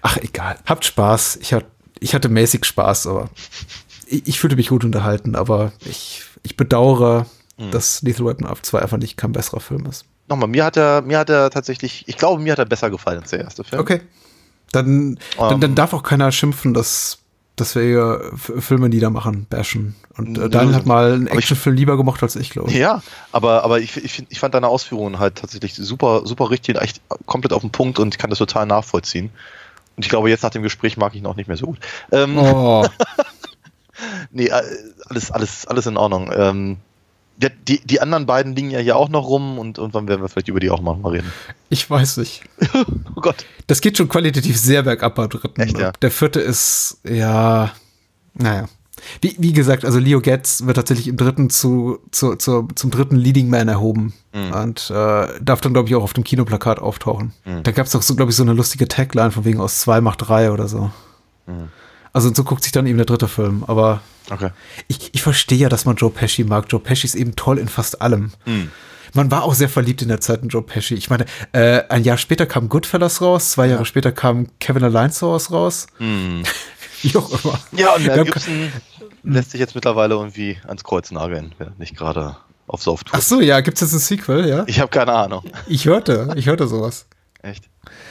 Ach, egal. Habt Spaß. Ich, hat, ich hatte mäßig Spaß, aber ich, ich fühlte mich gut unterhalten, aber ich, ich bedauere, dass Lethal Weapon 2 einfach nicht kein besserer Film ist. Nochmal, mir hat er, mir hat er tatsächlich, ich glaube, mir hat er besser gefallen als der erste Film. Okay. Dann, dann, Ähm. dann darf auch keiner schimpfen, dass, dass wir Filme niedermachen, bashen. Und äh, Daniel hat mal einen Actionfilm lieber gemacht als ich, glaube ich. Ja, aber, aber ich, ich, ich fand deine Ausführungen halt tatsächlich super, super richtig, echt komplett auf den Punkt und ich kann das total nachvollziehen. Und ich glaube, jetzt nach dem Gespräch mag ich ihn auch nicht mehr so gut. Ähm, Oh, Nee, äh, alles, alles, alles in Ordnung. Ähm, die, die anderen beiden liegen ja hier auch noch rum und irgendwann werden wir vielleicht über die auch mal reden. ich weiß nicht. Oh Gott. Das geht schon qualitativ sehr bergab beim dritten. Echt, ja? Der vierte ist, ja, naja. Wie, wie gesagt, also Leo Getz wird tatsächlich im dritten zu, zu, zu, zum dritten Leading Man erhoben Mhm. und äh, darf dann, glaube ich, auch auf dem Kinoplakat auftauchen. Da gab es auch so, glaube ich, so eine lustige Tagline von wegen aus zwei macht drei oder so. Mhm. Also und so guckt sich dann eben der dritte Film. Aber Okay. ich, ich verstehe ja, dass man Joe Pesci mag. Joe Pesci ist eben toll in fast allem. Mhm. Man war auch sehr verliebt in der Zeit in Joe Pesci. Ich meine, äh, ein Jahr später kam Goodfellas raus, zwei Jahre später kam Kevin Alliance raus. Wie auch immer. Mhm. Ja, und Mel Gibson lässt sich jetzt mittlerweile irgendwie ans Kreuz nageln, wer nicht gerade auf Sauftour. Ach so, ja, gibt's jetzt ein Sequel, ja? Ich habe keine Ahnung. Ich hörte, ich hörte sowas. Echt?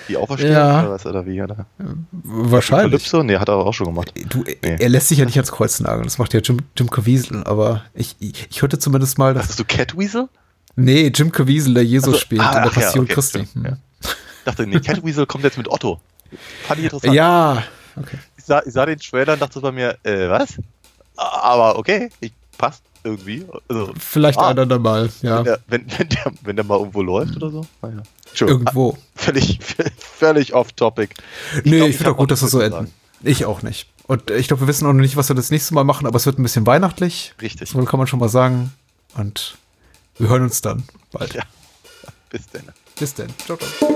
Die Auferstehung Ja. oder was? Oder wie? Oder? Wahrscheinlich. Calypso? Nee, hat er auch schon gemacht. Du, Nee. er lässt sich ja nicht ans Kreuz nageln. Das macht ja Jim, Jim Caviezel. Aber ich, ich, ich hörte zumindest mal, dass. Hast du Catweasel? Nee, Jim Caviezel, der Jesus Also, spielt ah, in der ach ja, Passion okay, Christi. stimmt, ja. Ich dachte, nee, Catweasel kommt jetzt mit Otto. Fand ich interessant. Ja, okay. Ich sah, ich sah den Trailer und dachte bei mir, äh, was? Aber okay, ich, passt irgendwie. Also, Vielleicht Ah. ein andermal, ja. wenn, der, wenn, wenn, der, wenn der mal irgendwo läuft oder so. Naja. Entschuldigung, Irgendwo. Völlig, völlig off topic. nee, glaub, ich finde auch gut, dass wir so enden. Ich auch nicht. Und ich glaube, wir wissen auch noch nicht, was wir das nächste Mal machen, aber es wird ein bisschen weihnachtlich. Richtig. So kann man schon mal sagen. Und wir hören uns dann bald. Ja. Bis dann. Bis dann. Ciao, ciao.